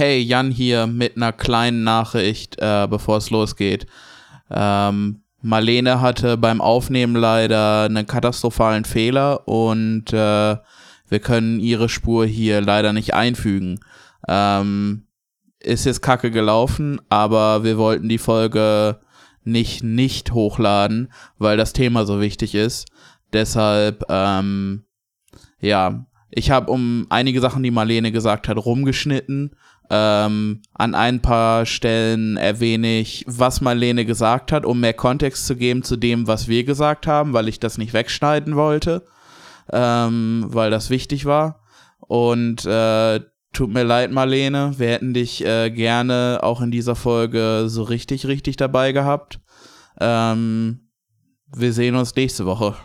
hey, Jan hier mit einer kleinen Nachricht, äh, bevor es losgeht. Ähm, Marlene hatte beim Aufnehmen leider einen katastrophalen Fehler und äh, wir können ihre Spur hier leider nicht einfügen. Ähm, ist jetzt kacke gelaufen, aber wir wollten die Folge nicht nicht hochladen, weil das Thema so wichtig ist. Deshalb, ähm, ja, ich habe um einige Sachen, die Marlene gesagt hat, rumgeschnitten. Ähm, an ein paar Stellen erwähne ich, was Marlene gesagt hat, um mehr Kontext zu geben zu dem, was wir gesagt haben, weil ich das nicht wegschneiden wollte, ähm, weil das wichtig war. Und äh, tut mir leid, Marlene, wir hätten dich äh, gerne auch in dieser Folge so richtig, richtig dabei gehabt. Ähm, wir sehen uns nächste Woche.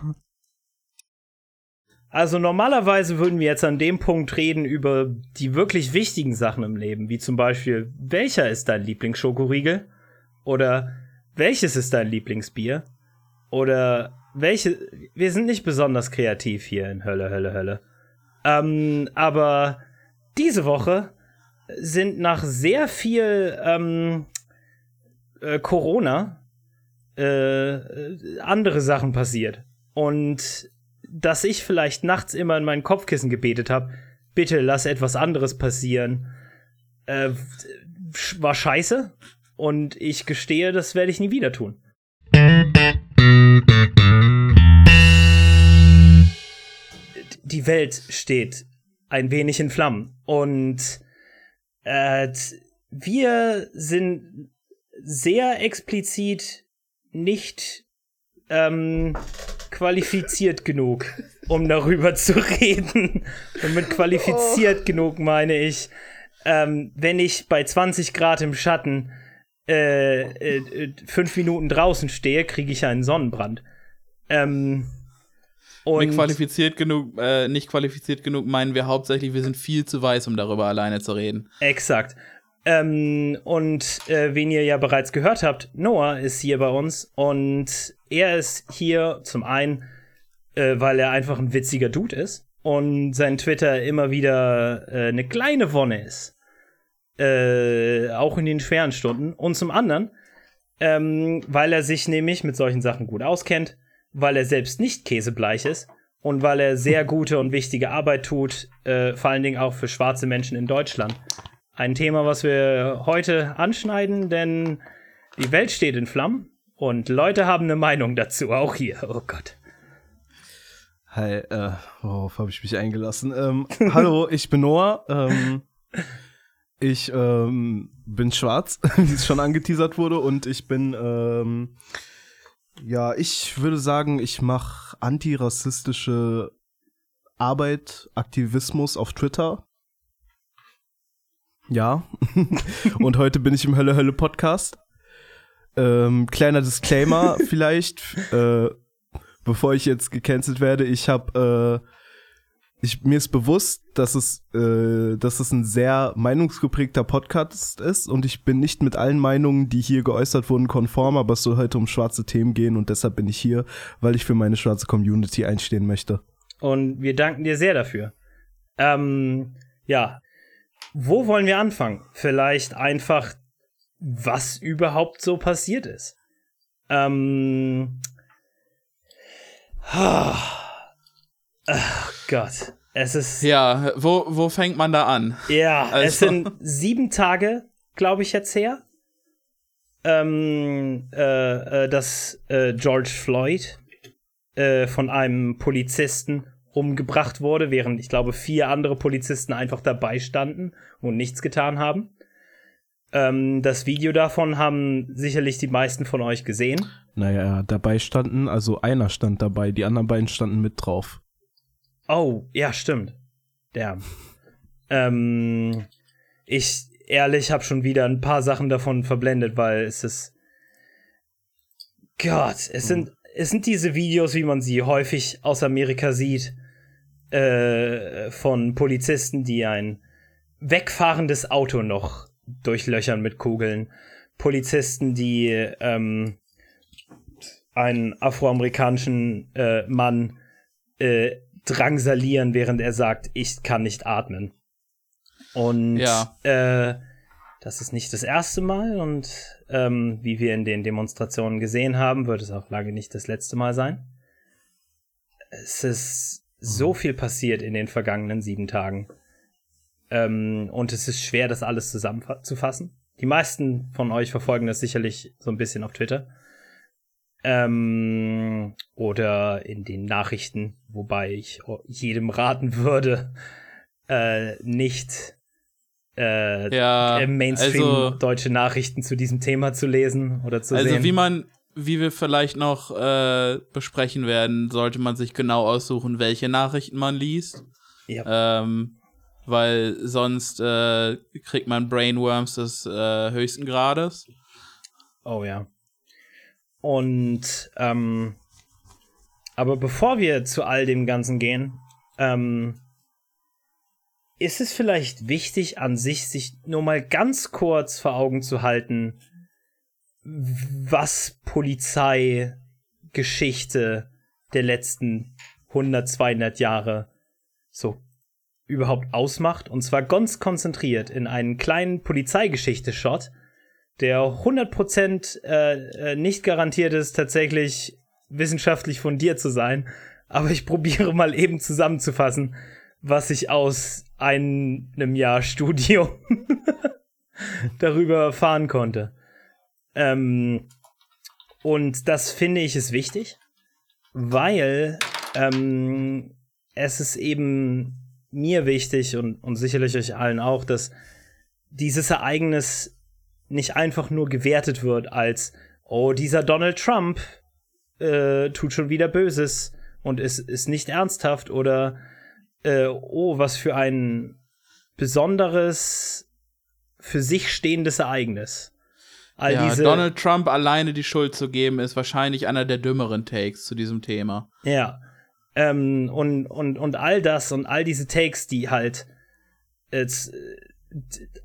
Also normalerweise würden wir jetzt an dem Punkt reden über die wirklich wichtigen Sachen im Leben, wie zum Beispiel, welcher ist dein Lieblingsschokoriegel? Oder welches ist dein Lieblingsbier? Oder welche. Wir sind nicht besonders kreativ hier in Hölle, Hölle, Hölle. Ähm, aber diese Woche sind nach sehr viel ähm, äh, Corona äh, andere Sachen passiert. Und dass ich vielleicht nachts immer in mein Kopfkissen gebetet habe, bitte lass etwas anderes passieren, äh, war scheiße. Und ich gestehe, das werde ich nie wieder tun. Die Welt steht ein wenig in Flammen. Und äh, wir sind sehr explizit nicht ähm, qualifiziert genug, um darüber zu reden. Und mit qualifiziert oh. genug meine ich, ähm, wenn ich bei 20 Grad im Schatten äh, äh, fünf Minuten draußen stehe, kriege ich einen Sonnenbrand. Ähm, und mit qualifiziert genug, äh, nicht qualifiziert genug meinen wir hauptsächlich, wir sind viel zu weiß, um darüber alleine zu reden. Exakt. Ähm, und äh, wen ihr ja bereits gehört habt, Noah ist hier bei uns und er ist hier zum einen, äh, weil er einfach ein witziger Dude ist und sein Twitter immer wieder äh, eine kleine Wonne ist. Äh, auch in den schweren Stunden. Und zum anderen, ähm, weil er sich nämlich mit solchen Sachen gut auskennt, weil er selbst nicht käsebleich ist und weil er sehr gute und wichtige Arbeit tut, äh, vor allen Dingen auch für schwarze Menschen in Deutschland. Ein Thema, was wir heute anschneiden, denn die Welt steht in Flammen und Leute haben eine Meinung dazu, auch hier. Oh Gott. Hi, äh, worauf habe ich mich eingelassen? Ähm, hallo, ich bin Noah. Ähm, ich ähm, bin schwarz, wie es schon angeteasert wurde, und ich bin, ähm, ja, ich würde sagen, ich mache antirassistische Arbeit, Aktivismus auf Twitter. Ja. und heute bin ich im Hölle Hölle Podcast. Ähm, kleiner Disclaimer vielleicht, äh, bevor ich jetzt gecancelt werde. Ich habe, äh, ich, mir ist bewusst, dass es, äh, dass es ein sehr meinungsgeprägter Podcast ist und ich bin nicht mit allen Meinungen, die hier geäußert wurden, konform, aber es soll heute um schwarze Themen gehen und deshalb bin ich hier, weil ich für meine schwarze Community einstehen möchte. Und wir danken dir sehr dafür. Ähm, ja. Wo wollen wir anfangen? Vielleicht einfach was überhaupt so passiert ist. Ähm. Oh, oh Gott. Es ist. Ja, wo, wo fängt man da an? Ja, also. es sind sieben Tage, glaube ich, jetzt her. Ähm, äh, äh, dass äh, George Floyd äh, von einem Polizisten umgebracht wurde, während ich glaube vier andere Polizisten einfach dabei standen und nichts getan haben. Ähm, das Video davon haben sicherlich die meisten von euch gesehen. Naja, dabei standen, also einer stand dabei, die anderen beiden standen mit drauf. Oh, ja, stimmt. Der. ähm, ich ehrlich habe schon wieder ein paar Sachen davon verblendet, weil es ist. Gott, es sind, es sind diese Videos, wie man sie häufig aus Amerika sieht, äh, von Polizisten, die ein wegfahrendes Auto noch durchlöchern mit Kugeln. Polizisten, die ähm, einen afroamerikanischen äh, Mann äh, drangsalieren, während er sagt, ich kann nicht atmen. Und Ja. äh, das ist nicht das erste Mal und ähm, wie wir in den Demonstrationen gesehen haben, wird es auch lange nicht das letzte Mal sein. Es ist so viel passiert in den vergangenen sieben Tagen. Ähm, und es ist schwer, das alles zusammenzufassen. Die meisten von euch verfolgen das sicherlich so ein bisschen auf Twitter. Ähm, oder in den Nachrichten, wobei ich jedem raten würde, äh, nicht äh, Ja, im Mainstream also- deutsche Nachrichten zu diesem Thema zu lesen oder zu Also sehen. wie man, wie wir vielleicht noch äh, besprechen werden, sollte man sich genau aussuchen, welche Nachrichten man liest. ja. Ähm, weil sonst äh, kriegt man Brainworms des äh, höchsten Grades. Oh ja. Und ähm, aber bevor wir zu all dem Ganzen gehen, ähm, ist es vielleicht wichtig an sich, sich nur mal ganz kurz vor Augen zu halten, was Polizeigeschichte der letzten 100, 200 Jahre so überhaupt ausmacht. Und zwar ganz konzentriert in einen kleinen Polizeigeschichte-Shot, der 100% äh, äh, nicht garantiert ist, tatsächlich wissenschaftlich fundiert zu sein. Aber ich probiere mal eben zusammenzufassen, was ich aus einem Jahr Studium darüber erfahren konnte. Ähm, und das finde ich ist wichtig, weil ähm, es ist eben mir wichtig und, und sicherlich euch allen auch, dass dieses Ereignis nicht einfach nur gewertet wird als, oh, dieser Donald Trump äh, tut schon wieder Böses und ist, ist nicht ernsthaft oder äh, oh, was für ein besonderes, für sich stehendes Ereignis. All ja, diese, Donald Trump alleine die Schuld zu geben, ist wahrscheinlich einer der dümmeren Takes zu diesem Thema. Ja. Ähm, und, und, und all das und all diese Takes, die halt jetzt,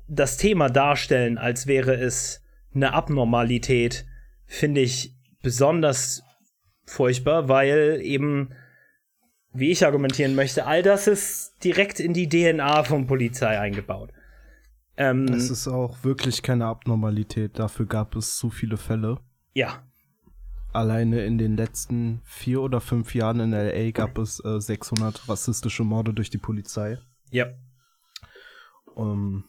das Thema darstellen, als wäre es eine Abnormalität, finde ich besonders furchtbar, weil eben, wie ich argumentieren möchte, all das ist direkt in die DNA von Polizei eingebaut. Ähm, Es ist auch wirklich keine Abnormalität. Dafür gab es zu viele Fälle. ja, Alleine in den letzten vier oder fünf Jahren in LA gab es äh, 600 rassistische Morde durch die Polizei. ja, Ähm,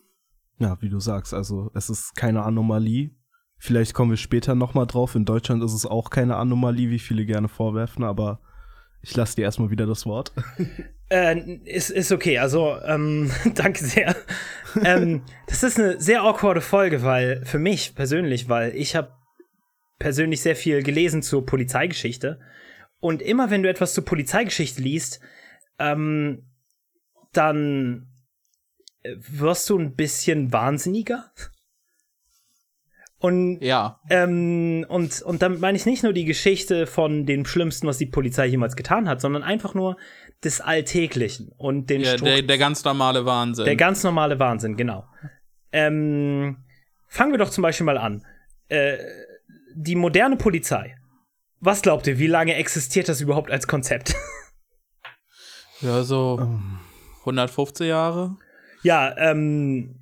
ja, wie du sagst, also es ist keine Anomalie. Vielleicht kommen wir später nochmal drauf. In Deutschland ist es auch keine Anomalie, wie viele gerne vorwerfen, aber ich lasse dir erstmal wieder das Wort. Äh, ist, ist okay, also ähm, danke sehr. ähm, das ist eine sehr awkwarde Folge, weil für mich persönlich, weil ich habe persönlich sehr viel gelesen zur Polizeigeschichte und immer wenn du etwas zur Polizeigeschichte liest, ähm, dann äh, wirst du ein bisschen wahnsinniger. Und Ja, ähm, und, und damit meine ich nicht nur die Geschichte von dem Schlimmsten, was die Polizei jemals getan hat, sondern einfach nur des Alltäglichen und den ja der, der ganz normale Wahnsinn. der ganz normale Wahnsinn, genau. Ähm, fangen wir doch zum Beispiel mal an. Äh, die moderne Polizei. Was glaubt ihr, wie lange existiert das überhaupt als Konzept? ja, so Ähm, 150 Jahre. ja, ähm,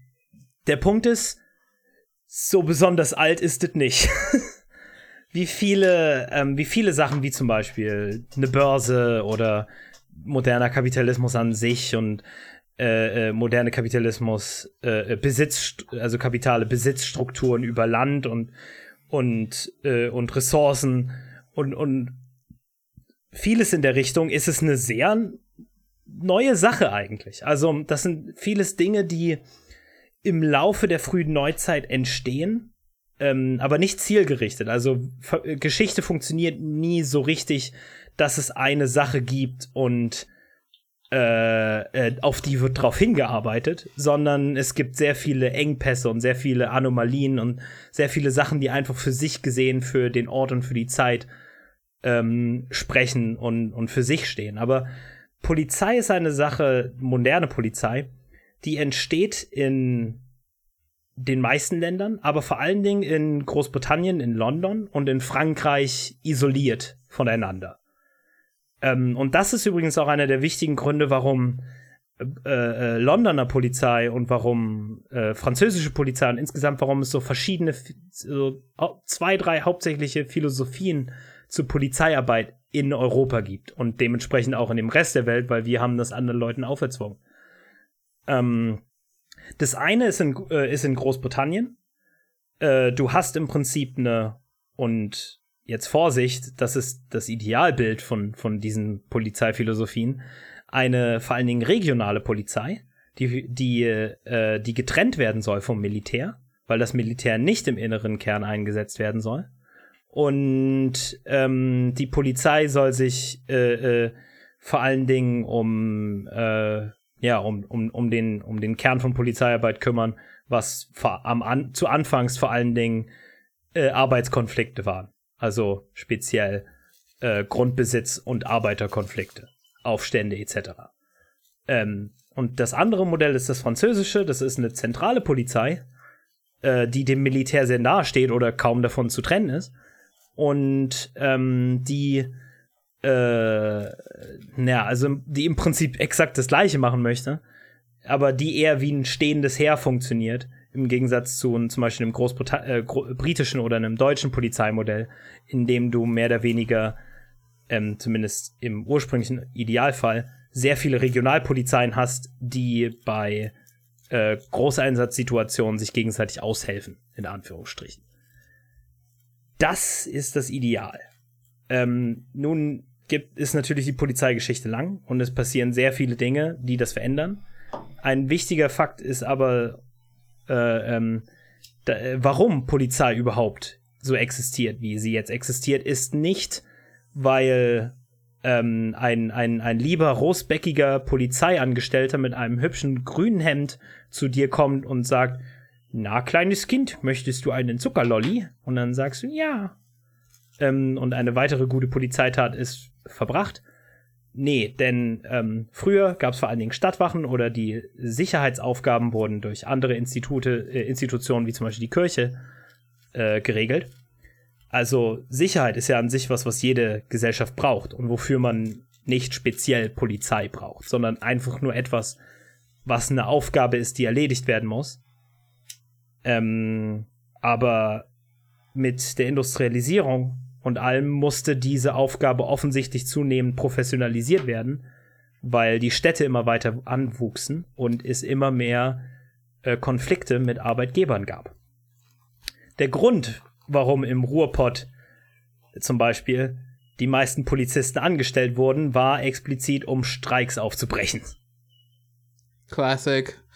der Punkt ist, so besonders alt ist es nicht. wie viele, ähm, wie viele Sachen, wie zum Beispiel eine Börse oder moderner Kapitalismus an sich und äh, äh, moderne Kapitalismus, äh, Besitz, also kapitale Besitzstrukturen über Land und und äh, und Ressourcen und und vieles in der Richtung ist es eine sehr neue Sache eigentlich. Also das sind vieles Dinge, die im Laufe der frühen Neuzeit entstehen, ähm, aber nicht zielgerichtet. Also Ver Geschichte funktioniert nie so richtig, dass es eine Sache gibt und äh, äh, auf die wird drauf hingearbeitet, sondern es gibt sehr viele Engpässe und sehr viele Anomalien und sehr viele Sachen, die einfach für sich gesehen, für den Ort und für die Zeit ähm, sprechen und, und für sich stehen. Aber Polizei ist eine Sache, moderne Polizei, die entsteht in den meisten Ländern, aber vor allen Dingen in Großbritannien, in London und in Frankreich isoliert voneinander. Ähm, und das ist übrigens auch einer der wichtigen Gründe, warum äh, äh, Londoner Polizei und warum äh, französische Polizei und insgesamt warum es so verschiedene, so zwei, drei hauptsächliche Philosophien zur Polizeiarbeit in Europa gibt und dementsprechend auch in dem Rest der Welt, weil wir haben das anderen Leuten auferzwungen. Ähm, das eine ist in, äh, ist in Großbritannien. Äh, du hast im Prinzip eine, und jetzt Vorsicht, das ist das Idealbild von, von diesen Polizeiphilosophien, eine vor allen Dingen regionale Polizei, die, die, äh, die getrennt werden soll vom Militär, weil das Militär nicht im inneren Kern eingesetzt werden soll. Und ähm, die Polizei soll sich äh, äh, vor allen Dingen um äh, ja, um, um, um, den, um den Kern von Polizeiarbeit kümmern, was am an, zu Anfangs vor allen Dingen äh, Arbeitskonflikte waren. Also speziell äh, Grundbesitz und Arbeiterkonflikte, Aufstände etc. Ähm, und das andere Modell ist das französische, das ist eine zentrale Polizei, äh, die dem Militär sehr nahe steht oder kaum davon zu trennen ist. Und ähm, die äh, naja, also die im Prinzip exakt das gleiche machen möchte, aber die eher wie ein stehendes Heer funktioniert, im Gegensatz zu zum Beispiel einem Großbrita äh, britischen oder einem deutschen Polizeimodell, in dem du mehr oder weniger, ähm, zumindest im ursprünglichen Idealfall, sehr viele Regionalpolizeien hast, die bei äh, Großeinsatzsituationen sich gegenseitig aushelfen, in Anführungsstrichen. Das ist das Ideal. Ähm, nun gibt, ist natürlich die Polizeigeschichte lang und es passieren sehr viele Dinge, die das verändern. Ein wichtiger Fakt ist aber, äh, ähm, da, warum Polizei überhaupt so existiert, wie sie jetzt existiert, ist nicht, weil ähm, ein, ein, ein lieber rosbäckiger Polizeiangestellter mit einem hübschen grünen Hemd zu dir kommt und sagt, na, kleines Kind, möchtest du einen Zuckerlolli? Und dann sagst du, ja. Ähm, und eine weitere gute Polizeitat ist verbracht. Nee, denn ähm, früher gab es vor allen Dingen Stadtwachen oder die Sicherheitsaufgaben wurden durch andere Institute, äh, Institutionen wie zum Beispiel die Kirche äh, geregelt. Also Sicherheit ist ja an sich was, was jede Gesellschaft braucht und wofür man nicht speziell Polizei braucht, sondern einfach nur etwas, was eine Aufgabe ist, die erledigt werden muss. Ähm, aber mit der Industrialisierung und allem musste diese Aufgabe offensichtlich zunehmend professionalisiert werden, weil die Städte immer weiter anwuchsen und es immer mehr äh, Konflikte mit Arbeitgebern gab. Der Grund, warum im Ruhrpott zum Beispiel die meisten Polizisten angestellt wurden, war explizit, um Streiks aufzubrechen. Classic.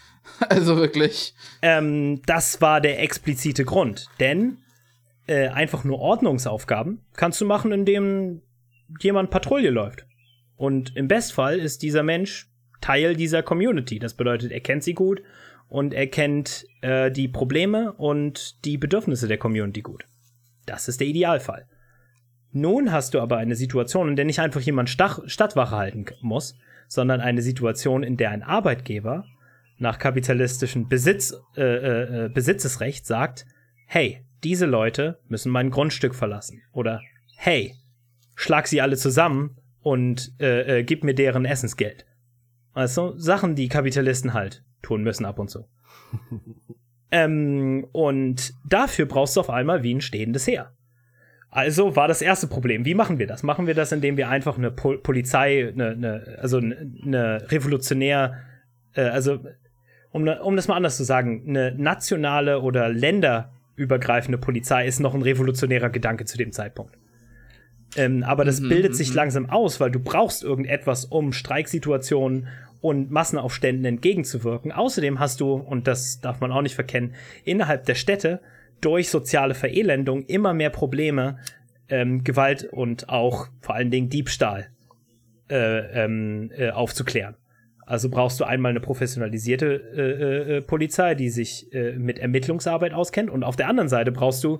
Also wirklich. Ähm, das war der explizite Grund. Denn äh, einfach nur Ordnungsaufgaben kannst du machen, indem jemand Patrouille läuft. Und im Bestfall ist dieser Mensch Teil dieser Community. Das bedeutet, er kennt sie gut und er kennt äh, die Probleme und die Bedürfnisse der Community gut. Das ist der Idealfall. Nun hast du aber eine Situation, in der nicht einfach jemand Stach Stadtwache halten muss, sondern eine Situation, in der ein Arbeitgeber nach kapitalistischem Besitz, äh, äh, äh Besitzesrecht sagt, hey, diese Leute müssen mein Grundstück verlassen. Oder hey, schlag sie alle zusammen und äh, äh, gib mir deren Essensgeld. Also Sachen, die Kapitalisten halt tun müssen ab und zu. ähm, und dafür brauchst du auf einmal wie ein stehendes Heer. Also war das erste Problem. Wie machen wir das? Machen wir das, indem wir einfach eine Pol Polizei, eine, eine, also eine revolutionär, äh, also um, um das mal anders zu sagen, eine nationale oder Länder übergreifende Polizei ist noch ein revolutionärer Gedanke zu dem Zeitpunkt. Ähm, aber das mhm, bildet sich mhm. langsam aus, weil du brauchst irgendetwas, um Streiksituationen und Massenaufständen entgegenzuwirken. Außerdem hast du, und das darf man auch nicht verkennen, innerhalb der Städte durch soziale Verelendung immer mehr Probleme, ähm, Gewalt und auch vor allen Dingen Diebstahl äh, ähm, äh, aufzuklären. Also brauchst du einmal eine professionalisierte äh, äh, Polizei, die sich äh, mit Ermittlungsarbeit auskennt, und auf der anderen Seite brauchst du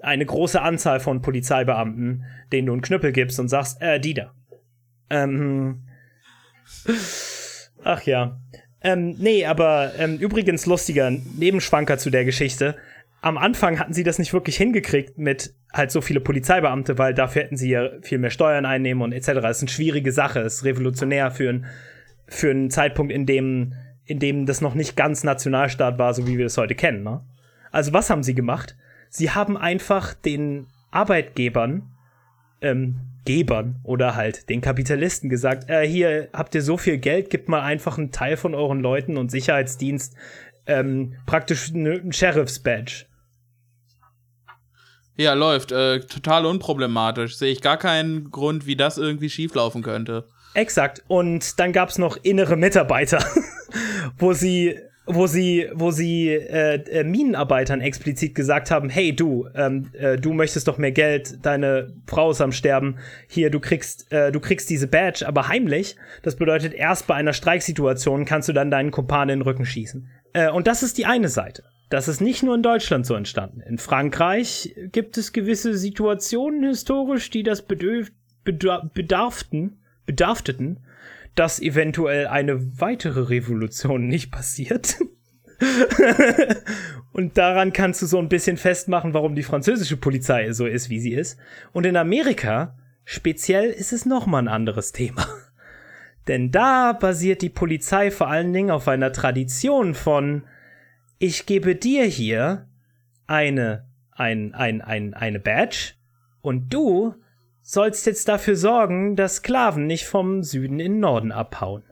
eine große Anzahl von Polizeibeamten, denen du einen Knüppel gibst und sagst, äh, die da. Ähm, ach ja. Ähm, nee, aber ähm, übrigens lustiger Nebenschwanker zu der Geschichte. Am Anfang hatten sie das nicht wirklich hingekriegt mit halt so viele Polizeibeamte, weil dafür hätten sie ja viel mehr Steuern einnehmen und etc. Das ist eine schwierige Sache, das ist revolutionär für ein für einen Zeitpunkt, in dem, in dem das noch nicht ganz Nationalstaat war, so wie wir es heute kennen. Ne? Also was haben sie gemacht? Sie haben einfach den Arbeitgebern, ähm, Gebern oder halt den Kapitalisten gesagt, äh, hier habt ihr so viel Geld, gibt mal einfach einen Teil von euren Leuten und Sicherheitsdienst ähm, praktisch einen Sheriffs-Badge. Ja, läuft. Äh, total unproblematisch. Sehe ich gar keinen Grund, wie das irgendwie schieflaufen könnte. Exakt. Und dann gab es noch innere Mitarbeiter, wo sie wo sie, wo sie äh, äh, Minenarbeitern explizit gesagt haben, hey du, ähm, äh, du möchtest doch mehr Geld, deine Frau ist am Sterben, hier, du kriegst, äh, du kriegst diese Badge, aber heimlich. Das bedeutet, erst bei einer Streiksituation kannst du dann deinen Kumpan in den Rücken schießen. Äh, und das ist die eine Seite. Das ist nicht nur in Deutschland so entstanden. In Frankreich gibt es gewisse Situationen historisch, die das bedürf bedarften, bedarfteten, dass eventuell eine weitere Revolution nicht passiert. und daran kannst du so ein bisschen festmachen, warum die französische Polizei so ist, wie sie ist. Und in Amerika speziell ist es nochmal ein anderes Thema. Denn da basiert die Polizei vor allen Dingen auf einer Tradition von ich gebe dir hier eine, ein, ein, ein, eine Badge und du sollst jetzt dafür sorgen, dass Sklaven nicht vom Süden in den Norden abhauen.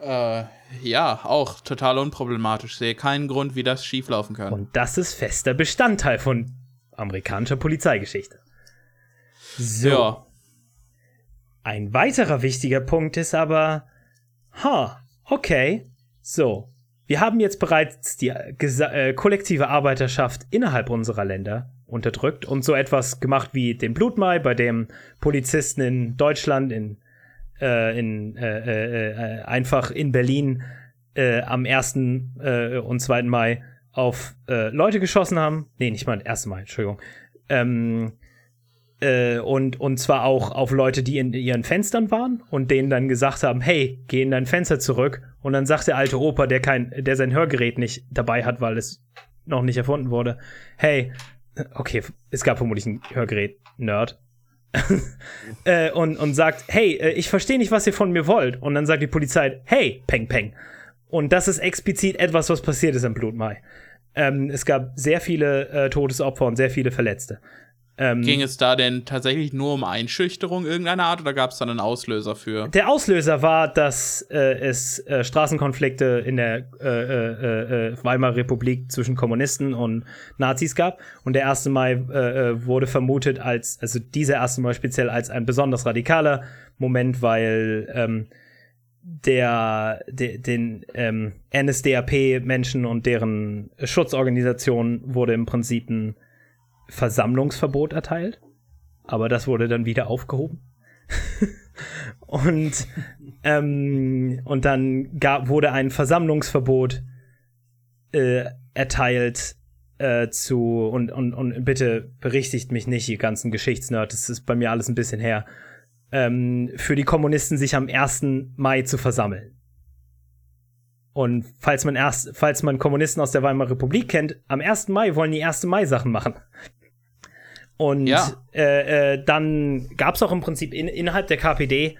Äh, ja, auch total unproblematisch. Sehe keinen Grund, wie das schieflaufen kann. Und das ist fester Bestandteil von amerikanischer Polizeigeschichte. So. Ja. Ein weiterer wichtiger Punkt ist aber, ha, okay, so. Wir haben jetzt bereits die äh, kollektive Arbeiterschaft innerhalb unserer Länder unterdrückt und so etwas gemacht wie den Blutmai, bei dem Polizisten in Deutschland, in, äh, in äh, äh, äh einfach in Berlin äh, am 1. und 2. Mai auf Leute geschossen haben. Nee, nicht mal 1. Mai, Entschuldigung. Ähm, und, und zwar auch auf Leute, die in ihren Fenstern waren und denen dann gesagt haben, hey, geh in dein Fenster zurück. Und dann sagt der alte Opa, der kein, der sein Hörgerät nicht dabei hat, weil es noch nicht erfunden wurde, hey, okay, es gab vermutlich ein Hörgerät-Nerd. äh, und, und sagt, hey, äh, ich verstehe nicht, was ihr von mir wollt. Und dann sagt die Polizei, hey, Peng Peng. Und das ist explizit etwas, was passiert ist im Blutmai. Ähm, es gab sehr viele äh, Todesopfer und sehr viele Verletzte. Ähm, Ging es da denn tatsächlich nur um Einschüchterung irgendeiner Art oder gab es dann einen Auslöser für? Der Auslöser war, dass äh, es äh, Straßenkonflikte in der äh, äh, äh Weimarer Republik zwischen Kommunisten und Nazis gab. Und der 1. Mai äh, wurde vermutet als, also dieser 1. Mai speziell als ein besonders radikaler Moment, weil ähm, der, de, den ähm, NSDAP-Menschen und deren Schutzorganisation wurde im Prinzip ein Versammlungsverbot erteilt, aber das wurde dann wieder aufgehoben. und, ähm, und dann gab, wurde ein Versammlungsverbot äh, erteilt äh, zu, und, und, und bitte berichtigt mich nicht, ihr ganzen Geschichtsnerds, das ist bei mir alles ein bisschen her, ähm, für die Kommunisten sich am 1. Mai zu versammeln. Und falls man erst, falls man Kommunisten aus der Weimarer Republik kennt, am 1. Mai wollen die 1. Mai-Sachen machen. Und ja. äh, äh, dann gab es auch im Prinzip in, innerhalb der KPD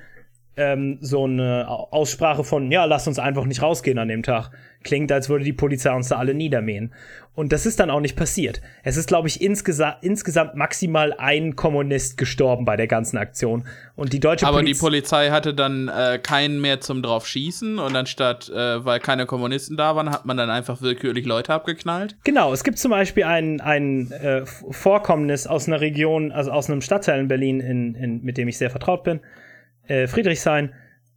ähm, so eine Aussprache von, ja, lass uns einfach nicht rausgehen an dem Tag. Klingt, als würde die Polizei uns da alle niedermähen. Und das ist dann auch nicht passiert. Es ist, glaube ich, insgesa insgesamt maximal ein Kommunist gestorben bei der ganzen Aktion. Und die deutsche Aber Poliz die Polizei hatte dann äh, keinen mehr zum drauf schießen und anstatt, äh, weil keine Kommunisten da waren, hat man dann einfach willkürlich Leute abgeknallt. Genau, es gibt zum Beispiel ein, ein äh, Vorkommnis aus einer Region, also aus einem Stadtteil in Berlin, in, in, mit dem ich sehr vertraut bin, äh, Friedrichshain,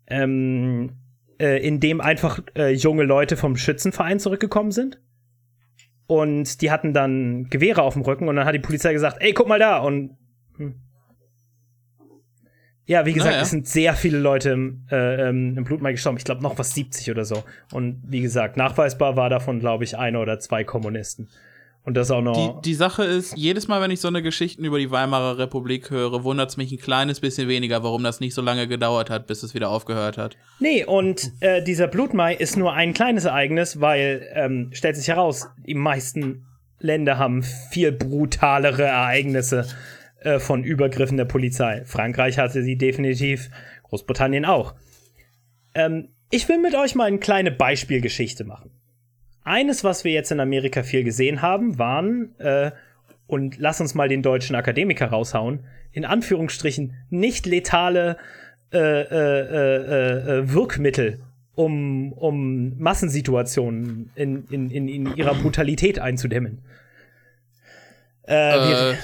ähm, äh, in dem einfach äh, junge Leute vom Schützenverein zurückgekommen sind und die hatten dann Gewehre auf dem Rücken und dann hat die Polizei gesagt, ey, guck mal da. Und hm. ja, wie gesagt, naja. es sind sehr viele Leute im, äh, ähm, im Blutmal gestorben. Ich glaube noch was 70 oder so. Und wie gesagt, nachweisbar war davon, glaube ich, eine oder zwei Kommunisten. Und das auch noch. Die, die Sache ist, jedes Mal, wenn ich so eine Geschichten über die Weimarer Republik höre, wundert es mich ein kleines bisschen weniger, warum das nicht so lange gedauert hat, bis es wieder aufgehört hat. Nee, und äh, dieser Blutmai ist nur ein kleines Ereignis, weil, ähm, stellt sich heraus, die meisten Länder haben viel brutalere Ereignisse äh, von Übergriffen der Polizei. Frankreich hatte sie definitiv, Großbritannien auch. Ähm, ich will mit euch mal eine kleine Beispielgeschichte machen. Eines, was wir jetzt in Amerika viel gesehen haben, waren, äh, und lass uns mal den deutschen Akademiker raushauen, in Anführungsstrichen nicht letale äh, äh, äh, äh, Wirkmittel, um, um Massensituationen in, in, in, in ihrer Brutalität einzudämmen. Äh, wir, Äh,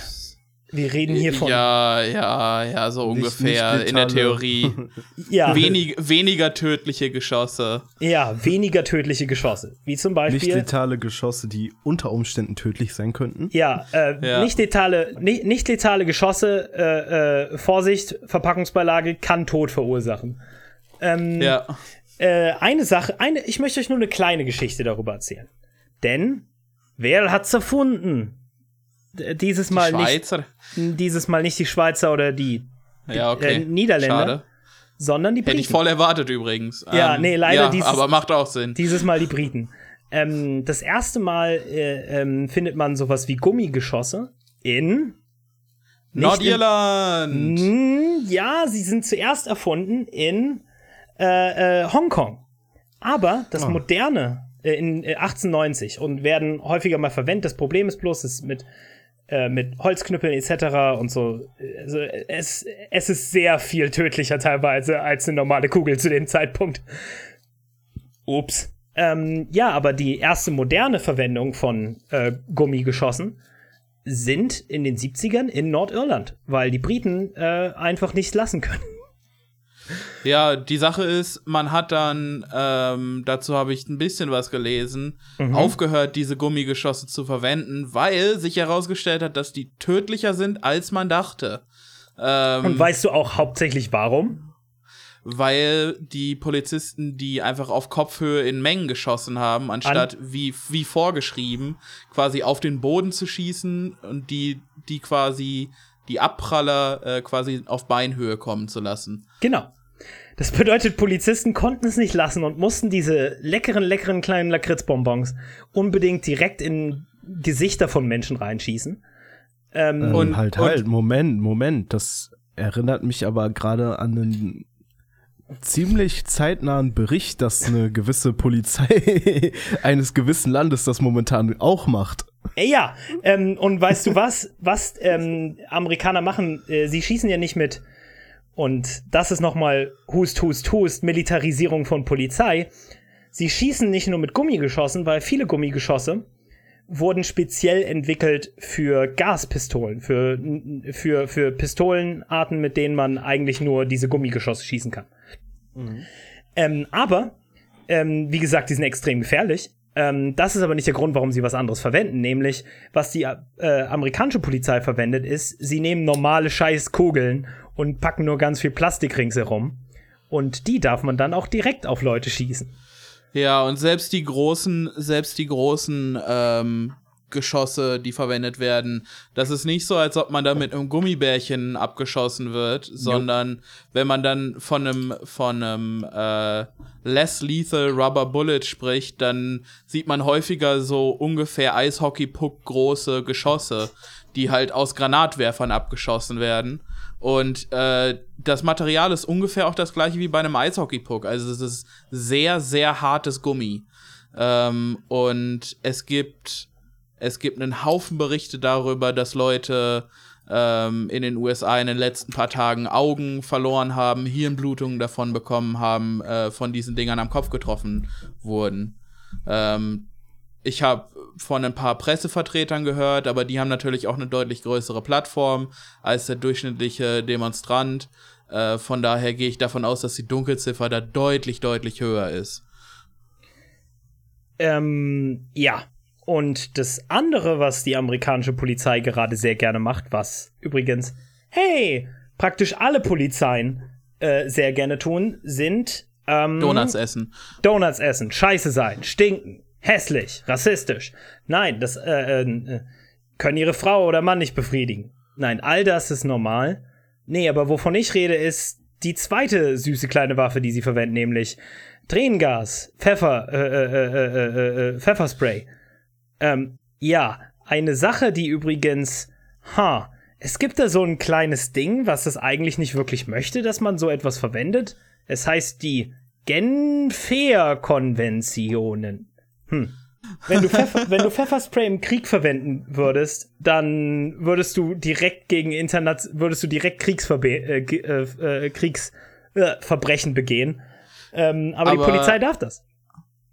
wir reden hier von ja, ja, ja, so Nicht- ungefähr nicht in der Theorie. ja, Wenig, weniger tödliche Geschosse. ja, weniger tödliche Geschosse. Wie zum Nicht Beispiel. letale Geschosse, die unter Umständen tödlich sein könnten. Ja, äh, Ja. Nicht, letale, nicht, nicht letale Geschosse, äh, äh, Vorsicht, Verpackungsbeilage kann Tod verursachen. Ähm, Ja. äh, eine Sache, eine, ich möchte euch nur eine kleine Geschichte darüber erzählen. Denn, wer hat's erfunden? Dieses Mal, nicht, Schweizer. dieses Mal nicht die Schweizer oder die, Ja, okay. äh, Niederländer, Schade. sondern die Hätte Briten. ich voll erwartet übrigens. Ja, Ähm, nee, leider ja, dieses- Aber macht auch Sinn. Dieses Mal die Briten. Ähm, das erste Mal äh, ähm, findet man sowas wie Gummigeschosse in Nordirland. Mm, Ja, sie sind zuerst erfunden in äh, äh, Hongkong. Aber das moderne äh, in äh, 1890 und werden häufiger mal verwendet. Das Problem ist bloß, ist mit äh, mit Holzknüppeln etc. und so. Also es, es ist sehr viel tödlicher teilweise als eine normale Kugel zu dem Zeitpunkt. Ups. Ähm, ja, aber die erste moderne Verwendung von äh, Gummigeschossen sind in den 70ern in Nordirland, weil die Briten äh, einfach nicht lassen können. Ja, die Sache ist, man hat dann, ähm, dazu habe ich ein bisschen was gelesen, Mhm. aufgehört, diese Gummigeschosse zu verwenden, weil sich herausgestellt hat, dass die tödlicher sind, als man dachte. Ähm, Und weißt du auch hauptsächlich warum? weil die Polizisten die einfach auf Kopfhöhe in Mengen geschossen haben, anstatt wie, wie vorgeschrieben, quasi auf den Boden zu schießen und die, die quasi die Abpraller äh, quasi auf Beinhöhe kommen zu lassen. Genau. Das bedeutet, Polizisten konnten es nicht lassen und mussten diese leckeren, leckeren kleinen Lakritzbonbons unbedingt direkt in Gesichter von Menschen reinschießen. Ähm, Ähm, Und- halt, und- halt, Moment, Moment. Das erinnert mich aber gerade an einen ziemlich zeitnahen Bericht, dass eine gewisse Polizei eines gewissen Landes das momentan auch macht. Ja, ähm, und weißt du was? Was ähm, Amerikaner machen, äh, sie schießen ja nicht mit, und das ist nochmal Hust, Hust, Hust, Militarisierung von Polizei. Sie schießen nicht nur mit Gummigeschossen, weil viele Gummigeschosse wurden speziell entwickelt für Gaspistolen, für, für, für Pistolenarten, mit denen man eigentlich nur diese Gummigeschosse schießen kann. Ähm, aber, ähm, wie gesagt, die sind extrem gefährlich. Ähm, das ist aber nicht der Grund, warum sie was anderes verwenden. Nämlich, was die äh, amerikanische Polizei verwendet, ist, sie nehmen normale Scheißkugeln und packen nur ganz viel Plastik ringsherum. Und die darf man dann auch direkt auf Leute schießen. Ja, und selbst die großen, selbst die großen ähm, Geschosse, die verwendet werden, das ist nicht so, als ob man da mit einem Gummibärchen abgeschossen wird, sondern wenn man dann von einem von einem äh, less lethal Rubber Bullet spricht, dann sieht man häufiger so ungefähr Eishockey-Puck große Geschosse, die halt aus Granatwerfern abgeschossen werden. Und äh, das Material ist ungefähr auch das gleiche wie bei einem Eishockey-Puck. Also es ist sehr, sehr hartes Gummi. Ähm, und es gibt, es gibt einen Haufen Berichte darüber, dass Leute ähm, in den USA in den letzten paar Tagen Augen verloren haben, Hirnblutungen davon bekommen haben, äh, von diesen Dingern am Kopf getroffen wurden. Ähm, ich habe von ein paar Pressevertretern gehört, aber die haben natürlich auch eine deutlich größere Plattform als der durchschnittliche Demonstrant. Äh, von daher gehe ich davon aus, dass die Dunkelziffer da deutlich, deutlich höher ist. Ähm, ja. Und das andere, was die amerikanische Polizei gerade sehr gerne macht, was übrigens, hey, praktisch alle Polizeien äh, sehr gerne tun, sind ähm, Donuts essen. Donuts essen, scheiße sein, stinken, hässlich, rassistisch. Nein, das äh, äh, können ihre Frau oder Mann nicht befriedigen. Nein, all das ist normal. Nee, aber wovon ich rede, ist die zweite süße kleine Waffe, die sie verwenden, nämlich Tränengas, Pfeffer, äh, äh, äh, äh, äh, Pfefferspray. Ähm, ja, eine Sache, die übrigens, ha, es gibt da so ein kleines Ding, was das eigentlich nicht wirklich möchte, dass man so etwas verwendet. Es heißt die Genfer Konventionen. Hm. Wenn du, Pfeffer, wenn du Pfefferspray im Krieg verwenden würdest, dann würdest du direkt gegen Internet, würdest du direkt Kriegsverbe äh, äh, äh, Kriegsverbrechen begehen. Ähm, aber, aber, die Polizei darf das.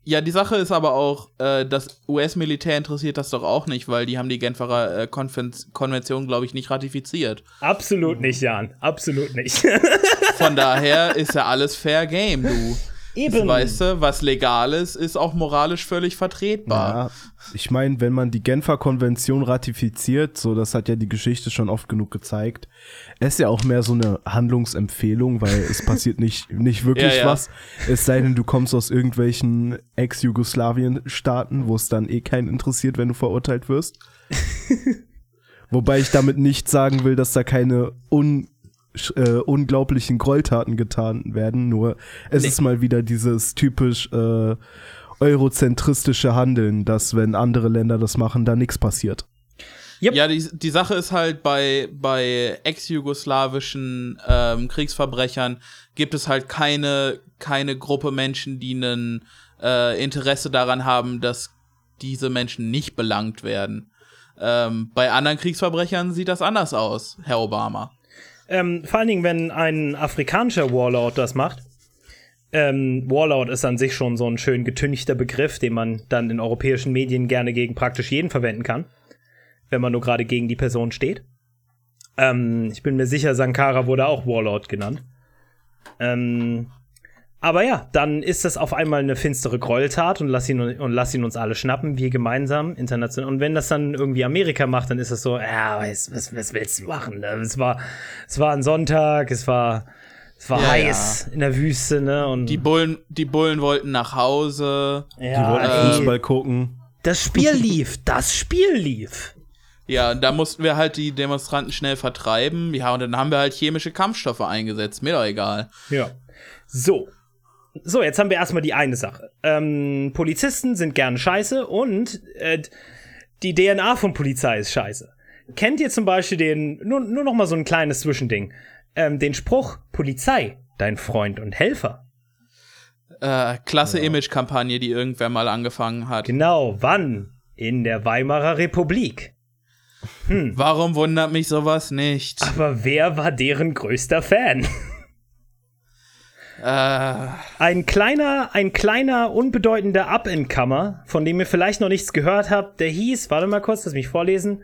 Ja, die Sache ist aber auch, äh, das US-Militär interessiert das doch auch nicht, weil die haben die Genferer äh, Konven Konvention, glaube ich, nicht ratifiziert. Absolut nicht, Jan. Absolut nicht. Von daher ist ja alles Fair Game, du. Eben. Weißt du, was legal ist, ist auch moralisch völlig vertretbar. Ja, ich meine, wenn man die Genfer Konvention ratifiziert, so das hat ja die Geschichte schon oft genug gezeigt, ist ja auch mehr so eine Handlungsempfehlung, weil es passiert nicht, nicht wirklich ja, ja. was. Es sei denn, du kommst aus irgendwelchen Ex-Jugoslawien-Staaten, wo es dann eh keinen interessiert, wenn du verurteilt wirst. Wobei ich damit nicht sagen will, dass da keine un äh, unglaublichen Gräueltaten getan werden, nur es nee. ist mal wieder dieses typisch äh, eurozentristische Handeln, dass wenn andere Länder das machen, da nichts passiert. Yep. Ja, die, die Sache ist halt, bei, bei ex-jugoslawischen ähm, Kriegsverbrechern gibt es halt keine, keine Gruppe Menschen, die ein äh, Interesse daran haben, dass diese Menschen nicht belangt werden. Ähm, bei anderen Kriegsverbrechern sieht das anders aus, Herr Obama. Ähm, vor allen Dingen, wenn ein afrikanischer Warlord das macht. Ähm, Warlord ist an sich schon so ein schön getünchter Begriff, den man dann in europäischen Medien gerne gegen praktisch jeden verwenden kann, wenn man nur gerade gegen die Person steht. Ähm, ich bin mir sicher, Sankara wurde auch Warlord genannt. Ähm, aber ja, dann ist das auf einmal eine finstere Gräueltat und lass ihn, und lass ihn uns alle schnappen, wir gemeinsam, international. Und wenn das dann irgendwie Amerika macht, dann ist das so, ja, was, was, was willst du machen? Es war, es war ein Sonntag, es war, es war ja, heiß ja. in der Wüste, ne? Und die Bullen, die Bullen wollten nach Hause. Ja, die wollten ey, Fußball gucken. Das Spiel lief, das Spiel lief. Ja, da mussten wir halt die Demonstranten schnell vertreiben. Ja, und dann haben wir halt chemische Kampfstoffe eingesetzt. Mir doch egal. Ja. So, so, jetzt haben wir erstmal die eine Sache. Ähm, Polizisten sind gern scheiße und äh, die DNA von Polizei ist scheiße. Kennt ihr zum Beispiel den, nur, nur noch mal so ein kleines Zwischending, ähm, den Spruch, Polizei, dein Freund und Helfer? Äh, klasse ja. Image-Kampagne, die irgendwer mal angefangen hat. Genau, wann? In der Weimarer Republik. Hm. Warum wundert mich sowas nicht? Aber wer war deren größter Fan? Äh. Ein kleiner, ein kleiner, unbedeutender Up-and-Comer, von dem ihr vielleicht noch nichts gehört habt, der hieß, warte mal kurz, lass mich vorlesen,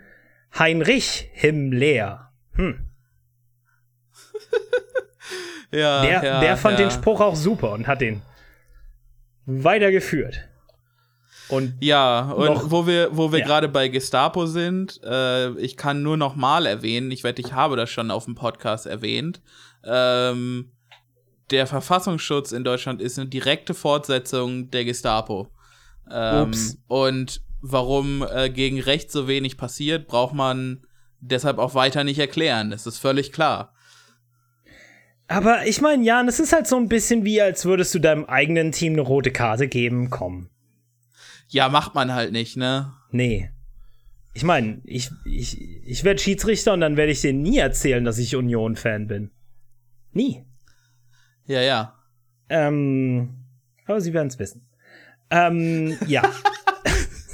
Heinrich Himmler. Hm. ja, der, ja, der fand ja. den Spruch auch super und hat den weitergeführt. Und ja, und wo wir, wo wir ja. gerade bei Gestapo sind, äh, ich kann nur noch mal erwähnen, ich wette, ich habe das schon auf dem Podcast erwähnt, ähm, der Verfassungsschutz in Deutschland ist eine direkte Fortsetzung der Gestapo. Ähm, und warum äh, gegen Recht so wenig passiert, braucht man deshalb auch weiter nicht erklären. Das ist völlig klar. Aber ich meine, Jan, es ist halt so ein bisschen wie, als würdest du deinem eigenen Team eine rote Karte geben. Komm. Ja, macht man halt nicht, ne? Nee. Ich meine, ich, ich, ich werde Schiedsrichter und dann werde ich denen nie erzählen, dass ich Union-Fan bin. Nie. Ja, ja. Ähm, aber Sie werden es wissen. Ähm, ja.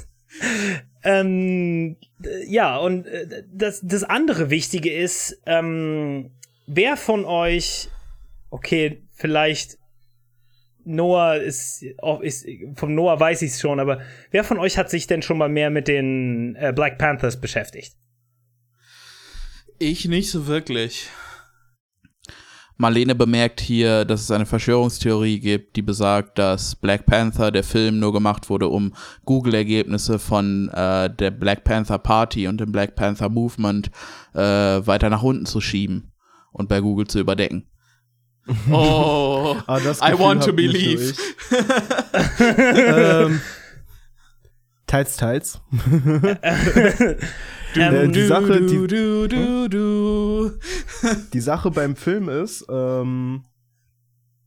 ähm, ja, und äh, das, das andere Wichtige ist, ähm, wer von euch, okay, vielleicht Noah ist, ist vom Noah weiß ich es schon, aber wer von euch hat sich denn schon mal mehr mit den äh, Black Panthers beschäftigt? Ich nicht so wirklich. Marlene bemerkt hier, dass es eine Verschwörungstheorie gibt, die besagt, dass Black Panther, der Film, nur gemacht wurde, um Google-Ergebnisse von äh, der Black Panther Party und dem Black Panther Movement äh, weiter nach unten zu schieben und bei Google zu überdecken. Oh, ah, I want to believe. ähm, teils, teils. äh, die Sache, die, die Sache beim Film ist, ähm,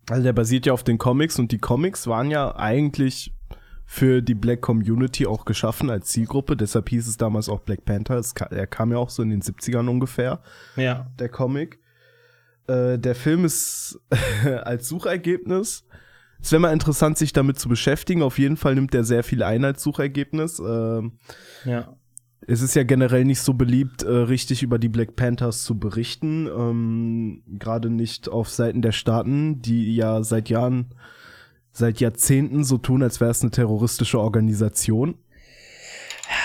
also der basiert ja auf den Comics und die Comics waren ja eigentlich für die Black Community auch geschaffen als Zielgruppe, deshalb hieß es damals auch Black Panther. Kam, er kam ja auch so in den 70ern ungefähr. Ja. Der Comic. Äh, der Film ist als Suchergebnis Es wäre mal interessant, sich damit zu beschäftigen. Auf jeden Fall nimmt der sehr viel Einheitssuchergebnis. Ähm, Ja. Es ist ja generell nicht so beliebt, äh, richtig über die Black Panthers zu berichten. Ähm, Gerade nicht auf Seiten der Staaten, die ja seit Jahren, seit Jahrzehnten so tun, als wäre es eine terroristische Organisation.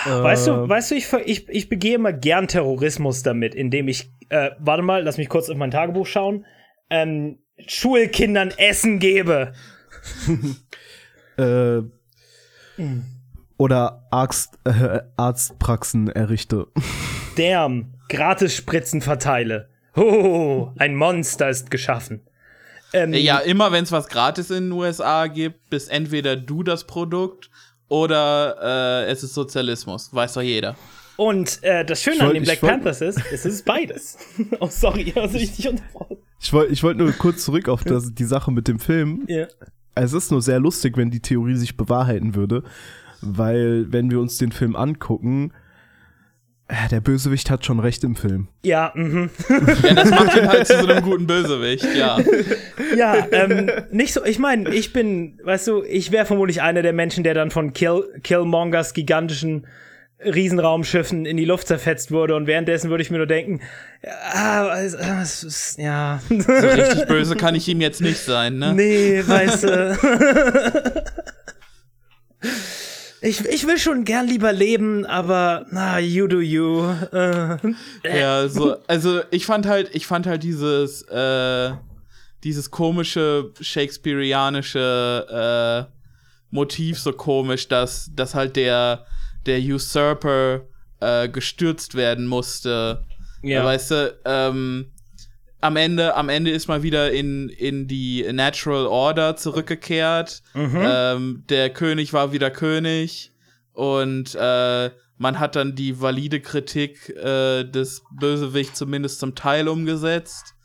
Weißt du, Äh, weißt du, ich, ich, ich begehe immer gern Terrorismus damit, indem ich, äh, warte mal, lass mich kurz auf mein Tagebuch schauen, ähm, Schulkindern Essen gebe. äh, oder Arzt, äh, Arztpraxen errichte. Damn, Gratisspritzen verteile. Oh, ein Monster ist geschaffen. Ähm, Ja, immer wenn es was gratis in den USA gibt, bist entweder du das Produkt oder äh, es ist Sozialismus. Weiß doch jeder. Und äh, das Schöne Ich an wollt- den Black wollt- Panthers ist, es ist beides. oh, sorry, also ich dich unterbrochen. Ich wollte ich wollt nur kurz zurück auf das, die Sache mit dem Film. Ja. Es ist nur sehr lustig, wenn die Theorie sich bewahrheiten würde, weil wenn wir uns den Film angucken, äh, der Bösewicht hat schon recht im Film. Ja, mhm. Ja, das macht ihn halt zu so einem guten Bösewicht, ja. Ja, ähm, nicht so, ich meine, ich bin, weißt du, ich wäre vermutlich einer der Menschen, der dann von Kill, Killmongers gigantischen Riesenraumschiffen in die Luft zerfetzt wurde und währenddessen würde ich mir nur denken, ja, es, es ist, ja, So richtig böse kann ich ihm jetzt nicht sein, ne? nee, weißt du. Ich, ich will schon gern lieber leben, aber na, you do you. Äh, Ja, so, also ich fand halt, ich fand halt dieses, äh, dieses komische Shakespeareanische äh, Motiv so komisch, dass, dass halt der, der Usurper äh, gestürzt werden musste. Ja. Weißt du, ähm, am Ende, am Ende ist mal wieder in, in die Natural Order zurückgekehrt. Ähm, der König war wieder König und äh, man hat dann die valide Kritik äh, des Bösewichts zumindest zum Teil umgesetzt,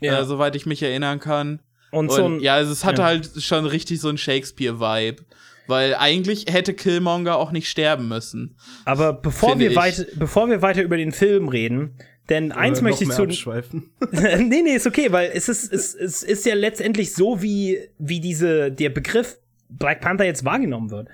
ja. äh, soweit ich mich erinnern kann. und, Und so ein, ja, also es hatte ja. halt schon richtig so ein Shakespeare-Vibe. Weil eigentlich hätte Killmonger auch nicht sterben müssen. aber bevor wir, ich. weit, bevor wir weiter über den Film reden, denn eins möchte ich zu, nee, nee, ist okay, weil es ist, es, es ist ja letztendlich so, wie, wie diese, der Begriff Black Panther jetzt wahrgenommen wird.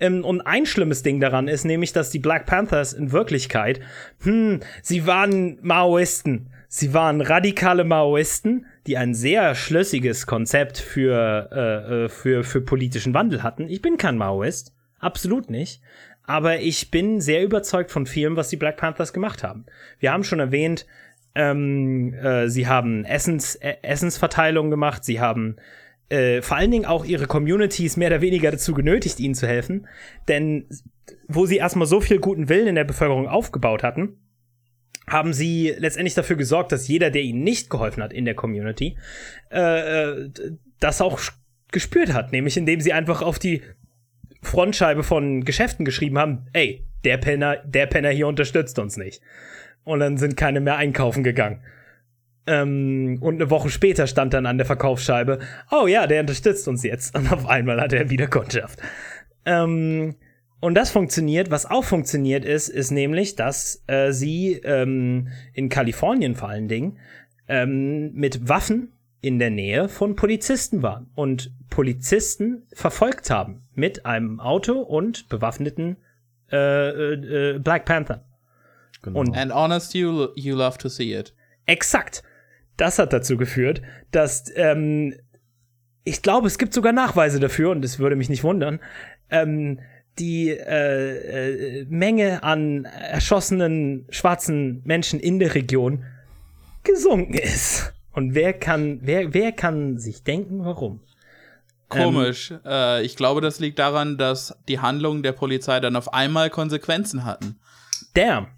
Ähm, und ein schlimmes Ding daran ist nämlich, dass die Black Panthers in Wirklichkeit, hm, sie waren Maoisten. Sie waren radikale Maoisten, die ein sehr schlüssiges Konzept für, äh, äh, für, für politischen Wandel hatten. Ich bin kein Maoist, absolut nicht. Aber ich bin sehr überzeugt von vielem, was die Black Panthers gemacht haben. Wir haben schon erwähnt, ähm, äh, sie haben Essens, äh, Essensverteilung gemacht, sie haben äh, vor allen Dingen auch ihre Communities mehr oder weniger dazu genötigt, ihnen zu helfen. Denn wo sie erstmal so viel guten Willen in der Bevölkerung aufgebaut hatten, haben sie letztendlich dafür gesorgt, dass jeder, der ihnen nicht geholfen hat in der Community, äh, äh, das auch gespürt hat. Nämlich indem sie einfach auf die Frontscheibe von Geschäften geschrieben haben, ey, der Penner, der Penner hier unterstützt uns nicht. Und dann sind keine mehr einkaufen gegangen. Ähm, und eine Woche später stand dann an der Verkaufsscheibe, oh ja, der unterstützt uns jetzt. Und auf einmal hat er wieder Kundschaft. Ähm, und das funktioniert. Was auch funktioniert ist, ist nämlich, dass äh, sie ähm, in Kalifornien vor allen Dingen ähm, mit Waffen in der Nähe von Polizisten waren und Polizisten verfolgt haben mit einem Auto und bewaffneten äh, äh, äh, Black Panther. Genau. Und And honest, you, you love to see it. Exakt. Das hat dazu geführt, dass ähm, ich glaube, es gibt sogar Nachweise dafür, und es würde mich nicht wundern, ähm, die äh, äh, Menge an erschossenen schwarzen Menschen in der Region gesunken ist. Und wer kann, wer, wer kann sich denken, warum? Komisch. äh, ich glaube, das liegt daran, dass die Handlungen der Polizei dann auf einmal Konsequenzen hatten. Damn.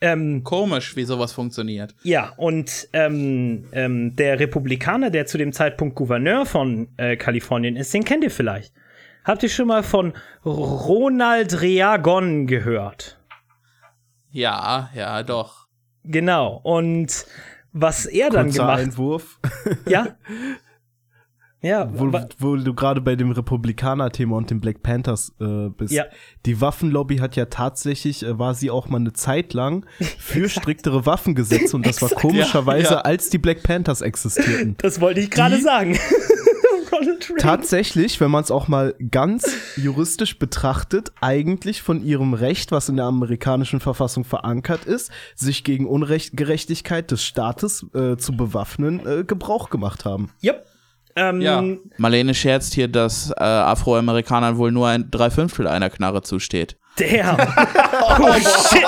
Ähm, Komisch, wie sowas funktioniert. Ja, und ähm, ähm, der Republikaner, der zu dem Zeitpunkt Gouverneur von äh, Kalifornien ist, den kennt ihr vielleicht. Habt ihr schon mal von Ronald Reagan gehört? Ja, ja, doch. Genau. Und was er dann Kurzer gemacht Einwurf, Ja. Ja, wo, wo du gerade bei dem Republikaner-Thema und den Black Panthers äh, bist. Ja. Die Waffenlobby hat ja tatsächlich, äh, war sie auch mal eine Zeit lang für striktere Waffengesetze und das war komischerweise, Ja, ja. als die Black Panthers existierten. das wollte ich gerade sagen. Ronald Reagan. tatsächlich, wenn man es auch mal ganz juristisch betrachtet, eigentlich von ihrem Recht, was in der amerikanischen Verfassung verankert ist, sich gegen Ungerechtigkeit des Staates äh, zu bewaffnen, äh, Gebrauch gemacht haben. Yep. Ähm, Ja. Marlene scherzt hier, dass äh, Afroamerikanern wohl nur ein Dreiviertel einer Knarre zusteht. Damn. Oh shit.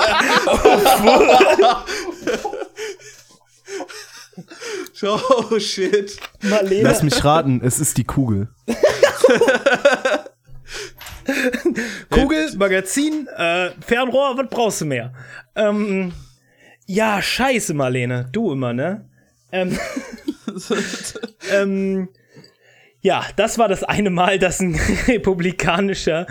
Oh shit. Marlene. Lass mich raten, es ist die Kugel. Kugel, Magazin, äh, Fernrohr, was brauchst du mehr? Ähm, ja, scheiße, Marlene. Du immer, ne? Ähm, ähm, ja, das war das eine Mal, dass ein republikanischer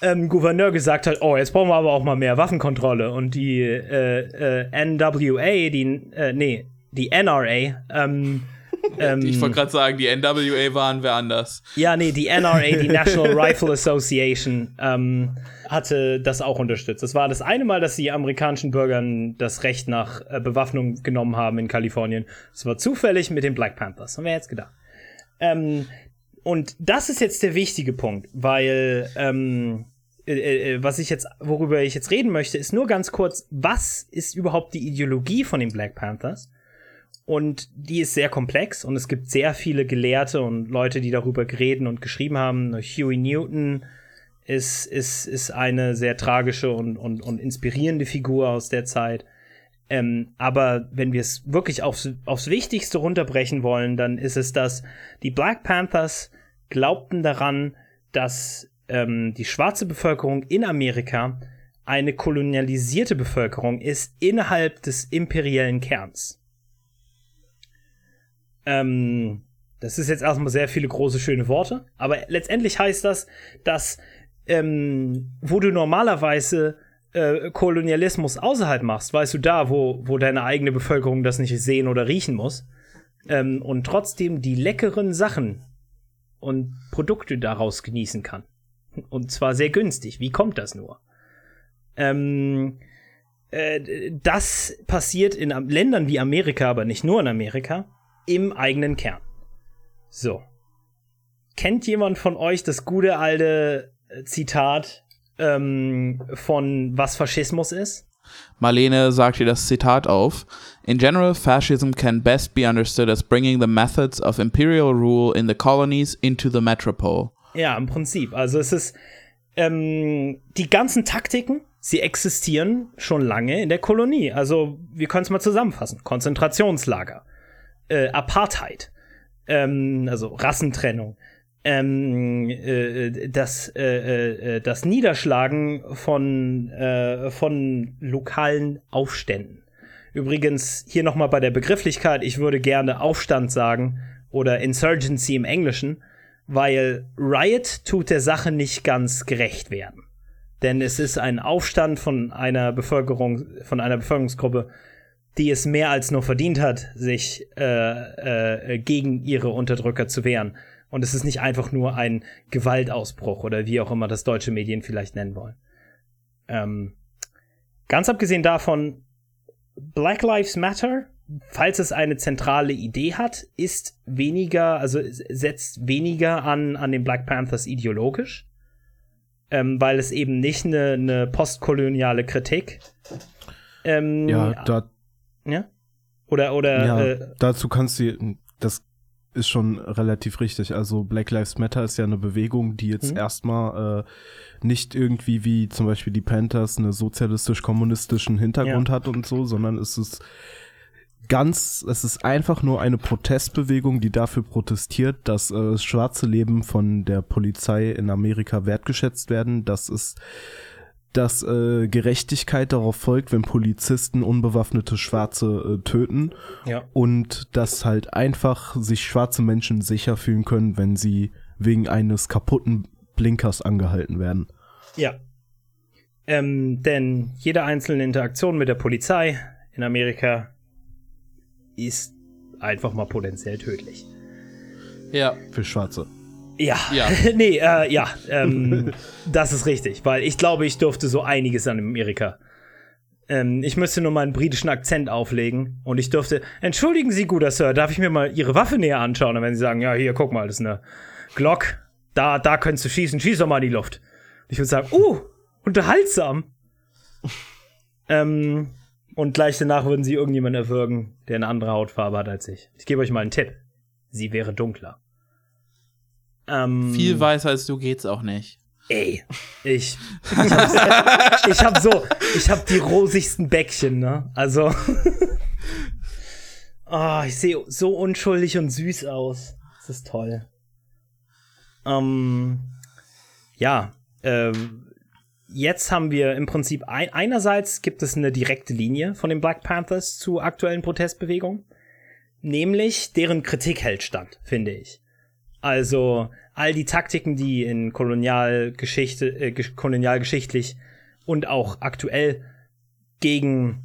ähm, Gouverneur gesagt hat, oh, jetzt brauchen wir aber auch mal mehr Waffenkontrolle. Und die äh, äh, NWA, die, äh, nee, die NRA, ähm, ähm, Ich wollte gerade sagen, die NWA waren wer anders. ja, nee, die NRA, die National Rifle Association, ähm, hatte das auch unterstützt. Das war das eine Mal, dass die amerikanischen Bürgern das Recht nach äh, Bewaffnung genommen haben in Kalifornien. Das war zufällig mit den Black Panthers. Haben wir jetzt gedacht. Ähm, und das ist jetzt der wichtige Punkt, weil ähm, äh, äh, was ich jetzt, worüber ich jetzt reden möchte, ist nur ganz kurz, was ist überhaupt die Ideologie von den Black Panthers? Und die ist sehr komplex und es gibt sehr viele Gelehrte und Leute, die darüber reden und geschrieben haben. Huey Newton ist, ist, ist eine sehr tragische und, und, und inspirierende Figur aus der Zeit. Ähm, aber wenn wir es wirklich aufs, aufs Wichtigste runterbrechen wollen, dann ist es, dass die Black Panthers glaubten daran, dass ähm, die schwarze Bevölkerung in Amerika eine kolonialisierte Bevölkerung ist innerhalb des imperiellen Kerns. Ähm, das ist jetzt erstmal sehr viele große, schöne Worte, aber letztendlich heißt das, dass ähm, wo du normalerweise äh, Kolonialismus außerhalb machst, weißt du da, wo, wo deine eigene Bevölkerung das nicht sehen oder riechen muss, ähm, und trotzdem die leckeren Sachen und Produkte daraus genießen kann. Und zwar sehr günstig. Wie kommt das nur? Ähm, äh, das passiert in Ländern wie Amerika, aber nicht nur in Amerika, im eigenen Kern. So. Kennt jemand von euch das gute alte äh, Zitat ähm, von was Faschismus ist? Marlene sagt hier das Zitat auf. In general, fascism can best be understood as bringing the methods of imperial rule in the colonies into the metropole. Ja, im Prinzip. Also es ist ähm, die ganzen Taktiken, sie existieren schon lange in der Kolonie. Also wir können es mal zusammenfassen: Konzentrationslager, äh, Apartheid, ähm, also Rassentrennung, ähm, äh, das, äh, äh, das Niederschlagen von, äh, von lokalen Aufständen. Übrigens, hier nochmal bei der Begrifflichkeit, ich würde gerne Aufstand sagen oder Insurgency im Englischen, weil Riot tut der Sache nicht ganz gerecht werden. Denn es ist ein Aufstand von einer Bevölkerung, von einer Bevölkerungsgruppe, die es mehr als nur verdient hat, sich äh, äh, gegen ihre Unterdrücker zu wehren. Und es ist nicht einfach nur ein Gewaltausbruch oder wie auch immer das deutsche Medien vielleicht nennen wollen. Ähm, ganz abgesehen davon, Black Lives Matter, falls es eine zentrale Idee hat, ist weniger, also setzt weniger an, an den Black Panthers ideologisch, ähm, weil es eben nicht eine, eine postkoloniale Kritik. Ähm, Ja, da, ja? Oder, oder, ja äh, dazu kannst du, das ist schon relativ richtig. Also Black Lives Matter ist ja eine Bewegung, die jetzt Mhm. erstmal äh, nicht irgendwie wie zum Beispiel die Panthers einen sozialistisch-kommunistischen Hintergrund Ja. hat und so, sondern es ist ganz, es ist einfach nur eine Protestbewegung, die dafür protestiert, dass äh, das schwarze Leben von der Polizei in Amerika wertgeschätzt werden, dass es dass äh, Gerechtigkeit darauf folgt, wenn Polizisten unbewaffnete Schwarze äh, töten ja. und dass halt einfach sich schwarze Menschen sicher fühlen können, wenn sie wegen eines kaputten Blinkers angehalten werden. Ja. Ähm, denn jede einzelne Interaktion mit der Polizei in Amerika ist einfach mal potenziell tödlich. Ja. Für Schwarze. Ja, Ja. nee, äh, ja, ähm, das ist richtig, weil ich glaube, ich durfte so einiges an Amerika Ähm, ich müsste nur meinen britischen Akzent auflegen und ich dürfte, entschuldigen Sie, guter Sir, darf ich mir mal Ihre Waffe näher anschauen? Und wenn Sie sagen, ja, hier, guck mal, das ist eine Glock, da, da könntest du schießen, schieß doch mal in die Luft. Ich würde sagen, uh, unterhaltsam. ähm, und gleich danach würden sie irgendjemanden erwürgen, der eine andere Hautfarbe hat als ich. Ich gebe euch mal einen Tipp. Sie wäre dunkler. Ähm, Viel weißer als du geht's auch nicht. Ey, ich, ich hab, ich hab so, ich hab die rosigsten Bäckchen, ne? Also, oh, ich sehe so unschuldig und süß aus. Das ist toll. Ähm, ja, ähm, jetzt haben wir im Prinzip ein, einerseits gibt es eine direkte Linie von den Black Panthers zu aktuellen Protestbewegungen, nämlich deren Kritik hält stand, finde ich. Also all die Taktiken, die in Kolonialgeschichte, äh, kolonialgeschichtlich und auch aktuell gegen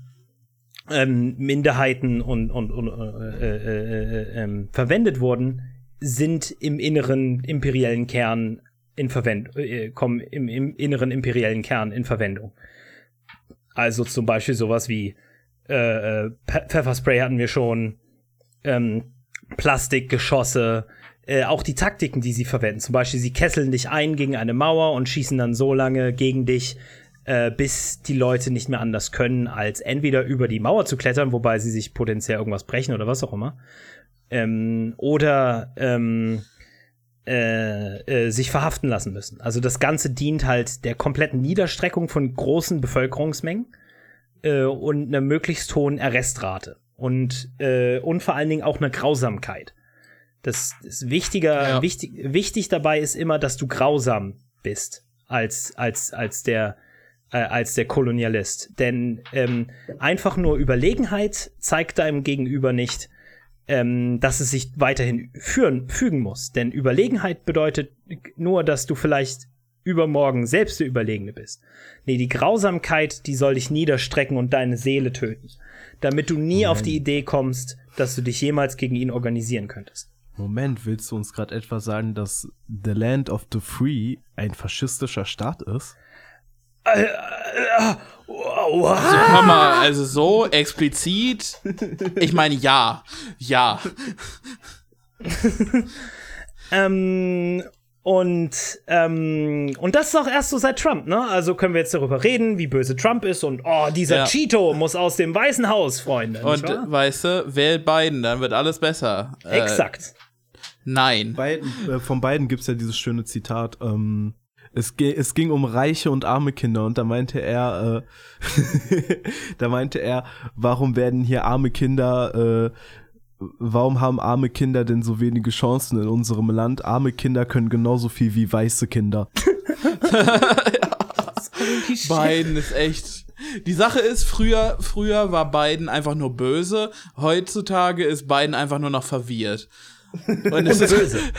ähm, Minderheiten und, und, und äh, äh, äh, ähm, verwendet wurden, sind im inneren imperiellen Kern in Verwendung, äh, kommen im, im, inneren imperiellen Kern in Verwendung. Also zum Beispiel sowas wie äh, äh Pfefferspray hatten wir schon, ähm, Plastikgeschosse, äh, auch die Taktiken, die sie verwenden. Zum Beispiel, sie kesseln dich ein gegen eine Mauer und schießen dann so lange gegen dich, äh, bis die Leute nicht mehr anders können, als entweder über die Mauer zu klettern, wobei sie sich potenziell irgendwas brechen oder was auch immer, ähm, oder ähm, äh, äh, sich verhaften lassen müssen. Also das Ganze dient halt der kompletten Niederstreckung von großen Bevölkerungsmengen äh, und einer möglichst hohen Arrestrate und, und vor allen Dingen auch einer Grausamkeit. Das, das wichtiger, ja. wichtig, wichtig dabei ist immer, dass du grausam bist als, als, als der, äh, als der Kolonialist. Denn ähm, einfach nur Überlegenheit zeigt deinem Gegenüber nicht, ähm, dass es sich weiterhin führen, fügen muss. Denn Überlegenheit bedeutet nur, dass du vielleicht übermorgen selbst der Überlegene bist. Nee, die Grausamkeit, die soll dich niederstrecken und deine Seele töten. Damit du nie Moment. auf die Idee kommst, dass du dich jemals gegen ihn organisieren könntest. Moment, willst du uns gerade etwa sagen, dass The Land of the Free ein faschistischer Staat ist? Wow. Also hör mal, also so explizit. Ich meine, ja. Ja. ähm, und, ähm, und das ist auch erst so seit Trump, ne? Also können wir jetzt darüber reden, wie böse Trump ist und oh, dieser ja. Cheeto muss aus dem Weißen Haus, Freunde. Und weißt du, wähl Biden, dann wird alles besser. Äh, Exakt. Äh, nein. Biden, äh, von beiden gibt es ja dieses schöne Zitat, ähm, es, es ging um reiche und arme Kinder und da meinte er, äh, da meinte er, warum werden hier arme Kinder, äh, warum haben arme Kinder denn so wenige Chancen in unserem Land? Arme Kinder können genauso viel wie weiße Kinder. Biden ist echt. Die Sache ist, früher, früher war Biden einfach nur böse, heutzutage ist Biden einfach nur noch verwirrt. Und es ist böse.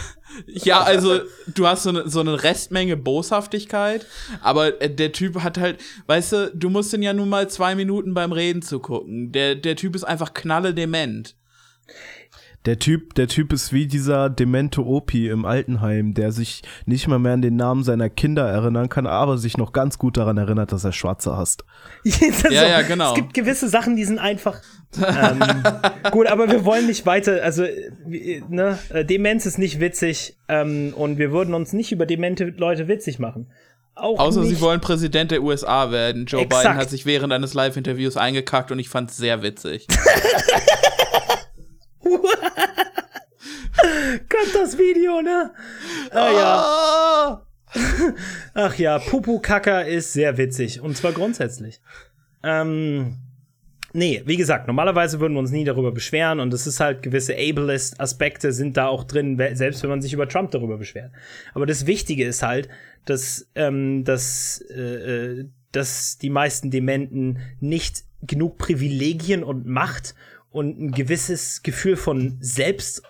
Ja, also du hast so eine, so eine Restmenge Boshaftigkeit, aber der Typ hat halt, weißt du, du musst ihn ja nun mal zwei Minuten beim Reden zugucken. Der, der Typ ist einfach knalle dement. Der Typ, der Typ ist wie dieser demente Opi im Altenheim, der sich nicht mal mehr an den Namen seiner Kinder erinnern kann, aber sich noch ganz gut daran erinnert, dass er Schwarze hasst. ja, so. ja, genau. Es gibt gewisse Sachen, die sind einfach. ähm, gut, aber wir wollen nicht weiter. Also, ne, Demenz ist nicht witzig ähm, und wir würden uns nicht über demente Leute witzig machen. Auch Außer nicht. sie wollen Präsident der USA werden. Joe Exakt. Biden hat sich während eines Live-Interviews eingekackt und ich fand es sehr witzig. Kommt das Video, ne? Ah ja. Ah. Ach ja, Pupu Kaka ist sehr witzig. Und zwar grundsätzlich. Ähm, nee, wie gesagt, normalerweise würden wir uns nie darüber beschweren und es ist halt gewisse Ableist-Aspekte sind da auch drin, selbst wenn man sich über Trump darüber beschwert. Aber das Wichtige ist halt, dass, ähm, dass, äh, äh dass die meisten Dementen nicht genug Privilegien und Macht und ein gewisses Gefühl von Selbst,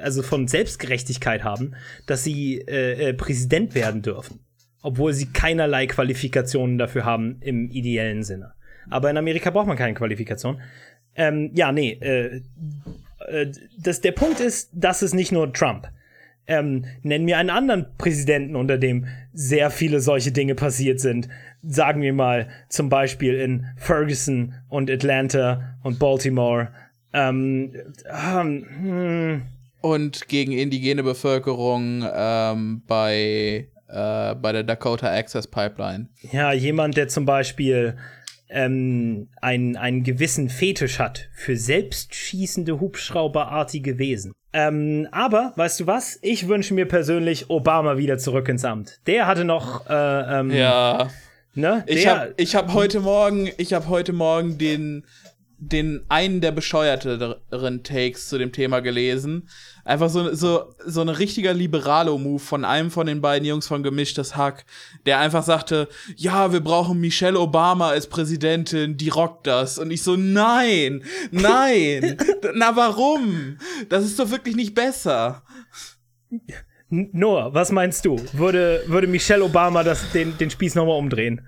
also von Selbstgerechtigkeit haben, dass sie äh, äh, Präsident werden dürfen. Obwohl sie keinerlei Qualifikationen dafür haben im ideellen Sinne. Aber in Amerika braucht man keine Qualifikation. Ähm, ja, nee, äh, äh, das, der Punkt ist, das ist nicht nur Trump. Ähm, nenn mir einen anderen Präsidenten, unter dem sehr viele solche Dinge passiert sind. Sagen wir mal zum Beispiel in Ferguson und Atlanta und Baltimore. Ähm, ähm, hm. Und gegen indigene Bevölkerung ähm, bei, äh, bei der Dakota Access Pipeline. Ja, jemand, der zum Beispiel ähm, einen, einen gewissen Fetisch hat für selbstschießende Hubschrauberartige Wesen. Ähm, aber, weißt du was? Ich wünsche mir persönlich Obama wieder zurück ins Amt. Der hatte noch, äh, ähm, Ja. Ne? Ich habe ich hab heute Morgen, ich habe heute Morgen den, den einen der bescheuerteren Takes zu dem Thema gelesen. Einfach so, so, so ein richtiger Liberalo-Move von einem von den beiden Jungs von Gemischtes Hack, der einfach sagte, ja, wir brauchen Michelle Obama als Präsidentin, die rockt das. Und ich so, nein, nein, na warum? Das ist doch wirklich nicht besser. Noah, was meinst du? Würde, würde Michelle Obama das, den, den Spieß nochmal umdrehen?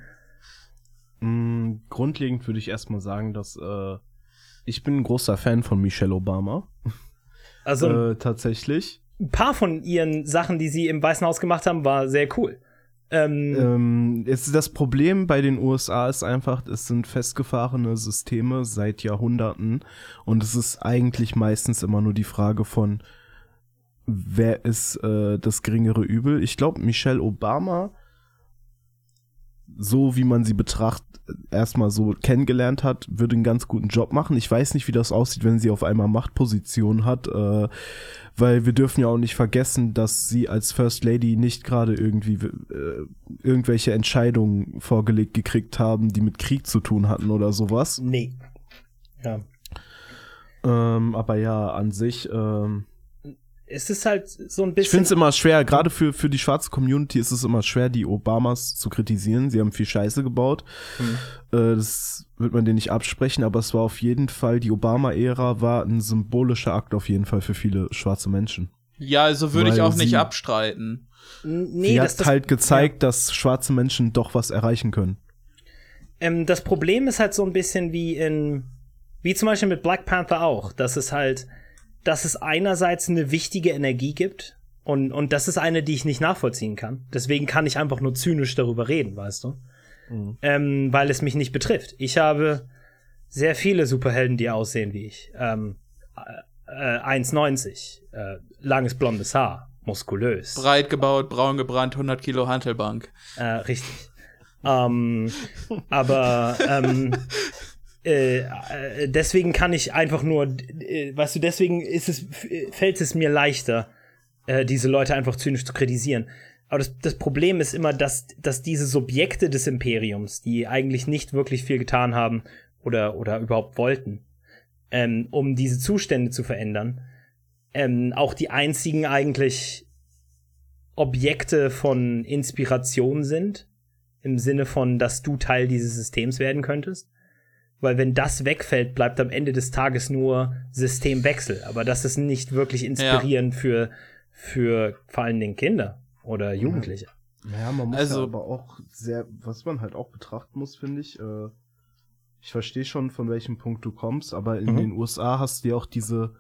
Mm, grundlegend würde ich erstmal sagen, dass äh, ich bin ein großer Fan von Michelle Obama. Also ein Äh, tatsächlich. paar von ihren Sachen, die sie im Weißen Haus gemacht haben, war sehr cool. Ähm, Ähm, jetzt das Problem bei den USA ist einfach, es sind festgefahrene Systeme seit Jahrhunderten und es ist eigentlich meistens immer nur die Frage von, wer ist äh, das geringere Übel. Ich glaube, Michelle Obama, so wie man sie betrachtet, erstmal so kennengelernt hat, würde einen ganz guten Job machen. Ich weiß nicht, wie das aussieht, wenn sie auf einmal Machtposition hat, äh, weil wir dürfen ja auch nicht vergessen, dass sie als First Lady nicht gerade irgendwie äh, irgendwelche Entscheidungen vorgelegt gekriegt haben, die mit Krieg zu tun hatten oder sowas. nee. Ja. Ähm, aber ja, an sich, ähm, Es ist halt so ein ich bisschen. finde es immer schwer, gerade für, für die schwarze Community ist es immer schwer, die Obamas zu kritisieren. Sie haben viel Scheiße gebaut. Äh, das wird man denen nicht absprechen, aber es war auf jeden Fall, die Obama-Ära war ein symbolischer Akt auf jeden Fall für viele schwarze Menschen. Ja, also würde ich auch nicht abstreiten. Nee, Sie das, hat das, halt gezeigt, dass schwarze Menschen doch was erreichen können. ähm, das Problem ist halt so ein bisschen wie in. Wie zum Beispiel mit Black Panther auch, dass es halt. Dass es einerseits eine wichtige Energie gibt. Und, und das ist eine, die ich nicht nachvollziehen kann. Deswegen kann ich einfach nur zynisch darüber reden, weißt du? Ähm, weil es mich nicht betrifft. Ich habe sehr viele Superhelden, die aussehen wie ich. Ähm, äh, äh, 1,90, äh, langes blondes Haar, muskulös. Breit gebaut, braun gebrannt, 100 Kilo Hantelbank. Äh, richtig. ähm, aber ähm, äh, äh, deswegen kann ich einfach nur, äh, weißt du, deswegen ist es, fällt es mir leichter, äh, diese Leute einfach zynisch zu kritisieren. Aber das, das Problem ist immer, dass, dass diese Subjekte des Imperiums, die eigentlich nicht wirklich viel getan haben oder, oder überhaupt wollten, ähm, um diese Zustände zu verändern, ähm, auch die einzigen eigentlich Objekte von Inspiration sind, im Sinne von, dass du Teil dieses Systems werden könntest. Weil wenn das wegfällt, bleibt am Ende des Tages nur Systemwechsel. Aber das ist nicht wirklich inspirierend für, für vor allen Dingen Kinder oder Jugendliche. Ja, man muss Also- ja aber auch sehr, was man halt auch betrachten muss, finde ich, äh, ich verstehe schon, von welchem Punkt du kommst, aber in Mhm. den USA hast du ja auch diese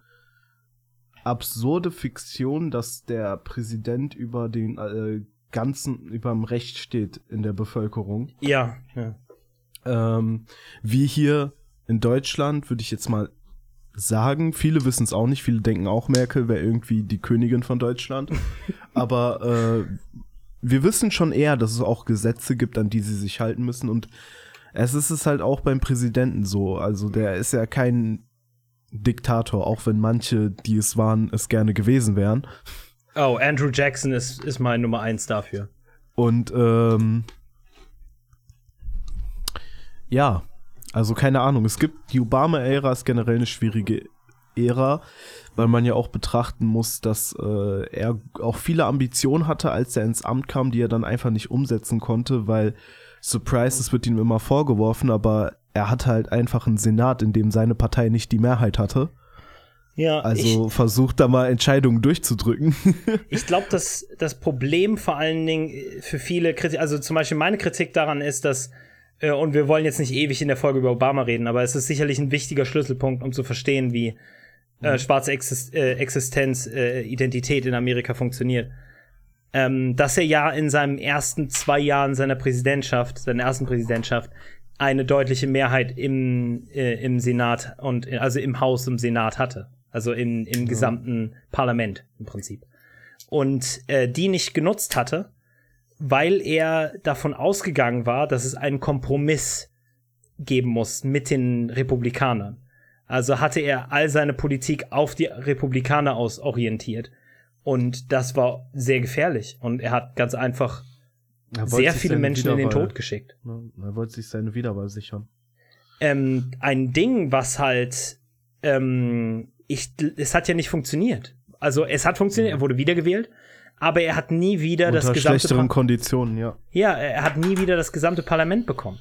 absurde Fiktion, dass der Präsident über den äh, ganzen, über dem Recht steht in der Bevölkerung. Ja, ja. Ähm, wie hier in Deutschland, würde ich jetzt mal sagen, viele wissen es auch nicht, viele denken auch, Merkel wäre irgendwie die Königin von Deutschland. Aber äh, wir wissen schon eher, dass es auch Gesetze gibt, an die sie sich halten müssen. Und es ist es halt auch beim Präsidenten so. Also der ist ja kein Diktator, auch wenn manche, die es waren, es gerne gewesen wären. Oh, Andrew Jackson ist, ist mein Nummer eins dafür. Und ähm, ja, also keine Ahnung. Es gibt die Obama-Ära ist generell eine schwierige Ära, weil man ja auch betrachten muss, dass äh, er auch viele Ambitionen hatte, als er ins Amt kam, die er dann einfach nicht umsetzen konnte, weil Surprise, es wird ihm immer vorgeworfen, aber er hat halt einfach einen Senat, in dem seine Partei nicht die Mehrheit hatte. Ja, Also versucht da mal Entscheidungen durchzudrücken. Ich glaube, dass das Problem vor allen Dingen für viele Kritik, also zum Beispiel meine Kritik daran ist, dass, und wir wollen jetzt nicht ewig in der Folge über Obama reden, aber es ist sicherlich ein wichtiger Schlüsselpunkt, um zu verstehen, wie, äh, schwarze Exist äh, Existenz, äh, Identität in Amerika funktioniert. Ähm, dass er ja in seinen ersten zwei Jahren seiner Präsidentschaft, seiner ersten Präsidentschaft, eine deutliche Mehrheit im, äh, im Senat und also im Haus im Senat hatte. Also in, im ja. gesamten Parlament im Prinzip. Und äh, die nicht genutzt hatte, weil er davon ausgegangen war, dass es einen Kompromiss geben muss mit den Republikanern. Also hatte er all seine Politik auf die Republikaner aus orientiert. Und das war sehr gefährlich. Und er hat ganz einfach sehr viele Menschen in den Tod geschickt. Er wollte sich seine Wiederwahl sichern. Ähm, ein Ding, was halt, ähm, ich, es hat ja nicht funktioniert. Also es hat funktioniert, er wurde wiedergewählt, aber er hat nie wieder Unter das gesamte schlechteren Konditionen, ja. Ja, er hat nie wieder das gesamte Parlament bekommen.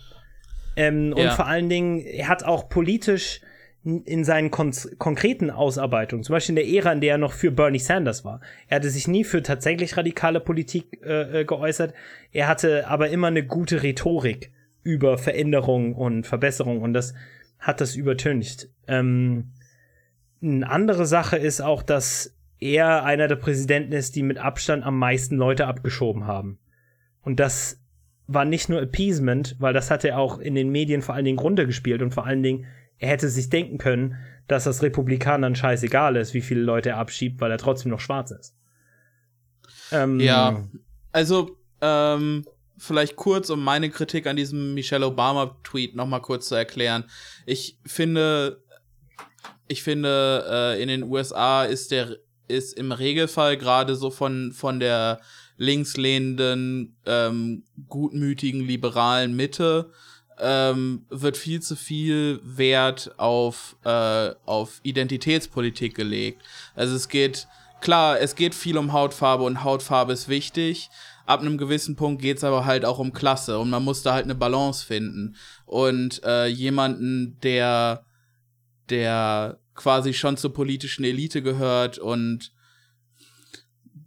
Ähm, ja. Und vor allen Dingen, er hat auch politisch in seinen kon konkreten Ausarbeitungen, zum Beispiel in der Ära, in der er noch für Bernie Sanders war. Er hatte sich nie für tatsächlich radikale Politik äh, äh, geäußert. Er hatte aber immer eine gute Rhetorik über Veränderung und Verbesserung und das hat das übertüncht. Ähm, eine andere Sache ist auch, dass er einer der Präsidenten ist, die mit Abstand am meisten Leute abgeschoben haben. Und das war nicht nur Appeasement, weil das hat er auch in den Medien vor allen Dingen runtergespielt und vor allen Dingen er hätte sich denken können, dass das Republikanern scheißegal ist, wie viele Leute er abschiebt, weil er trotzdem noch schwarz ist. Ähm, ja, also ähm, vielleicht kurz, um meine Kritik an diesem Michelle Obama-Tweet noch mal kurz zu erklären. Ich finde, ich finde, äh, in den USA ist der ist im Regelfall gerade so von von der linkslehnenden, ähm, gutmütigen liberalen Mitte ähm, wird viel zu viel Wert auf, äh, auf Identitätspolitik gelegt. Also es geht, klar, es geht viel um Hautfarbe und Hautfarbe ist wichtig. Ab einem gewissen Punkt geht es aber halt auch um Klasse und man muss da halt eine Balance finden. Und äh, jemanden, der, der quasi schon zur politischen Elite gehört und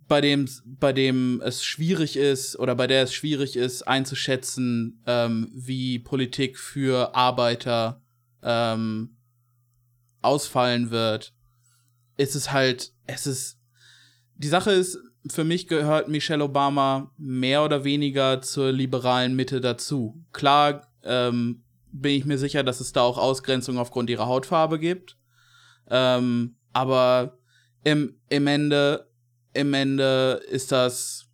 bei dem, bei dem es schwierig ist oder bei der es schwierig ist einzuschätzen, ähm, wie Politik für Arbeiter ähm, ausfallen wird, ist es halt, es ist, die Sache ist, für mich gehört Michelle Obama mehr oder weniger zur liberalen Mitte dazu. Klar ähm, bin ich mir sicher, dass es da auch Ausgrenzungen aufgrund ihrer Hautfarbe gibt, ähm, aber im, im Ende im Ende ist das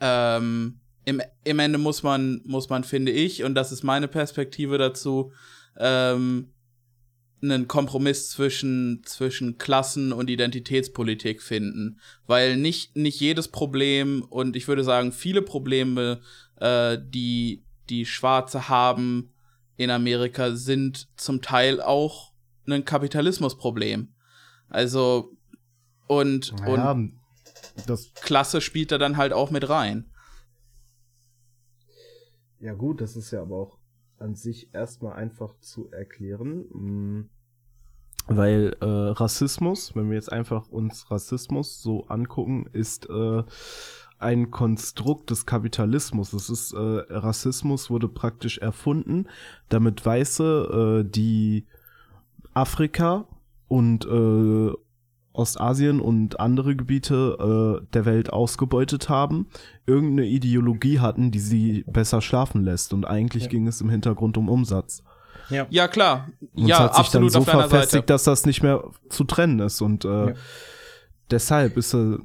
ähm, im, im Ende muss man, muss man, finde ich, und das ist meine Perspektive dazu, ähm, einen Kompromiss zwischen, zwischen Klassen- und Identitätspolitik finden. Weil nicht, nicht jedes Problem und ich würde sagen, viele Probleme, äh, die, die Schwarze haben in Amerika, sind zum Teil auch ein Kapitalismusproblem. Also und, naja, und das Klasse spielt da dann halt auch mit rein. Ja, gut, das ist ja aber auch an sich erstmal einfach zu erklären. Mm, weil äh, Rassismus, wenn wir jetzt einfach uns Rassismus so angucken, ist äh, ein Konstrukt des Kapitalismus. Es ist äh, Rassismus wurde praktisch erfunden, damit Weiße, äh, die Afrika und äh, Ostasien und andere Gebiete äh, der Welt ausgebeutet haben, irgendeine Ideologie hatten, die sie besser schlafen lässt. Und eigentlich ja. ging es im Hintergrund um Umsatz. Ja, ja klar. Und ja, es hat sich absolut dann so verfestigt, Seite. dass das nicht mehr zu trennen ist. Und äh, ja. deshalb ist er.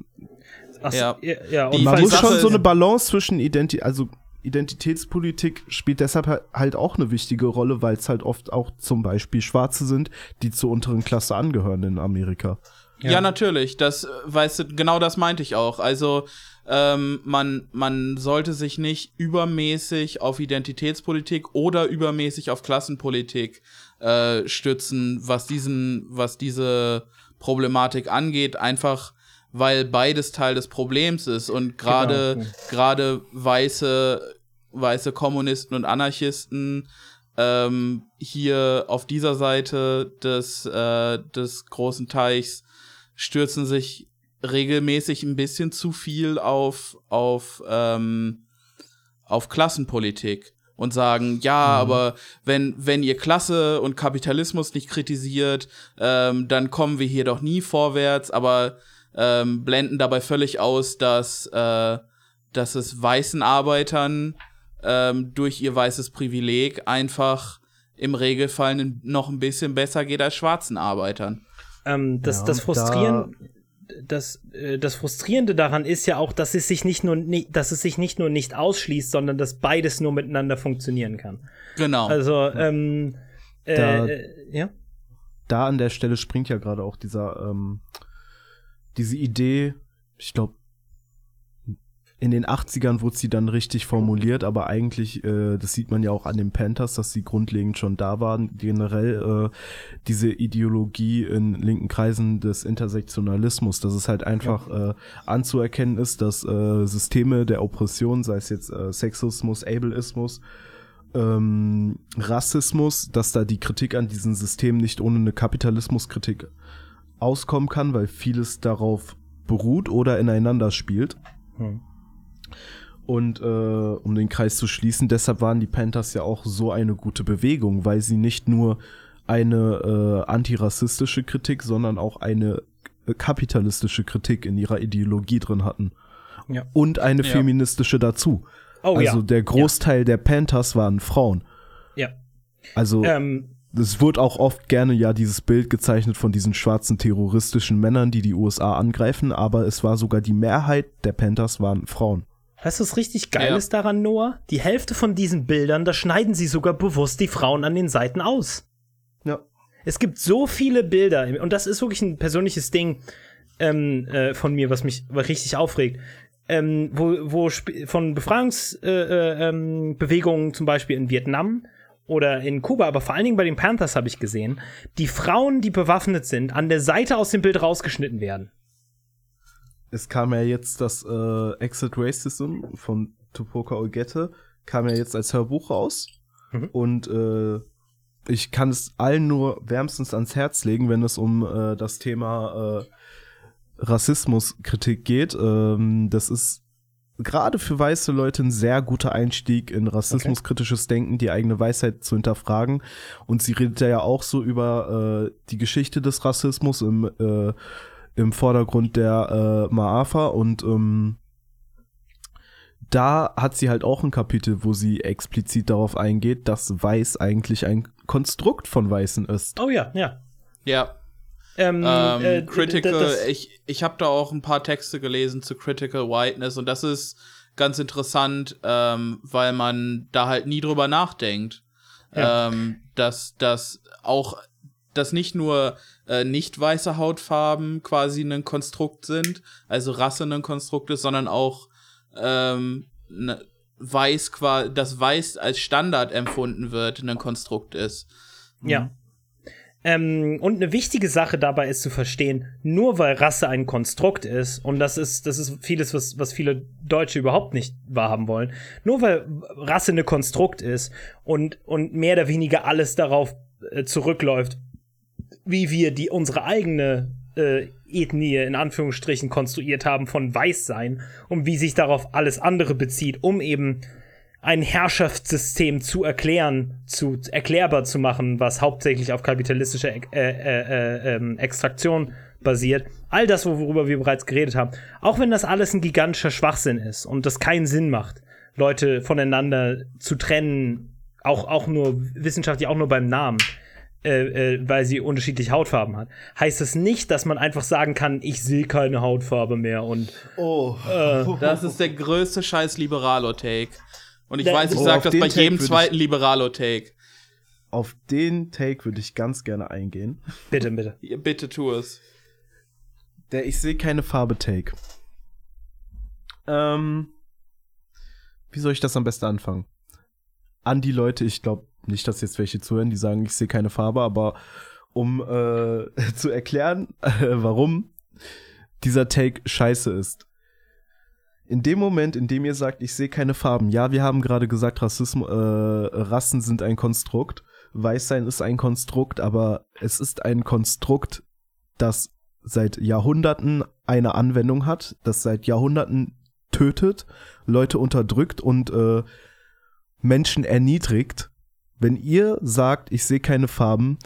Ach, ja, ja und man muss Sache schon so eine Balance zwischen Identität, also Identitätspolitik spielt deshalb halt auch eine wichtige Rolle, weil es halt oft auch zum Beispiel Schwarze sind, die zur unteren Klasse angehören in Amerika. Ja. ja, natürlich. Das, weißt du, genau das meinte ich auch. Also, ähm, man, man sollte sich nicht übermäßig auf Identitätspolitik oder übermäßig auf Klassenpolitik äh, stützen, was diesen, was diese Problematik angeht, einfach weil beides Teil des Problems ist und gerade genau. gerade weiße weiße Kommunisten und Anarchisten ähm, hier auf dieser Seite des äh, des großen Teichs stürzen sich regelmäßig ein bisschen zu viel auf, auf, ähm, auf Klassenpolitik. und sagen, ja, mhm. aber wenn, wenn ihr Klasse und Kapitalismus nicht kritisiert, ähm, dann kommen wir hier doch nie vorwärts, aber ähm, blenden dabei völlig aus, dass, äh, dass es weißen Arbeitern ähm, durch ihr weißes Privileg einfach im Regelfall noch ein bisschen besser geht als schwarzen Arbeitern. Ähm, das, ja, das Frustrieren, da das, äh, das Frustrierende daran ist ja auch, dass es sich nicht nur, dass es sich nicht nur nicht ausschließt, sondern dass beides nur miteinander funktionieren kann. Genau. Also, ähm, äh, da, äh, ja. Da an der Stelle springt ja gerade auch dieser, ähm, diese Idee, ich glaube, in den 80ern wurde sie dann richtig formuliert, aber eigentlich, äh, das sieht man ja auch an den Panthers, dass sie grundlegend schon da waren. Generell äh, diese Ideologie in linken Kreisen des Intersektionalismus, dass es halt einfach ja. äh, anzuerkennen ist, dass äh, Systeme der Oppression, sei es jetzt äh, Sexismus, Ableismus, ähm, Rassismus, dass da die Kritik an diesen Systemen nicht ohne eine Kapitalismuskritik auskommen kann, weil vieles darauf beruht oder ineinander spielt. Hm. Und äh, um den Kreis zu schließen, deshalb waren die Panthers ja auch so eine gute Bewegung, weil sie nicht nur eine äh, antirassistische Kritik, sondern auch eine äh, kapitalistische Kritik in ihrer Ideologie drin hatten. Ja. Und eine ja. feministische dazu. Oh, also ja. der Großteil der Panthers waren Frauen. Ja. Also ähm, es wird auch oft gerne ja dieses Bild gezeichnet von diesen schwarzen terroristischen Männern, die die USA angreifen, aber es war sogar die Mehrheit der Panthers waren Frauen. Weißt du, was richtig geil ja. ist daran, Noah? Die Hälfte von diesen Bildern, da schneiden sie sogar bewusst die Frauen an den Seiten aus. Ja. Es gibt so viele Bilder, und das ist wirklich ein persönliches Ding ähm, äh, von mir, was mich richtig aufregt. Ähm, wo, wo von Befreiungsbewegungen äh, äh, zum Beispiel in Vietnam oder in Kuba, aber vor allen Dingen bei den Panthers habe ich gesehen, die Frauen, die bewaffnet sind, an der Seite aus dem Bild rausgeschnitten werden es kam ja jetzt das äh, Exit Racism von Tupoka Ogette, kam ja jetzt als Hörbuch raus. Mhm. Und äh, ich kann es allen nur wärmstens ans Herz legen, wenn es um äh, das Thema äh, Rassismuskritik geht. Ähm, das ist gerade für weiße Leute ein sehr guter Einstieg in rassismuskritisches okay. Denken, die eigene Weisheit zu hinterfragen. Und sie redet ja auch so über äh, die Geschichte des Rassismus im äh, im Vordergrund der äh, Maafa und ähm, da hat sie halt auch ein Kapitel, wo sie explizit darauf eingeht, dass Weiß eigentlich ein Konstrukt von Weißen ist. Oh ja, ja. Ja. Ähm, ähm, äh, critical, ich, ich habe da auch ein paar Texte gelesen zu Critical Whiteness und das ist ganz interessant, ähm, weil man da halt nie drüber nachdenkt. Ja. Ähm, dass, dass auch dass nicht nur äh, nicht weiße Hautfarben quasi ein Konstrukt sind, also Rasse ein Konstrukt ist, sondern auch ähm, ne, weiß quasi, das Weiß als Standard empfunden wird, ein Konstrukt ist. Mhm. Ja. Ähm, und eine wichtige Sache dabei ist zu verstehen, nur weil Rasse ein Konstrukt ist, und das ist, das ist vieles, was, was viele Deutsche überhaupt nicht wahrhaben wollen, nur weil Rasse eine Konstrukt ist und, und mehr oder weniger alles darauf äh, zurückläuft, wie wir die unsere eigene äh, Ethnie in Anführungsstrichen konstruiert haben von Weißsein und wie sich darauf alles andere bezieht, um eben ein Herrschaftssystem zu erklären, zu erklärbar zu machen, was hauptsächlich auf kapitalistischer äh, äh, äh, ähm, Extraktion basiert. All das, worüber wir bereits geredet haben. Auch wenn das alles ein gigantischer Schwachsinn ist und das keinen Sinn macht, Leute voneinander zu trennen, auch, auch nur wissenschaftlich, auch nur beim Namen äh, äh, weil sie unterschiedliche Hautfarben hat, heißt es das nicht, dass man einfach sagen kann, ich sehe keine Hautfarbe mehr und oh. Äh, das ist der größte scheiß Liberalo-Take. Und ich weiß, ich oh, sag das bei Take jedem zweiten Liberalo-Take. Auf den Take würde ich ganz gerne eingehen. Bitte, bitte. Ja, bitte tu es. Der Ich sehe keine Farbe Take. Ähm, wie soll ich das am besten anfangen? An die Leute, ich glaube, nicht, dass jetzt welche zuhören, die sagen, ich sehe keine Farbe, aber um äh, zu erklären, äh, warum dieser Take scheiße ist. In dem Moment, in dem ihr sagt, ich sehe keine Farben, ja, wir haben gerade gesagt, Rassismus, äh, Rassen sind ein Konstrukt, Weißsein ist ein Konstrukt, aber es ist ein Konstrukt, das seit Jahrhunderten eine Anwendung hat, das seit Jahrhunderten tötet, Leute unterdrückt und äh, Menschen erniedrigt, wenn ihr sagt, ich sehe keine Farben,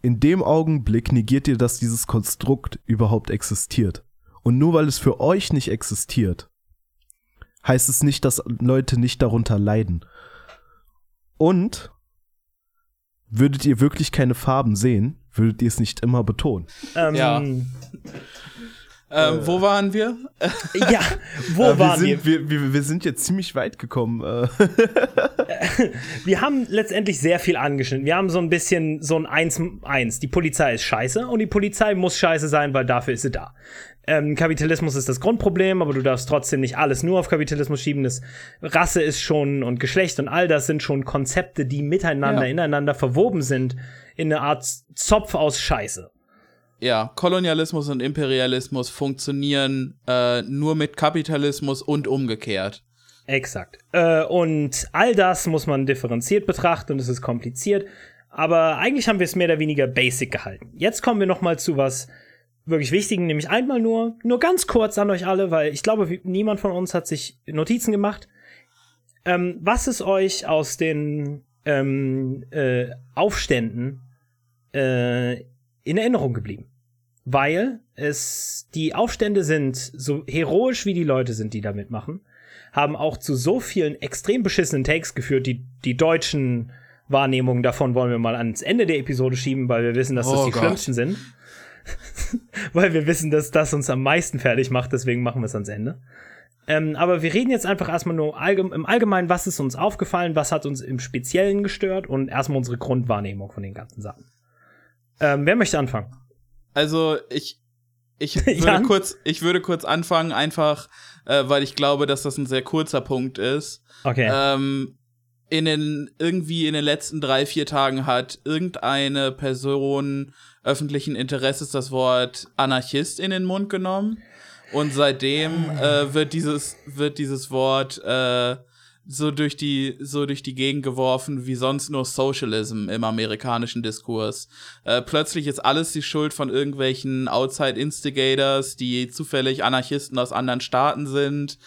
in dem Augenblick negiert ihr, dass dieses Konstrukt überhaupt existiert. Und nur weil es für euch nicht existiert, heißt es nicht, dass Leute nicht darunter leiden. Und würdet ihr wirklich keine Farben sehen, würdet ihr es nicht immer betonen. Ähm, Ja. Ähm, wo waren wir? ja, wo Äh, wir, waren sind, wir? wir? Wir, wir sind jetzt ziemlich weit gekommen. Äh. Wir haben letztendlich sehr viel angeschnitten. Wir haben so ein bisschen so ein 1-1. Die Polizei ist scheiße und die Polizei muss scheiße sein, weil dafür ist sie da. Ähm, Kapitalismus ist das Grundproblem, aber du darfst trotzdem nicht alles nur auf Kapitalismus schieben. Das Rasse ist schon und Geschlecht und all das sind schon Konzepte, die miteinander, Ja. ineinander verwoben sind in eine Art Zopf aus Scheiße. Ja, Kolonialismus und Imperialismus funktionieren äh, nur mit Kapitalismus und umgekehrt. Exakt. Äh, und all das muss man differenziert betrachten und es ist kompliziert. Aber eigentlich haben wir es mehr oder weniger basic gehalten. Jetzt kommen wir noch mal zu was wirklich Wichtigen, nämlich einmal nur, nur ganz kurz an euch alle, weil ich glaube, niemand von uns hat sich Notizen gemacht. Ähm, was ist euch aus den ähm, äh, Aufständen äh, in Erinnerung geblieben? Weil es die Aufstände sind, so heroisch wie die Leute sind, die da mitmachen, haben auch zu so vielen extrem beschissenen Takes geführt, die, die deutschen Wahrnehmungen davon wollen wir mal ans Ende der Episode schieben, weil wir wissen, dass das Oh die Gott. schlimmsten sind. weil wir wissen, dass das uns am meisten fertig macht, deswegen machen wir es ans Ende. Ähm, aber wir reden jetzt einfach erstmal nur allgem im Allgemeinen, was ist uns aufgefallen, was hat uns im Speziellen gestört und erstmal unsere Grundwahrnehmung von den ganzen Sachen. Ähm, wer möchte anfangen? Also ich, ich würde kurz, ich würde kurz anfangen, einfach, äh, weil ich glaube, dass das ein sehr kurzer Punkt ist. Okay. Ähm, in den, irgendwie in den letzten drei, vier Tagen hat irgendeine Person öffentlichen Interesses das Wort Anarchist in den Mund genommen. Und seitdem äh, wird dieses, wird dieses Wort äh, so durch die, so durch die Gegend geworfen wie sonst nur Socialism im amerikanischen Diskurs. Äh, plötzlich ist alles die Schuld von irgendwelchen Outside Instigators, die zufällig Anarchisten aus anderen Staaten sind.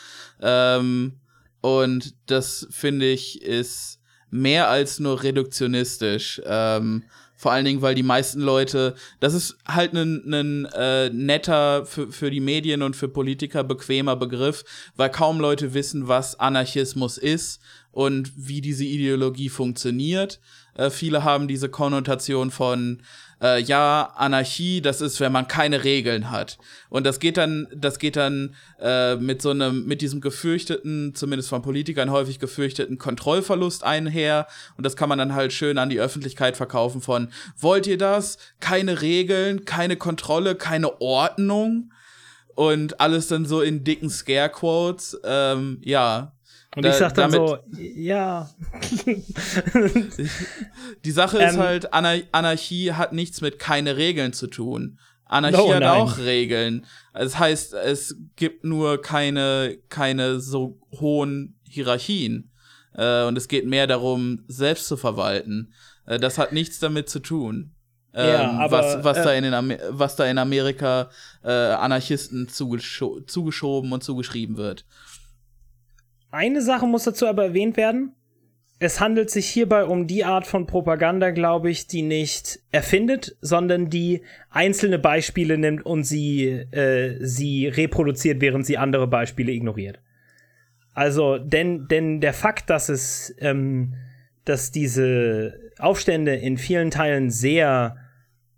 Ähm, und das finde ich ist mehr als nur reduktionistisch. Ähm, vor allen Dingen, weil die meisten Leute, das ist halt ein, äh, netter, für, für die Medien und für Politiker bequemer Begriff, weil kaum Leute wissen, was Anarchismus ist und wie diese Ideologie funktioniert. Äh, viele haben diese Konnotation von, äh, ja, Anarchie, das ist, wenn man keine Regeln hat. Und das geht dann, das geht dann äh, mit so einem, mit diesem gefürchteten, zumindest von Politikern häufig gefürchteten Kontrollverlust einher. Und das kann man dann halt schön an die Öffentlichkeit verkaufen von, wollt ihr das? Keine Regeln, keine Kontrolle, keine Ordnung. Und alles dann so in dicken Scare-Quotes. Ähm, ja, und ich da- sag dann damit- so, ja. Die Sache ist Ähm, halt, Anar Anarchie hat nichts mit keine Regeln zu tun. Anarchie Oh, hat nein. auch Regeln. Das heißt, es gibt nur keine, keine so hohen Hierarchien. Äh, und es geht mehr darum, selbst zu verwalten. Äh, das hat nichts damit zu tun. Ja, ähm, aber, was, was, äh, da in den Amer was da in Amerika äh, Anarchisten zugescho zugeschoben und zugeschrieben wird. Eine Sache muss dazu aber erwähnt werden. Es handelt sich hierbei um die Art von Propaganda, glaube ich, die nicht erfindet, sondern die einzelne Beispiele nimmt und sie, äh, sie reproduziert, während sie andere Beispiele ignoriert. Also, denn, denn der Fakt, dass es, ähm, dass diese Aufstände in vielen Teilen sehr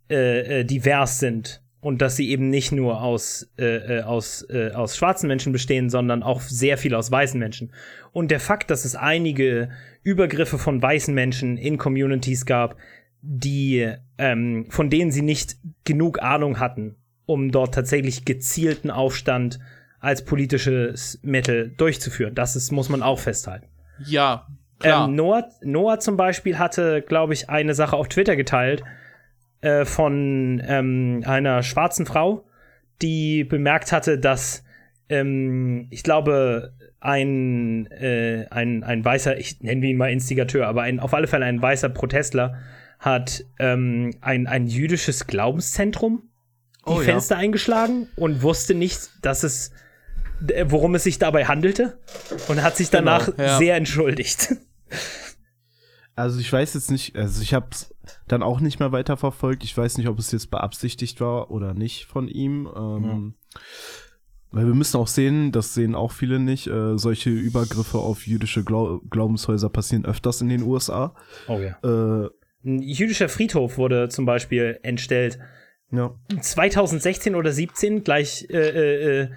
äh, äh, divers sind und dass sie eben nicht nur aus, äh, äh, aus, äh, aus schwarzen Menschen bestehen, sondern auch sehr viel aus weißen Menschen. Und der Fakt, dass es einige Übergriffe von weißen Menschen in Communities gab, die, ähm, von denen sie nicht genug Ahnung hatten, um dort tatsächlich gezielten Aufstand als politisches Mittel durchzuführen. Das ist, muss man auch festhalten. Ja, klar. Ähm, Noah, Noah zum Beispiel hatte, glaube ich, eine Sache auf Twitter geteilt äh, von ähm, einer schwarzen Frau, die bemerkt hatte, dass ähm, ich glaube, ein, äh, ein, ein weißer, ich nenne ihn mal Instigateur, aber ein, auf alle Fälle ein weißer Protestler hat ähm, ein, ein jüdisches Glaubenszentrum die Oh ja. Fenster eingeschlagen und wusste nicht, dass es, worum es sich dabei handelte und hat sich danach Genau, ja. sehr entschuldigt. Also ich weiß jetzt nicht, also ich habe es dann auch nicht mehr weiterverfolgt. Ich weiß nicht, ob es jetzt beabsichtigt war oder nicht von ihm. Ähm, Weil wir müssen auch sehen, das sehen auch viele nicht, äh, solche Übergriffe auf jüdische Glau Glaubenshäuser passieren öfters in den USA. Oh ja. Äh, Ein jüdischer Friedhof wurde zum Beispiel entstellt. ja. 2016 oder 17 gleich, äh, äh,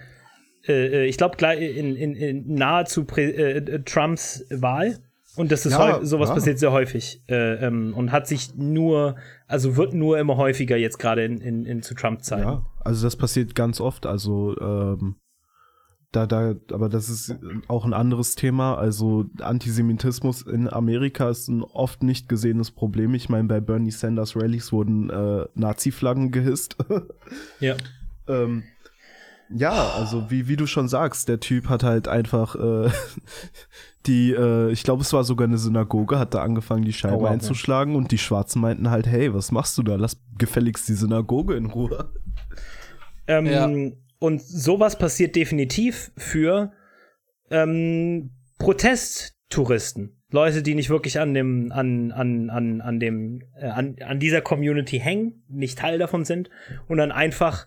äh, äh, ich glaube in, in, in nahezu äh, Trumps Wahl. Und das ist Ja, sowas ja. passiert sehr häufig äh, ähm, und hat sich nur, also wird nur immer häufiger jetzt gerade in, in, in zu Trump-Zeiten. Ja, also das passiert ganz oft. Also ähm, da, da, aber das ist auch ein anderes Thema. Also Antisemitismus in Amerika ist ein oft nicht gesehenes Problem. Ich meine, bei Bernie Sanders Rallies wurden äh, Nazi-Flaggen gehisst. Ja. ähm, ja, also wie, wie du schon sagst, der Typ hat halt einfach äh, die, äh, ich glaube, es war sogar eine Synagoge, hat da angefangen, die Scheibe Oh, ja. einzuschlagen und die Schwarzen meinten halt, hey, was machst du da? Lass gefälligst die Synagoge in Ruhe. Ähm, Ja. Und sowas passiert definitiv für ähm, Protesttouristen. Leute, die nicht wirklich an dem, an, an, an, an dem, äh, an, an dieser Community hängen, nicht Teil davon sind und dann einfach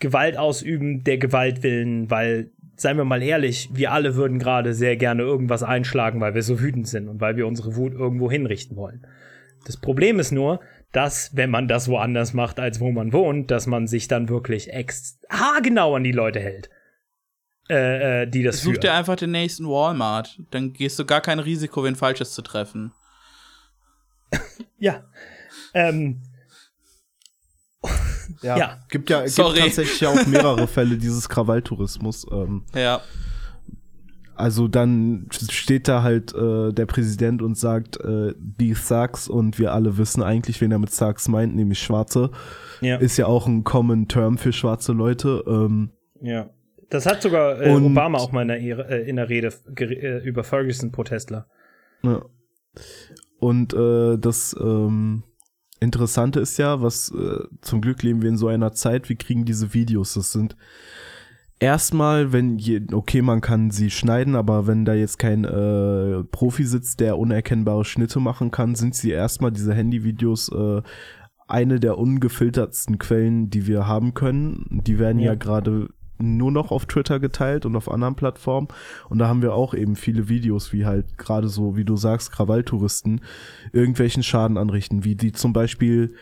Gewalt ausüben, der Gewalt willen, weil, seien wir mal ehrlich, wir alle würden gerade sehr gerne irgendwas einschlagen, weil wir so wütend sind und weil wir unsere Wut irgendwo hinrichten wollen. Das Problem ist nur, dass, wenn man das woanders macht, als wo man wohnt, dass man sich dann wirklich ex haargenau an die Leute hält. Äh, äh, die das Such führen. dir einfach den nächsten Walmart. Dann gehst du gar kein Risiko, wen Falsches zu treffen. Ja. Ähm, Ja, Ja. gibt ja gibt Sorry. tatsächlich ja auch mehrere Fälle dieses Krawalltourismus. Ähm, Ja. also dann steht da halt äh, der Präsident und sagt, äh, die Thugs und wir alle wissen eigentlich, wen er mit Thugs meint, nämlich Schwarze. ja. Ist ja auch ein Common Term für schwarze Leute. Ähm, ja. Das hat sogar äh, Und- Obama auch mal in der, Ehre- äh, in der Rede äh, über Ferguson-Protestler. Ja. Und äh, das ähm, Interessante ist ja, was äh, zum Glück leben wir in so einer Zeit, wir kriegen diese Videos. Das sind erstmal, wenn je, okay, man kann sie schneiden, aber wenn da jetzt kein äh, Profi sitzt, der unerkennbare Schnitte machen kann, sind sie erstmal diese Handyvideos äh, eine der ungefiltertsten Quellen, die wir haben können. Die werden ja, Ja. gerade nur noch auf Twitter geteilt und auf anderen Plattformen. Und da haben wir auch eben viele Videos, wie halt gerade so, wie du sagst, Krawalltouristen irgendwelchen Schaden anrichten, wie die zum Beispiel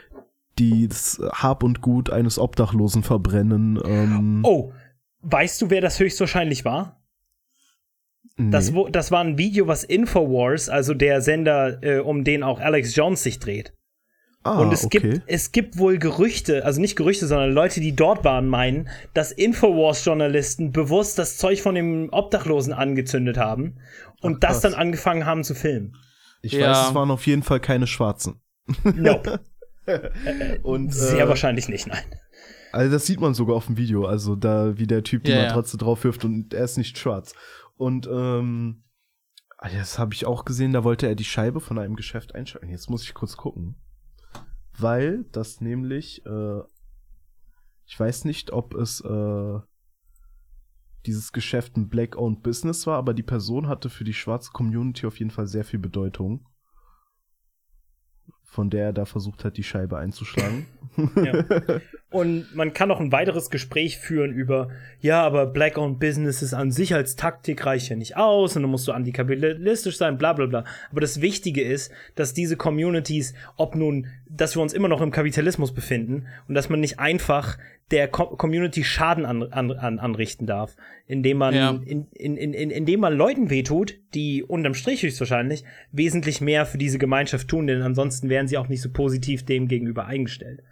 die das Hab und Gut eines Obdachlosen verbrennen. Ähm, Oh, weißt du, wer das höchstwahrscheinlich war? Das, nee. wo, das war ein Video, was Infowars, also der Sender, äh, um den auch Alex Jones sich dreht. Ah, Und es okay. gibt, es gibt wohl Gerüchte, also nicht Gerüchte, sondern Leute, die dort waren, meinen, dass Infowars-Journalisten bewusst das Zeug von dem Obdachlosen angezündet haben und Ach, das dann angefangen haben zu filmen. ich Ja. weiß, es waren auf jeden Fall keine Schwarzen. Nope. Und Sehr äh, wahrscheinlich nicht, nein. Also das sieht man sogar auf dem Video, also da wie der Typ die. Matratze drauf wirft und er ist nicht schwarz. Und ähm, ah, das habe ich auch gesehen, da wollte er die Scheibe von einem Geschäft einschalten. Jetzt muss ich kurz gucken. Weil das nämlich, äh, ich weiß nicht, ob es äh, dieses Geschäft ein Black-owned Business war, aber die Person hatte für die schwarze Community auf jeden Fall sehr viel Bedeutung. Von der er da versucht hat, die Scheibe einzuschlagen. Ja. Und man kann auch ein weiteres Gespräch führen über, ja, aber Black-owned Businesses an sich als Taktik reicht ja nicht aus und dann musst du antikapitalistisch sein, bla bla bla. Aber das Wichtige ist, dass diese Communities, ob nun, dass wir uns immer noch im Kapitalismus befinden und dass man nicht einfach der Co Community Schaden an, an, an, anrichten darf, indem man, Ja. in, in, in, in, indem man Leuten wehtut, die unterm Strich höchstwahrscheinlich wesentlich mehr für diese Gemeinschaft tun, denn ansonsten wären sie auch nicht so positiv dem gegenüber eingestellt.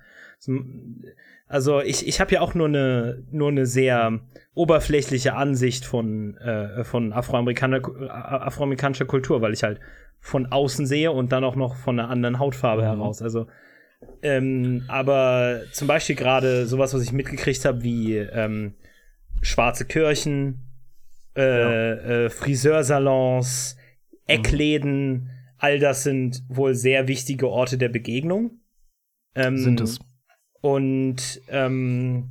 Also ich, ich habe ja auch nur eine nur eine sehr oberflächliche Ansicht von äh, von Afroamerikaner, äh, afroamerikanischer Kultur, weil ich halt von außen sehe und dann auch noch von einer anderen Hautfarbe Mhm. heraus. Also ähm, aber zum Beispiel gerade sowas, was ich mitgekriegt habe, wie ähm, schwarze Kirchen, äh, äh, Friseursalons, Eckläden, all das sind wohl sehr wichtige Orte der Begegnung. Ähm, Sind es. Und ähm,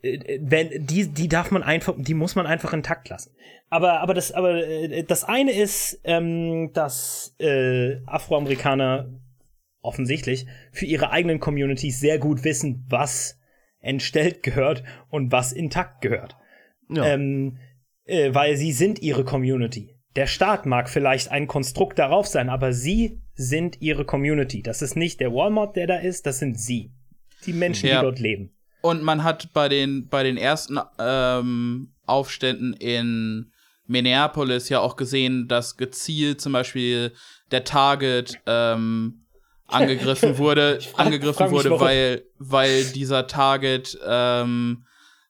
äh, wenn die die darf man einfach die muss man einfach intakt lassen. Aber aber das aber äh, das eine ist ähm, dass äh, Afroamerikaner offensichtlich für ihre eigenen Communities sehr gut wissen was entstellt gehört und was intakt gehört. Ja. ähm, äh, weil sie sind ihre Community. Der Staat mag vielleicht ein Konstrukt darauf sein aber sie sind ihre Community. Das ist nicht der Walmart der da ist das sind sie die Menschen Ja. die dort leben Und man hat bei den, bei den ersten ähm, Aufständen in Minneapolis ja auch gesehen, dass gezielt zum Beispiel der Target ähm, angegriffen wurde, frag- angegriffen frag wurde, warum. weil, weil dieser Target ähm,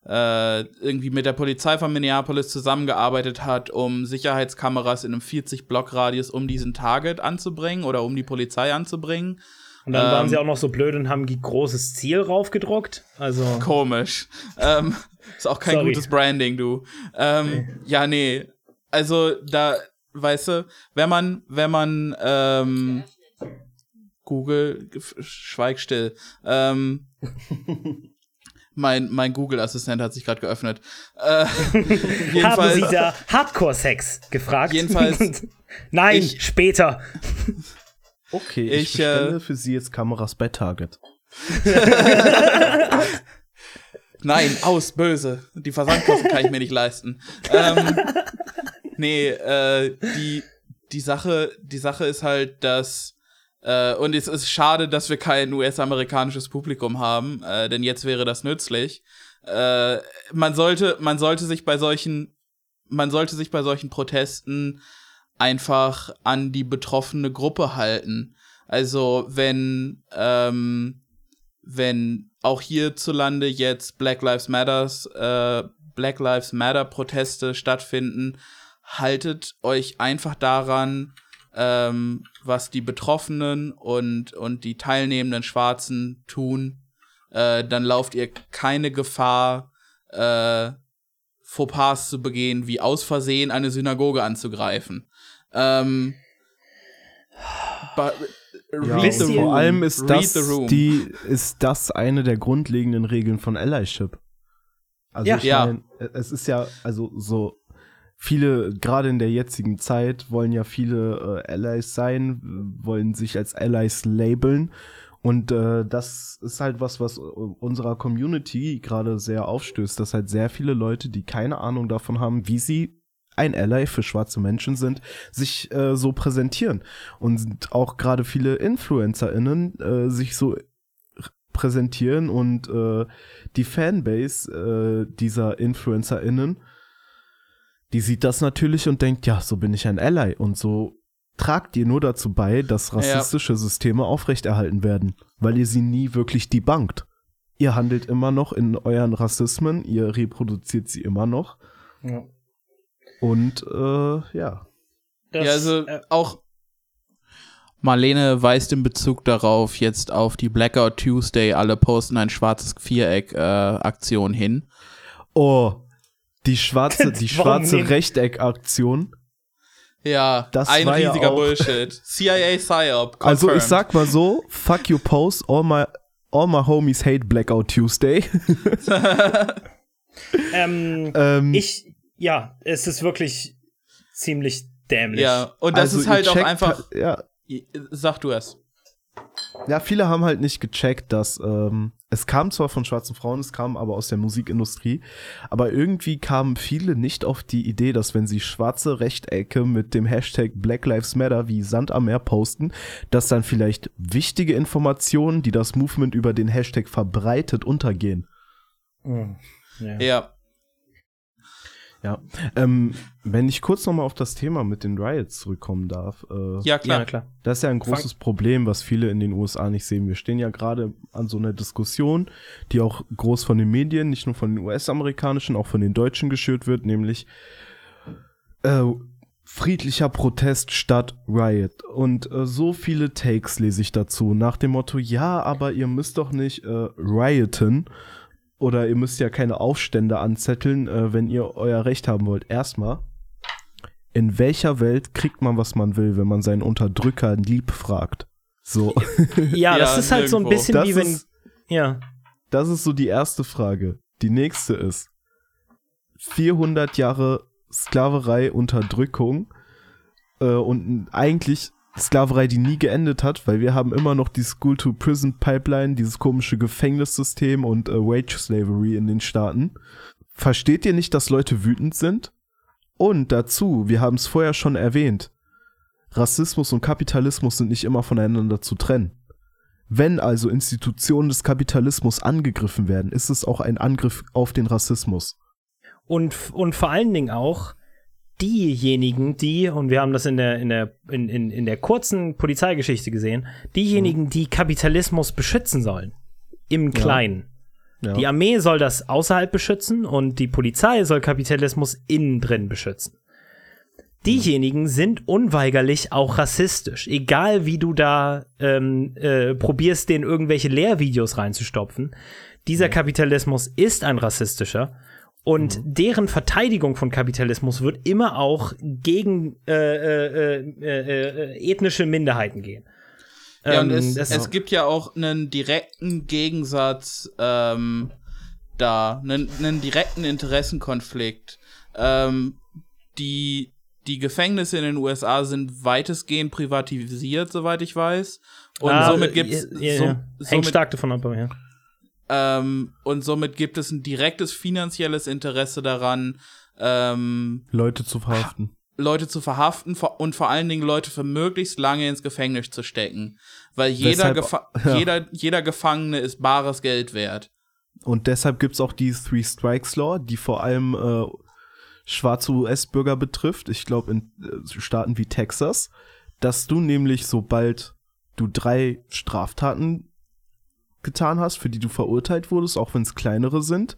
äh, irgendwie mit der Polizei von Minneapolis zusammengearbeitet hat, um Sicherheitskameras in einem 40-Block-Radius um diesen Target anzubringen oder um die Polizei anzubringen. Und dann waren Ähm, sie auch noch so blöd und haben großes Ziel raufgedruckt. Also. Komisch. ähm, ist auch kein Sorry. gutes Branding, du. Ähm, ja, nee. Also da, weißt du, wenn man, wenn man ähm, Google, schweig still. Ähm, mein mein Google-Assistent hat sich gerade geöffnet. Äh, Haben Sie da Hardcore-Sex gefragt? Jedenfalls- Nein, Ich- später. Okay, ich, Ich, bestelle äh, für Sie jetzt Kameras bei Target. Nein, aus, böse. Die Versandkosten kann ich mir nicht leisten. Ähm, nee, äh, die, die Sache, die Sache ist halt, dass äh, und es ist schade, dass wir kein US-amerikanisches Publikum haben, äh, denn jetzt wäre das nützlich. Äh, man sollte, man sollte sich bei solchen, man sollte sich bei solchen Protesten einfach an die betroffene Gruppe halten. Also wenn ähm, wenn auch hierzulande jetzt Black Lives Matters, äh, Black Lives Matter Proteste stattfinden, haltet euch einfach daran, ähm, was die Betroffenen und, und die teilnehmenden Schwarzen tun. Äh, dann lauft ihr keine Gefahr, äh, Fauxpas zu begehen, wie aus Versehen eine Synagoge anzugreifen. Ähm, Ja, vor allem ist Read das, die, ist das eine der grundlegenden Regeln von Allyship. Also Ja. ich Ja. mein, es ist ja, also so viele, gerade in der jetzigen Zeit, wollen ja viele äh, Allies sein, wollen sich als Allies labeln. Und äh, das ist halt was, was unserer Community gerade sehr aufstößt, dass halt sehr viele Leute, die keine Ahnung davon haben, wie sie ein Ally für schwarze Menschen sind, sich äh, so präsentieren. Und auch gerade viele InfluencerInnen äh, sich so präsentieren und äh, die Fanbase äh, dieser InfluencerInnen, die sieht das natürlich und denkt, ja, so bin ich ein Ally. Und so tragt ihr nur dazu bei, dass rassistische Systeme aufrechterhalten werden, weil ihr sie nie wirklich debunked. Ihr handelt immer noch in euren Rassismen, ihr reproduziert sie immer noch. Ja. Und äh, ja. Das, ja, also äh, auch Marlene weist in Bezug darauf jetzt auf die Blackout Tuesday, alle posten ein schwarzes Viereck-Aktion hin. Oh, die schwarze, die schwarze? Rechteck-Aktion. Ja, Das ein war ja riesiger auch- Bullshit. CIA PSYOP. Also ich sag mal so, fuck you post, all my, all my homies hate Blackout Tuesday. ähm, ähm, ich, ja, es ist wirklich ziemlich dämlich. Ja, und das also ist halt auch einfach. halt- Ja, Sag du es. ja, viele haben halt nicht gecheckt, dass ähm, es kam zwar von schwarzen Frauen, es kam aber aus der Musikindustrie, aber irgendwie kamen viele nicht auf die Idee, dass wenn sie schwarze Rechtecke mit dem Hashtag Black Lives Matter wie Sand am Meer posten, dass dann vielleicht wichtige Informationen, die das Movement über den Hashtag verbreitet, untergehen. Hm. Ja. Ja. Ja, ähm, wenn ich kurz noch mal auf das Thema mit den Riots zurückkommen darf, äh, Ja, klar. Ja, klar. das ist ja ein großes Problem, was viele in den USA nicht sehen. Wir stehen ja gerade an so einer Diskussion, die auch groß von den Medien, nicht nur von den US-amerikanischen, auch von den Deutschen geschürt wird, nämlich äh, friedlicher Protest statt Riot. Und äh, so viele Takes lese ich dazu, nach dem Motto, ja, aber ihr müsst doch nicht äh, rioten oder ihr müsst ja keine Aufstände anzetteln, äh, wenn ihr euer Recht haben wollt. Erstmal, in welcher Welt kriegt man, was man will, wenn man seinen Unterdrücker lieb fragt? So, Ja, das Ja, ist halt so ein bisschen das wie wenn. ist, Ja. das ist so die erste Frage. Die nächste ist 400 Jahre Sklaverei, Unterdrückung äh, und eigentlich Sklaverei, die nie geendet hat, weil wir haben immer noch die School-to-Prison-Pipeline, dieses komische Gefängnissystem und äh, Wage-Slavery in den Staaten. Versteht ihr nicht, dass Leute wütend sind? Und dazu, wir haben es vorher schon erwähnt, Rassismus und Kapitalismus sind nicht immer voneinander zu trennen. Wenn also Institutionen des Kapitalismus angegriffen werden, ist es auch ein Angriff auf den Rassismus. Und, und vor allen Dingen auch diejenigen, die, und wir haben das in der, in der, in, in, in der kurzen Polizeigeschichte gesehen, diejenigen, mhm. die Kapitalismus beschützen sollen. Im Kleinen. Ja. Ja. Die Armee soll das außerhalb beschützen und die Polizei soll Kapitalismus innen drin beschützen diejenigen sind unweigerlich auch rassistisch. Egal wie du da ähm, äh, probierst, den irgendwelche Lehrvideos reinzustopfen. Dieser Kapitalismus ist ein rassistischer. Und mhm. deren Verteidigung von Kapitalismus wird immer auch gegen äh, äh, äh, äh ethnische Minderheiten gehen. Ja, und ähm, es, es gibt ja auch einen direkten Gegensatz ähm, da, einen, einen direkten Interessenkonflikt. Ähm, die die Gefängnisse in den USA sind weitestgehend privatisiert, soweit ich weiß. Und ah, somit gibt es. Ja, ja. So, Hängt stark davon ab, ja. Ähm, und somit gibt es ein direktes finanzielles Interesse daran, ähm, Leute zu verhaften. Leute zu verhaften und vor allen Dingen Leute für möglichst lange ins Gefängnis zu stecken. Weil jeder, deshalb, Gefa ja. jeder, jeder Gefangene ist bares Geld wert. Und deshalb gibt es auch die Three Strikes Law, die vor allem äh, schwarze US-Bürger betrifft, ich glaube in äh, Staaten wie Texas, dass du nämlich, sobald du drei Straftaten getan hast, für die du verurteilt wurdest, auch wenn es kleinere sind,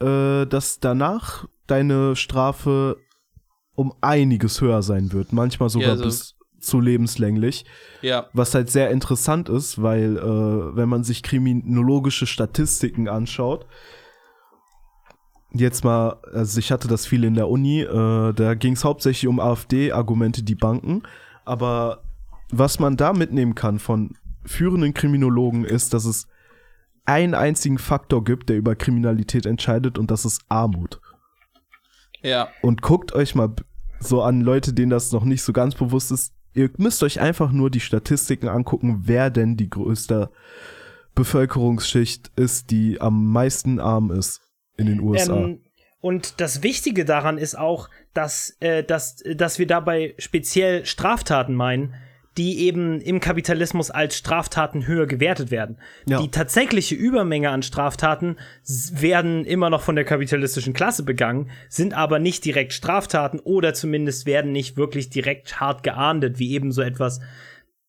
äh, dass danach deine Strafe um einiges höher sein wird. Manchmal sogar ja, also bis zu lebenslänglich. Ja. Was halt sehr interessant ist, weil äh, wenn man sich kriminologische Statistiken anschaut, jetzt mal, also ich hatte das viel in der Uni, äh, da ging es hauptsächlich um AfD-Argumente, die Banken. Aber was man da mitnehmen kann von führenden Kriminologen ist, dass es einen einzigen Faktor gibt, der über Kriminalität entscheidet und das ist Armut. Ja. Und guckt euch mal so an Leute, denen das noch nicht so ganz bewusst ist. Ihr müsst euch einfach nur die Statistiken angucken, wer denn die größte Bevölkerungsschicht ist, die am meisten arm ist in den USA. Ähm, und das Wichtige daran ist auch, dass, äh, dass, dass wir dabei speziell Straftaten meinen, die eben im Kapitalismus als Straftaten höher gewertet werden. Ja. Die tatsächliche Übermenge an Straftaten werden immer noch von der kapitalistischen Klasse begangen, sind aber nicht direkt Straftaten oder zumindest werden nicht wirklich direkt hart geahndet, wie eben so etwas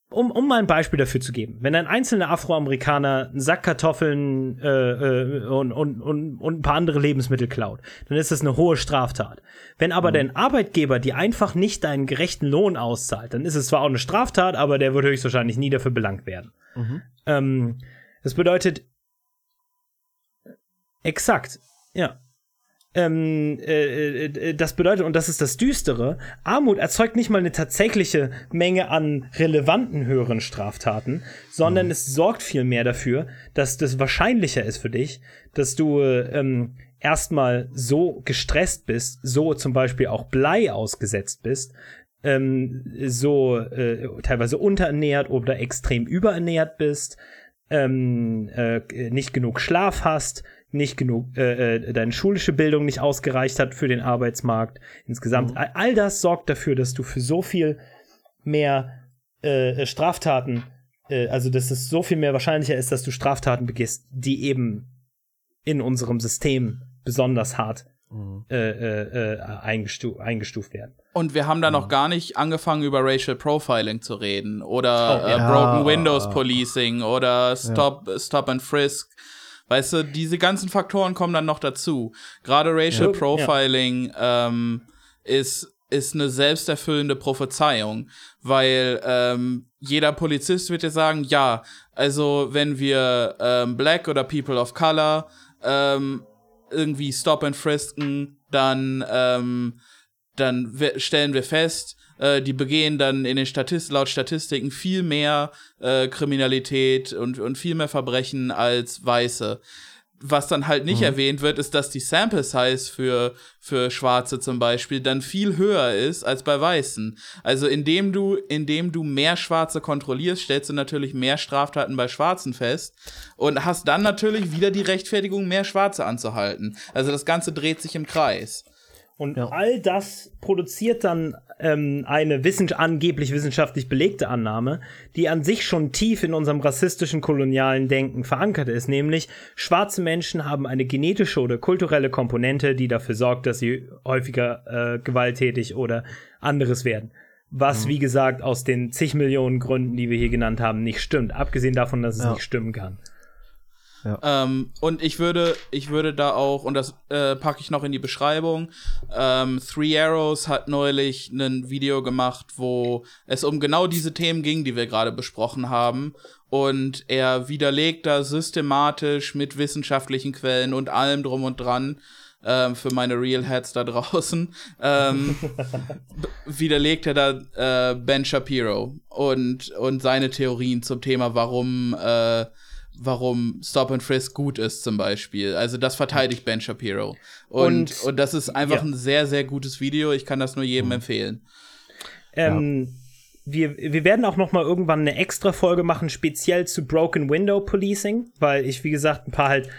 um, um mal ein Beispiel dafür zu geben, wenn ein einzelner Afroamerikaner einen Sack Kartoffeln äh, äh, und, und, und, und ein paar andere Lebensmittel klaut, dann ist das eine hohe Straftat. Wenn aber mhm. dein Arbeitgeber dir einfach nicht deinen gerechten Lohn auszahlt, dann ist es zwar auch eine Straftat, aber der wird höchstwahrscheinlich nie dafür belangt werden. Mhm. Ähm, das bedeutet, exakt, ja ähm, äh, äh, das bedeutet, und das ist das Düstere, Armut erzeugt nicht mal eine tatsächliche Menge an relevanten höheren Straftaten, sondern mhm. es sorgt vielmehr dafür, dass das wahrscheinlicher ist für dich, dass du ähm, erstmal so gestresst bist, so zum Beispiel auch Blei ausgesetzt bist, ähm, so äh, teilweise unterernährt oder extrem überernährt bist, ähm, äh, nicht genug Schlaf hast, nicht genug, äh, äh, deine schulische Bildung nicht ausgereicht hat für den Arbeitsmarkt. Insgesamt, mhm. all das sorgt dafür, dass du für so viel mehr äh, äh, Straftaten, äh, also dass es so viel mehr wahrscheinlicher ist, dass du Straftaten begehst, die eben in unserem System besonders hart mhm. äh, äh, eingestu eingestuft werden. Und wir haben da noch gar nicht angefangen, über Racial Profiling zu reden oder oh, ja. Broken Windows Policing oder Stop, ja. Stop and Frisk Weißt du, diese ganzen Faktoren kommen dann noch dazu. Gerade Racial ja. Profiling ja. Ähm, ist ist eine selbsterfüllende Prophezeiung, weil ähm, jeder Polizist wird dir sagen, ja, also wenn wir ähm, Black oder People of Color ähm, irgendwie stop and frisken, dann ähm, dann stellen wir fest, äh, die begehen dann in den Statist laut Statistiken viel mehr äh, Kriminalität und, und viel mehr Verbrechen als Weiße. was dann halt nicht mhm. erwähnt wird, ist, dass die Sample Size für, für Schwarze zum Beispiel dann viel höher ist als bei Weißen. Also indem du, indem du mehr Schwarze kontrollierst, stellst du natürlich mehr Straftaten bei Schwarzen fest und hast dann natürlich wieder die Rechtfertigung, mehr Schwarze anzuhalten. Also das Ganze dreht sich im Kreis. Und ja. all das produziert dann ähm, eine wissen angeblich wissenschaftlich belegte Annahme, die an sich schon tief in unserem rassistischen kolonialen Denken verankert ist, nämlich schwarze Menschen haben eine genetische oder kulturelle Komponente, die dafür sorgt, dass sie häufiger äh, gewalttätig oder anderes werden. Was, mhm. wie gesagt, aus den zig Millionen Gründen, die wir hier genannt haben, nicht stimmt. Abgesehen davon, dass es ja. nicht stimmen kann. Ja. Ähm, und ich würde, ich würde da auch, und das äh, packe ich noch in die Beschreibung, ähm, Three Arrows hat neulich ein Video gemacht, wo es um genau diese Themen ging, die wir gerade besprochen haben. Und er widerlegt da systematisch mit wissenschaftlichen Quellen und allem drum und dran, ähm, für meine Real Heads da draußen, ähm, widerlegt er da äh, Ben Shapiro und, und seine Theorien zum Thema, warum äh, warum Stop and Frisk gut ist, zum Beispiel. Also das verteidigt Ben Shapiro. Und, und, und das ist einfach ja. ein sehr, sehr gutes Video. Ich kann das nur jedem mhm. empfehlen. Ähm, ja. wir, wir werden auch noch mal irgendwann eine extra Folge machen, speziell zu Broken Window Policing, weil ich, wie gesagt, ein paar halt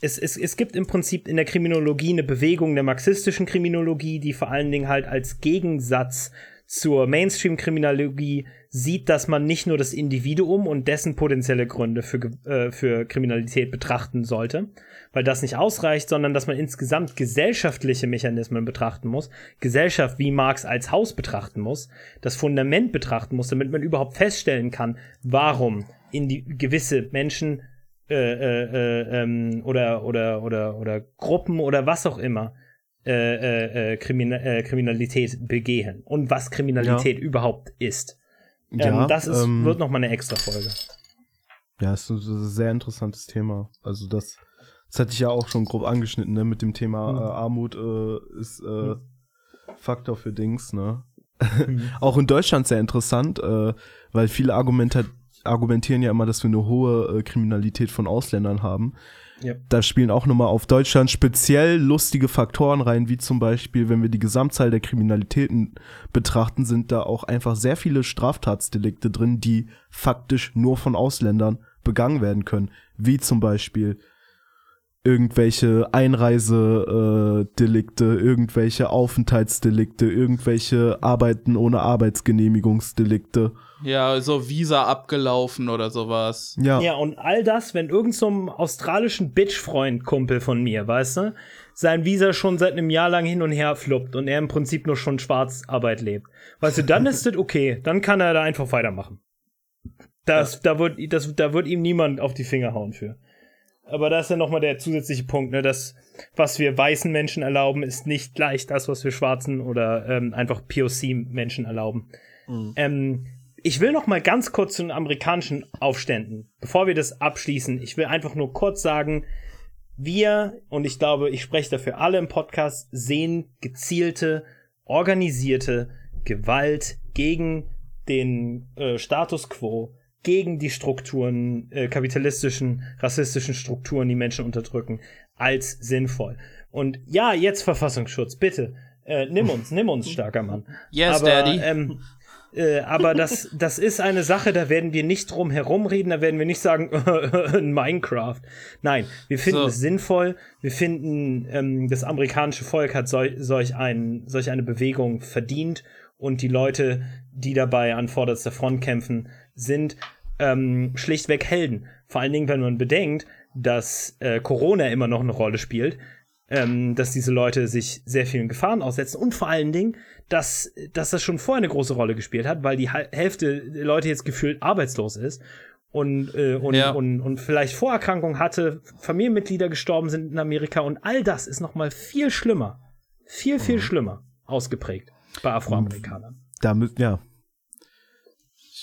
es, es, es gibt im Prinzip in der Kriminologie eine Bewegung der marxistischen Kriminologie, die vor allen Dingen halt als Gegensatz zur Mainstream-Kriminologie sieht, dass man nicht nur das Individuum und dessen potenzielle Gründe für, äh, für Kriminalität betrachten sollte, weil das nicht ausreicht, sondern dass man insgesamt gesellschaftliche Mechanismen betrachten muss, Gesellschaft wie Marx als Haus betrachten muss, das Fundament betrachten muss, damit man überhaupt feststellen kann, warum in die gewisse Menschen äh, äh, äh, ähm, oder, oder, oder, oder Gruppen oder was auch immer äh, äh, äh, Krimin äh, Kriminalität begehen und was Kriminalität ja. überhaupt ist. Ähm, ja, das ist, ähm, wird nochmal eine extra Folge. Ja, ist ein sehr interessantes Thema. Also das, das hatte ich ja auch schon grob angeschnitten, ne? Mit dem Thema mhm. äh, Armut äh, ist äh, mhm. Faktor für Dings, ne? Mhm. auch in Deutschland sehr interessant, äh, weil viele Argumente argumentieren ja immer, dass wir eine hohe äh, Kriminalität von Ausländern haben. Ja. Da spielen auch nochmal auf Deutschland speziell lustige Faktoren rein, wie zum Beispiel, wenn wir die Gesamtzahl der Kriminalitäten betrachten, sind da auch einfach sehr viele Straftatsdelikte drin, die faktisch nur von Ausländern begangen werden können. Wie zum Beispiel irgendwelche Einreisedelikte, äh, irgendwelche Aufenthaltsdelikte, irgendwelche Arbeiten ohne Arbeitsgenehmigungsdelikte. Ja, so Visa abgelaufen oder sowas. Ja. Ja, und all das, wenn irgend so australischen Bitch-Freund-Kumpel von mir, weißt du, sein Visa schon seit einem Jahr lang hin und her fluppt und er im Prinzip nur schon Schwarzarbeit lebt. Weißt du, dann ist das okay. Dann kann er da einfach weitermachen. Das, ja. da, wird, das, da wird ihm niemand auf die Finger hauen für. Aber da ist ja nochmal der zusätzliche Punkt, ne, dass was wir weißen Menschen erlauben, ist nicht gleich das, was wir schwarzen oder ähm, einfach POC-Menschen erlauben. Mhm. Ähm, ich will noch mal ganz kurz zu den amerikanischen Aufständen, bevor wir das abschließen. Ich will einfach nur kurz sagen, wir, und ich glaube, ich spreche dafür alle im Podcast, sehen gezielte, organisierte Gewalt gegen den äh, Status quo gegen die Strukturen, äh, kapitalistischen, rassistischen Strukturen, die Menschen unterdrücken, als sinnvoll. Und ja, jetzt Verfassungsschutz, bitte. Äh, nimm uns, nimm uns, starker Mann. Yes, aber, Daddy. Ähm, äh, aber das, das ist eine Sache, da werden wir nicht drum herumreden, da werden wir nicht sagen, Minecraft. Nein, wir finden so. es sinnvoll. Wir finden, ähm, das amerikanische Volk hat sol solch, ein, solch eine Bewegung verdient und die Leute, die dabei an vorderster Front kämpfen, sind ähm, schlichtweg Helden. Vor allen Dingen, wenn man bedenkt, dass äh, Corona immer noch eine Rolle spielt, ähm, dass diese Leute sich sehr vielen Gefahren aussetzen und vor allen Dingen, dass, dass das schon vorher eine große Rolle gespielt hat, weil die Hälfte der Leute jetzt gefühlt arbeitslos ist und, äh, und, ja. und, und vielleicht Vorerkrankungen hatte, Familienmitglieder gestorben sind in Amerika und all das ist noch mal viel schlimmer, viel, viel mhm. schlimmer ausgeprägt bei Afroamerikanern. Damit, ja,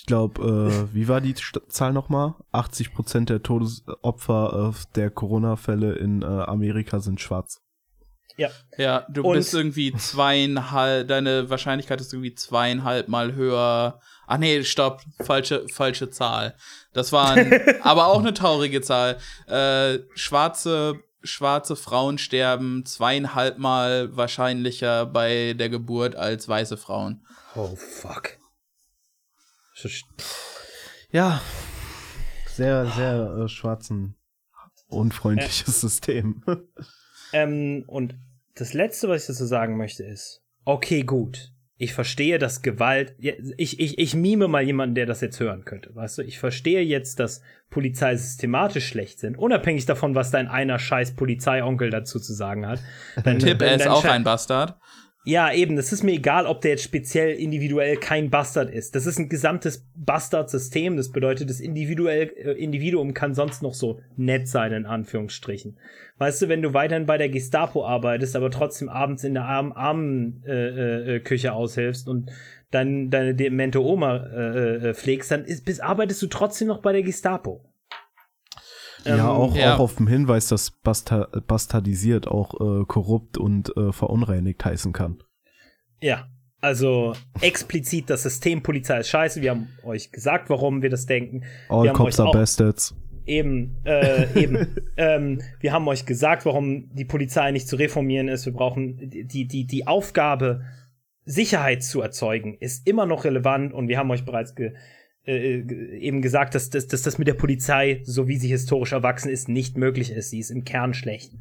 ich glaube, äh, wie war die Zahl nochmal? 80 Prozent der Todesopfer äh, der Corona-Fälle in äh, Amerika sind schwarz. Ja. Ja, du Und- bist irgendwie zweieinhalb, deine Wahrscheinlichkeit ist irgendwie zweieinhalb mal höher. Ach nee, stopp, falsche, falsche Zahl. Das war aber auch eine traurige Zahl. Äh, schwarze, schwarze Frauen sterben zweieinhalb Mal wahrscheinlicher bei der Geburt als weiße Frauen. Oh, fuck. Ja, sehr, sehr äh, schwarzen, unfreundliches System. Ähm, und das Letzte, was ich dazu sagen möchte, ist, okay, gut. Ich verstehe, dass Gewalt. Ich, ich, ich mime mal jemanden, der das jetzt hören könnte. Weißt du, ich verstehe jetzt, dass Polizei systematisch schlecht sind, unabhängig davon, was dein einer scheiß Polizeionkel dazu zu sagen hat. Dein, Tipp, er ist auch ein Bastard. Ja, eben, das ist mir egal, ob der jetzt speziell individuell kein Bastard ist. Das ist ein gesamtes Bastard-System. Das bedeutet, das individuell, äh, Individuum kann sonst noch so nett sein, in Anführungsstrichen. Weißt du, wenn du weiterhin bei der Gestapo arbeitest, aber trotzdem abends in der armen, armen äh, äh, Küche aushilfst und dann deine demente Oma äh, äh, pflegst, dann ist, bis, arbeitest du trotzdem noch bei der Gestapo. Ähm, ja, auch, ja. auch auf dem Hinweis, dass Basta bastardisiert auch äh, korrupt und äh, verunreinigt heißen kann. Ja, also explizit das System Polizei ist scheiße. Wir haben euch gesagt, warum wir das denken. All cops are bastards. Eben, äh, eben. ähm, wir haben euch gesagt, warum die Polizei nicht zu reformieren ist. Wir brauchen die, die, die Aufgabe, Sicherheit zu erzeugen, ist immer noch relevant und wir haben euch bereits ge, äh, ge- eben gesagt, dass, dass, dass das mit der Polizei, so wie sie historisch erwachsen ist, nicht möglich ist. Sie ist im Kern schlecht.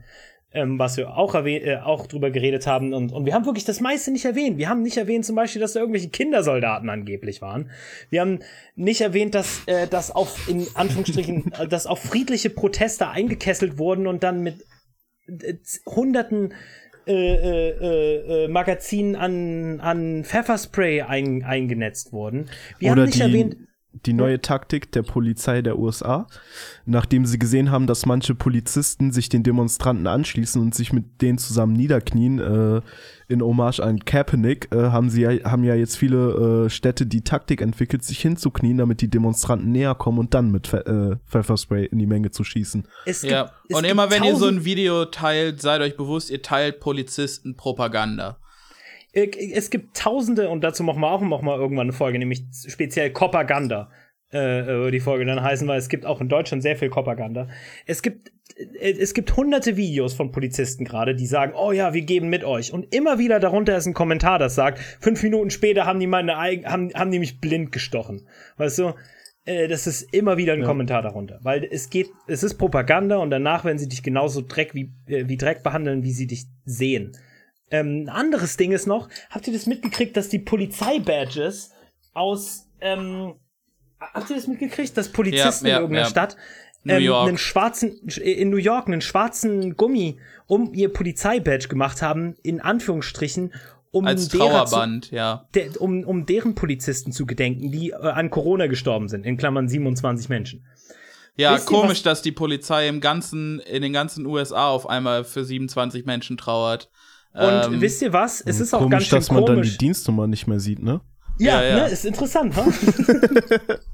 Ähm, was wir auch, äh, auch drüber geredet haben und, und wir haben wirklich das meiste nicht erwähnt. Wir haben nicht erwähnt zum Beispiel, dass da irgendwelche Kindersoldaten angeblich waren. Wir haben nicht erwähnt, dass, äh, dass auf, in Anführungsstrichen, äh, dass auf friedliche Proteste eingekesselt wurden und dann mit äh, hunderten äh, äh, äh, äh, Magazinen an, an Pfefferspray ein, eingenetzt wurden. Wir Oder haben nicht erwähnt, die neue Taktik der Polizei der USA, nachdem sie gesehen haben, dass manche Polizisten sich den Demonstranten anschließen und sich mit denen zusammen niederknien, äh, in Hommage an Kaepernick, äh, haben sie ja, haben ja jetzt viele äh, Städte die Taktik entwickelt, sich hinzuknien, damit die Demonstranten näher kommen und dann mit Pfe äh, Pfefferspray in die Menge zu schießen. es gibt, Ja. es Und gibt immer wenn ihr so ein Video teilt, seid euch bewusst, ihr teilt Polizisten Propaganda. Äh, es gibt tausende, und dazu machen wir auch noch mal irgendwann eine Folge, nämlich speziell Propaganda. Äh, äh, die Folge dann heißen, weil es gibt auch in Deutschland sehr viel Propaganda. Es gibt, äh, es gibt hunderte Videos von Polizisten gerade, die sagen, oh ja, wir geben mit euch. Und immer wieder darunter ist ein Kommentar, das sagt, fünf Minuten später haben die meine eigen, haben, haben die mich blind gestochen. Weißt du? Äh, das ist immer wieder ein Kommentar darunter. Weil es geht, es ist Propaganda und danach werden sie dich genauso Dreck wie, äh, wie Dreck behandeln, wie sie dich sehen. Ähm, ein anderes Ding ist noch, habt ihr das mitgekriegt, dass die Polizeibadges aus, ähm, habt ihr das mitgekriegt, dass Polizisten Ja, ja, in irgendeiner ja. Stadt New ähm, York. einen schwarzen, in New York einen schwarzen Gummi um ihr Polizeibadge gemacht haben, in Anführungsstrichen, um Als derer zu, Trauerband, ja. der, um, um deren Polizisten zu gedenken, die äh, an Corona gestorben sind, in Klammern 27 Menschen. Ja, Wisst ihr, komisch, was- dass die Polizei im ganzen, in den ganzen USA auf einmal für 27 Menschen trauert. Und Ähm, wisst ihr was? Es ist auch Komisch, ganz schön dass man dann komisch. die Dienstnummer nicht mehr sieht, ne? Ja, Ja, ja. ne, ist interessant, ha?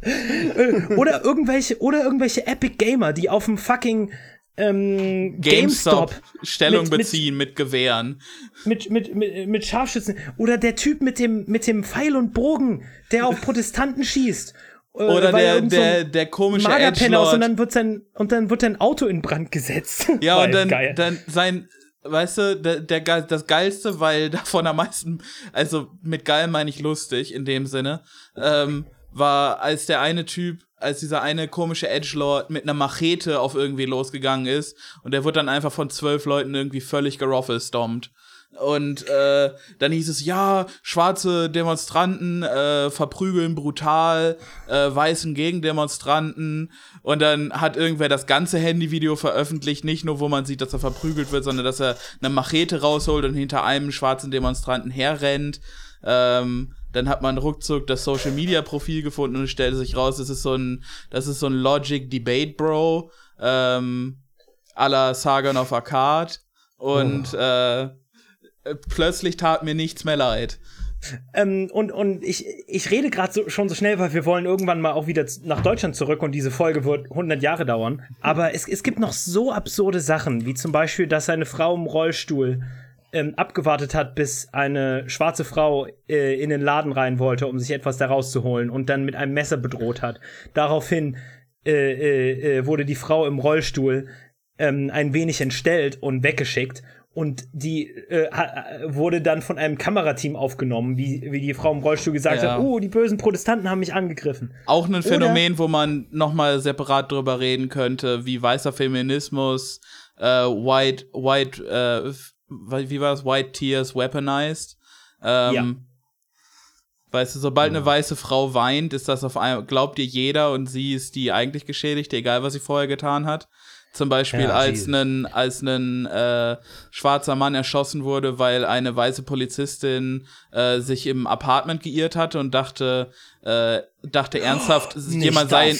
Äh, oder irgendwelche, oder irgendwelche Epic Gamer, die auf dem fucking ähm, GameStop, GameStop Stellung mit- mit- beziehen mit Gewehren. mit, mit, mit, mit Scharfschützen. Oder der Typ mit dem, mit dem Pfeil und Bogen, der auf Protestanten schießt. Äh, Oder weil er der, der, der komische Magerpenner aus und Edgelord. dann wird sein, und dann wird sein Auto in Brand gesetzt. Ja, und dann, geil. dann sein, weißt du, der, der, das Geilste, weil davon am meisten, also mit geil meine ich lustig in dem Sinne, ähm, war, als der eine Typ, als dieser eine komische Edgelord mit einer Machete auf irgendwie losgegangen ist und der wurde dann einfach von zwölf Leuten irgendwie völlig geroffelstompt. Und äh, dann hieß es, ja, schwarze Demonstranten äh, verprügeln brutal äh, weißen Gegendemonstranten. Und dann hat irgendwer das ganze Handyvideo veröffentlicht, nicht nur, wo man sieht, dass er verprügelt wird, sondern dass er eine Machete rausholt und hinter einem schwarzen Demonstranten herrennt. Ähm, dann hat man ruckzuck das Social Media Profil gefunden und stellte sich raus, das ist so ein, das ist so ein Logic Debate Bro, ähm, à la Sargon of Akkad. Und äh, plötzlich tat mir nichts mehr leid. Ähm, und, und ich, ich rede gerade so, schon so schnell, weil wir wollen irgendwann mal auch wieder nach Deutschland zurück und diese Folge wird 100 Jahre dauern. Aber es, es gibt noch so absurde Sachen, wie zum Beispiel, dass eine Frau im Rollstuhl ähm, abgewartet hat, bis eine schwarze Frau äh, in den Laden rein wollte, um sich etwas daraus zu holen und dann mit einem Messer bedroht hat. Daraufhin äh, äh, äh wurde die Frau im Rollstuhl ähm, ein wenig entstellt und weggeschickt und die äh, wurde dann von einem Kamerateam aufgenommen, wie, wie die Frau im Rollstuhl gesagt ja. hat, oh, die bösen Protestanten haben mich angegriffen. Auch ein Phänomen, Oder wo man nochmal separat drüber reden könnte, wie weißer Feminismus, äh, White, White, äh, wie war es, White Tears weaponized. Ähm, ja. Weißt du, sobald eine weiße Frau weint, ist das auf einmal, glaubt ihr jeder und sie ist die eigentlich Geschädigte, egal was sie vorher getan hat. Zum Beispiel, ja, als ein als ein äh, schwarzer Mann erschossen wurde, weil eine weiße Polizistin äh, sich im Apartment geirrt hatte und dachte, äh, dachte ernsthaft, oh, jemand sei,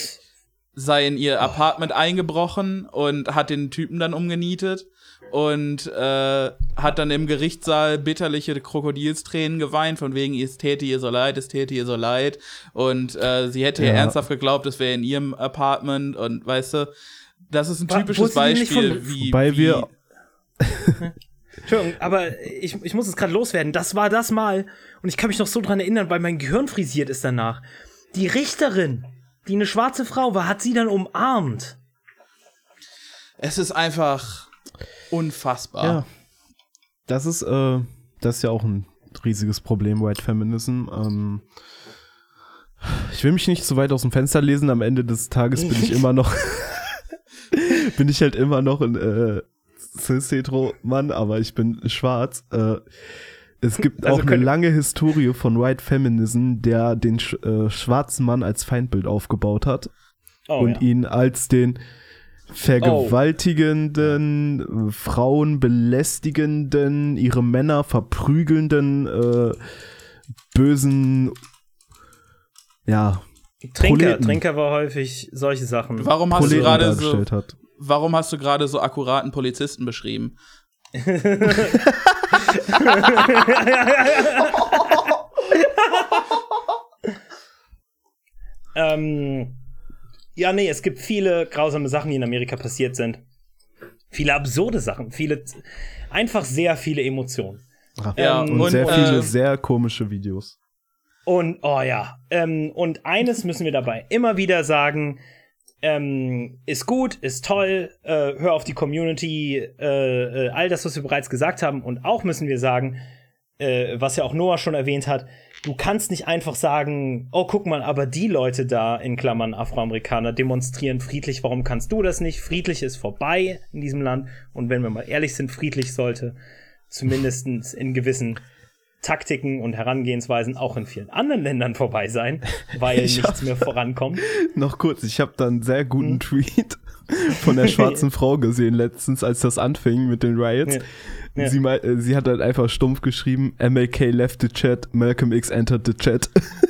sei in ihr Apartment eingebrochen und hat den Typen dann umgenietet und äh, hat dann im Gerichtssaal bitterliche Krokodilstränen geweint, von wegen, es täte ihr so leid, es täte ihr so leid. Und äh, sie hätte ja. ernsthaft geglaubt, es wäre in ihrem Apartment und weißt du, das ist ein typisches Beispiel, wie. Wobei wie wir. Entschuldigung, aber ich, ich muss es gerade loswerden. Das war das Mal. Und ich kann mich noch so dran erinnern, weil mein Gehirn frisiert ist danach. Die Richterin, die eine schwarze Frau war, hat sie dann umarmt. Es ist einfach unfassbar. Ja. Das ist, äh, das ist ja auch ein riesiges Problem, White Feminism. Ähm, ich will mich nicht zu weit aus dem Fenster lesen. Am Ende des Tages bin ich immer noch bin ich halt immer noch ein äh, cis-hetero-Mann, aber ich bin schwarz. Äh, es gibt also auch eine lange Historie von White Feminism, der den sch äh, schwarzen Mann als Feindbild aufgebaut hat oh, und ja. ihn als den vergewaltigenden, oh. Frauen belästigenden, ihre Männer verprügelnden, äh, bösen, ja, Trinker, Proleten. Trinker war häufig solche Sachen. Warum hast Proleten du gerade so, hat. Warum hast du gerade so akkuraten Polizisten beschrieben? ähm, ja, nee, es gibt viele grausame Sachen, die in Amerika passiert sind. Viele absurde Sachen, viele, einfach sehr viele Emotionen. Ja, ähm, und, und, sehr viele äh, sehr komische Videos. Und, oh ja, ähm, und eines müssen wir dabei immer wieder sagen, ähm, ist gut, ist toll, äh, hör auf die Community, äh, äh, all das, was wir bereits gesagt haben. Und auch müssen wir sagen, äh, was ja auch Noah schon erwähnt hat, du kannst nicht einfach sagen, oh, guck mal, aber die Leute da, in Klammern Afroamerikaner, demonstrieren friedlich, warum kannst du das nicht? Friedlich ist vorbei in diesem Land. Und wenn wir mal ehrlich sind, friedlich sollte zumindest in gewissen Taktiken und Herangehensweisen auch in vielen anderen Ländern vorbei sein, weil ich nichts mehr vorankommt. Noch kurz, ich habe da einen sehr guten hm. Tweet von der schwarzen Frau gesehen letztens, als das anfing mit den Riots. Ja. Ja. Sie, äh, sie hat halt einfach stumpf geschrieben, MLK left the chat, Malcolm X entered the chat.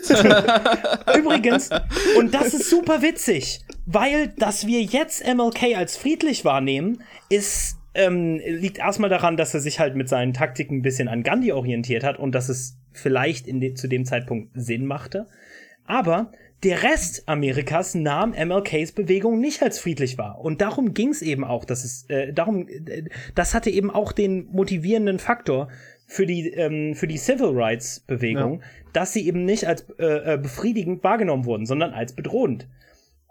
Übrigens, und das ist super witzig, weil, dass wir jetzt MLK als friedlich wahrnehmen, ist ähm, liegt erstmal daran, dass er sich halt mit seinen Taktiken ein bisschen an Gandhi orientiert hat und dass es vielleicht de zu dem Zeitpunkt Sinn machte. Aber der Rest Amerikas nahm MLKs Bewegung nicht als friedlich wahr. Und darum ging es eben auch. Dass es, äh, darum, äh, das hatte eben auch den motivierenden Faktor für die, ähm, für die Civil Rights Bewegung, ja. dass sie eben nicht als äh, äh befriedigend wahrgenommen wurden, sondern als bedrohend.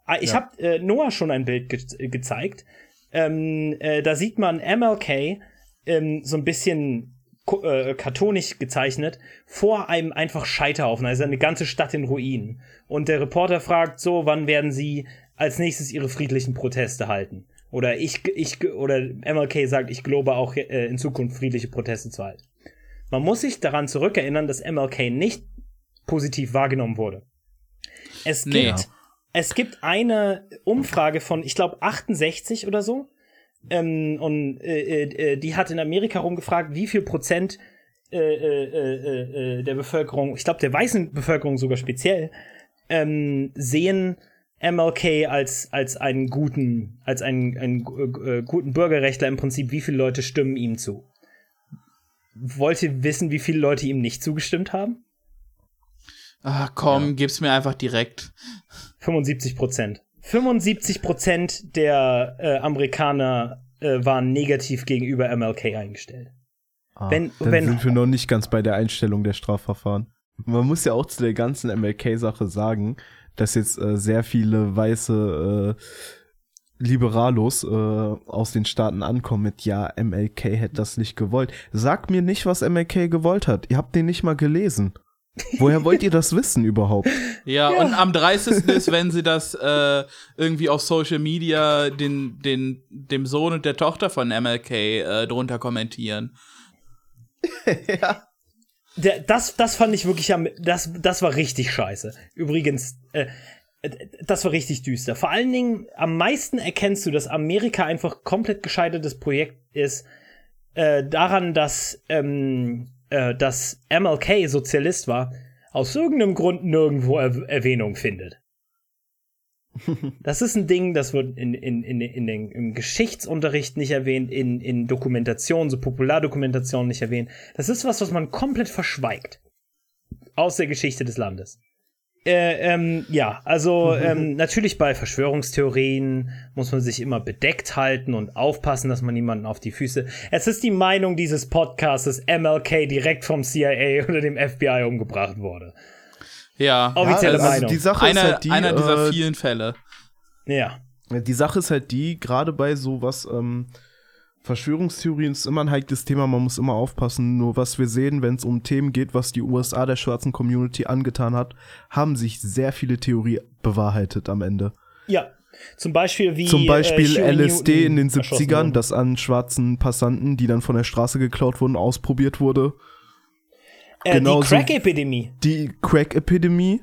Ah, ich ja. habe äh, Noah schon ein Bild ge gezeigt, ähm, äh, da sieht man MLK ähm, so ein bisschen äh, kartonisch gezeichnet vor einem einfach Scheiterhaufen, also eine ganze Stadt in Ruinen. Und der Reporter fragt so, wann werden sie als nächstes ihre friedlichen Proteste halten? Oder ich, ich, oder MLK sagt, ich glaube auch äh, in Zukunft friedliche Proteste zu halten. Man muss sich daran zurückerinnern, dass MLK nicht positiv wahrgenommen wurde. Es gibt nee es gibt eine Umfrage von, ich glaube, 68 oder so. Ähm, und äh, äh, äh, die hat in Amerika rumgefragt, wie viel Prozent äh, äh, äh der Bevölkerung, ich glaube der weißen Bevölkerung sogar speziell, ähm, sehen MLK als, als einen guten, als einen, einen äh, guten Bürgerrechtler im Prinzip, wie viele Leute stimmen ihm zu. Wollt ihr wissen, wie viele Leute ihm nicht zugestimmt haben? Ach komm, ja. gib's mir einfach direkt. 75 Prozent. 75 Prozent der äh, Amerikaner äh, waren negativ gegenüber MLK eingestellt. Ah, Wenn- dann wenn- sind wir noch nicht ganz bei der Einstellung der Strafverfahren. Man muss ja auch zu der ganzen MLK-Sache sagen, dass jetzt äh, sehr viele weiße äh, Liberalos äh, aus den Staaten ankommen mit, ja, MLK hätte das nicht gewollt. Sag mir nicht, was MLK gewollt hat. Ihr habt den nicht mal gelesen. Woher wollt ihr das wissen überhaupt? Ja, und am 30. ist, wenn sie das äh, irgendwie auf Social Media den, den, dem Sohn und der Tochter von MLK äh, drunter kommentieren. Der, das, das fand ich wirklich am, das, das war richtig scheiße. Übrigens, äh, äh, das war richtig düster. Vor allen Dingen, am meisten erkennst du, dass Amerika einfach komplett gescheitertes Projekt ist, äh, daran, dass, ähm, äh, dass MLK Sozialist war, aus irgendeinem Grund nirgendwo er Erwähnung findet. Das ist ein Ding, das wird in, in, in, in den, im Geschichtsunterricht nicht erwähnt, in, in Dokumentationen, so Populardokumentationen nicht erwähnt. Das ist was, was man komplett verschweigt. Aus der Geschichte des Landes. Äh, ähm, ja, also ähm, natürlich bei Verschwörungstheorien muss man sich immer bedeckt halten und aufpassen, dass man niemanden auf die Füße. Es ist die Meinung dieses Podcasts, dass MLK direkt vom CIA oder dem FBI umgebracht wurde. Ja, Offizielle also Meinung. die Sache ist einer, halt die, einer dieser äh, vielen Fälle. Ja. Die Sache ist halt die, gerade bei sowas, ähm, Verschwörungstheorien ist immer ein heikles Thema, man muss immer aufpassen. Nur was wir sehen, wenn es um Themen geht, was die USA der schwarzen Community angetan hat, haben sich sehr viele Theorien bewahrheitet am Ende. Ja. Zum Beispiel wie. Zum Beispiel äh, LSD in den erschossen 70ern, wurde. das an schwarzen Passanten, die dann von der Straße geklaut wurden, ausprobiert wurde. äh, genauso- Die Crack-Epidemie. Die Crack-Epidemie.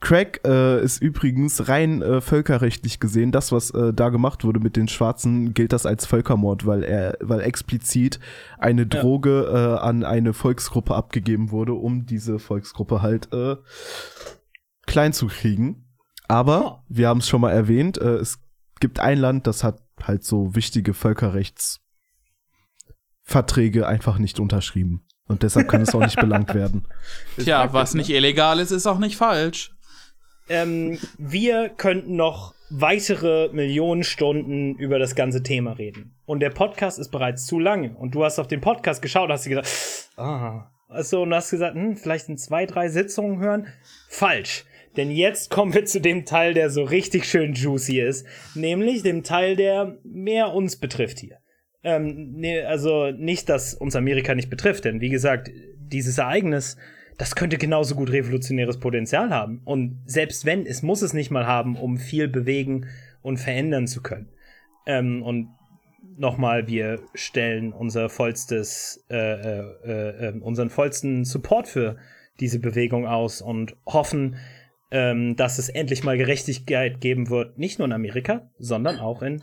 Crack äh, ist übrigens rein äh, völkerrechtlich gesehen, das, was äh, da gemacht wurde mit den Schwarzen, gilt das als Völkermord, weil er, weil explizit eine Droge äh, an eine Volksgruppe abgegeben wurde, um diese Volksgruppe halt äh, klein zu kriegen. Aber, wir haben es schon mal erwähnt, äh, es gibt ein Land, das hat halt so wichtige Völkerrechtsverträge einfach nicht unterschrieben. Und deshalb kann es auch nicht belangt werden. Tja, was nicht illegal ist, ist auch nicht falsch. Ähm, wir könnten noch weitere Millionen Stunden über das ganze Thema reden. Und der Podcast ist bereits zu lange. Und du hast auf den Podcast geschaut hast dir gedacht, ah. Also, und hast gesagt, hm, vielleicht in zwei, drei Sitzungen hören. Falsch. Denn jetzt kommen wir zu dem Teil, der so richtig schön juicy ist. Nämlich dem Teil, der mehr uns betrifft hier. Ähm, nee, also nicht, dass uns Amerika nicht betrifft, denn wie gesagt, dieses Ereignis, das könnte genauso gut revolutionäres Potenzial haben. Und selbst wenn, es muss es nicht mal haben, um viel bewegen und verändern zu können. Ähm, und nochmal, wir stellen unser vollstes, äh, äh, äh, äh, unseren vollsten Support für diese Bewegung aus und hoffen, ähm, dass es endlich mal Gerechtigkeit geben wird, nicht nur in Amerika, sondern auch in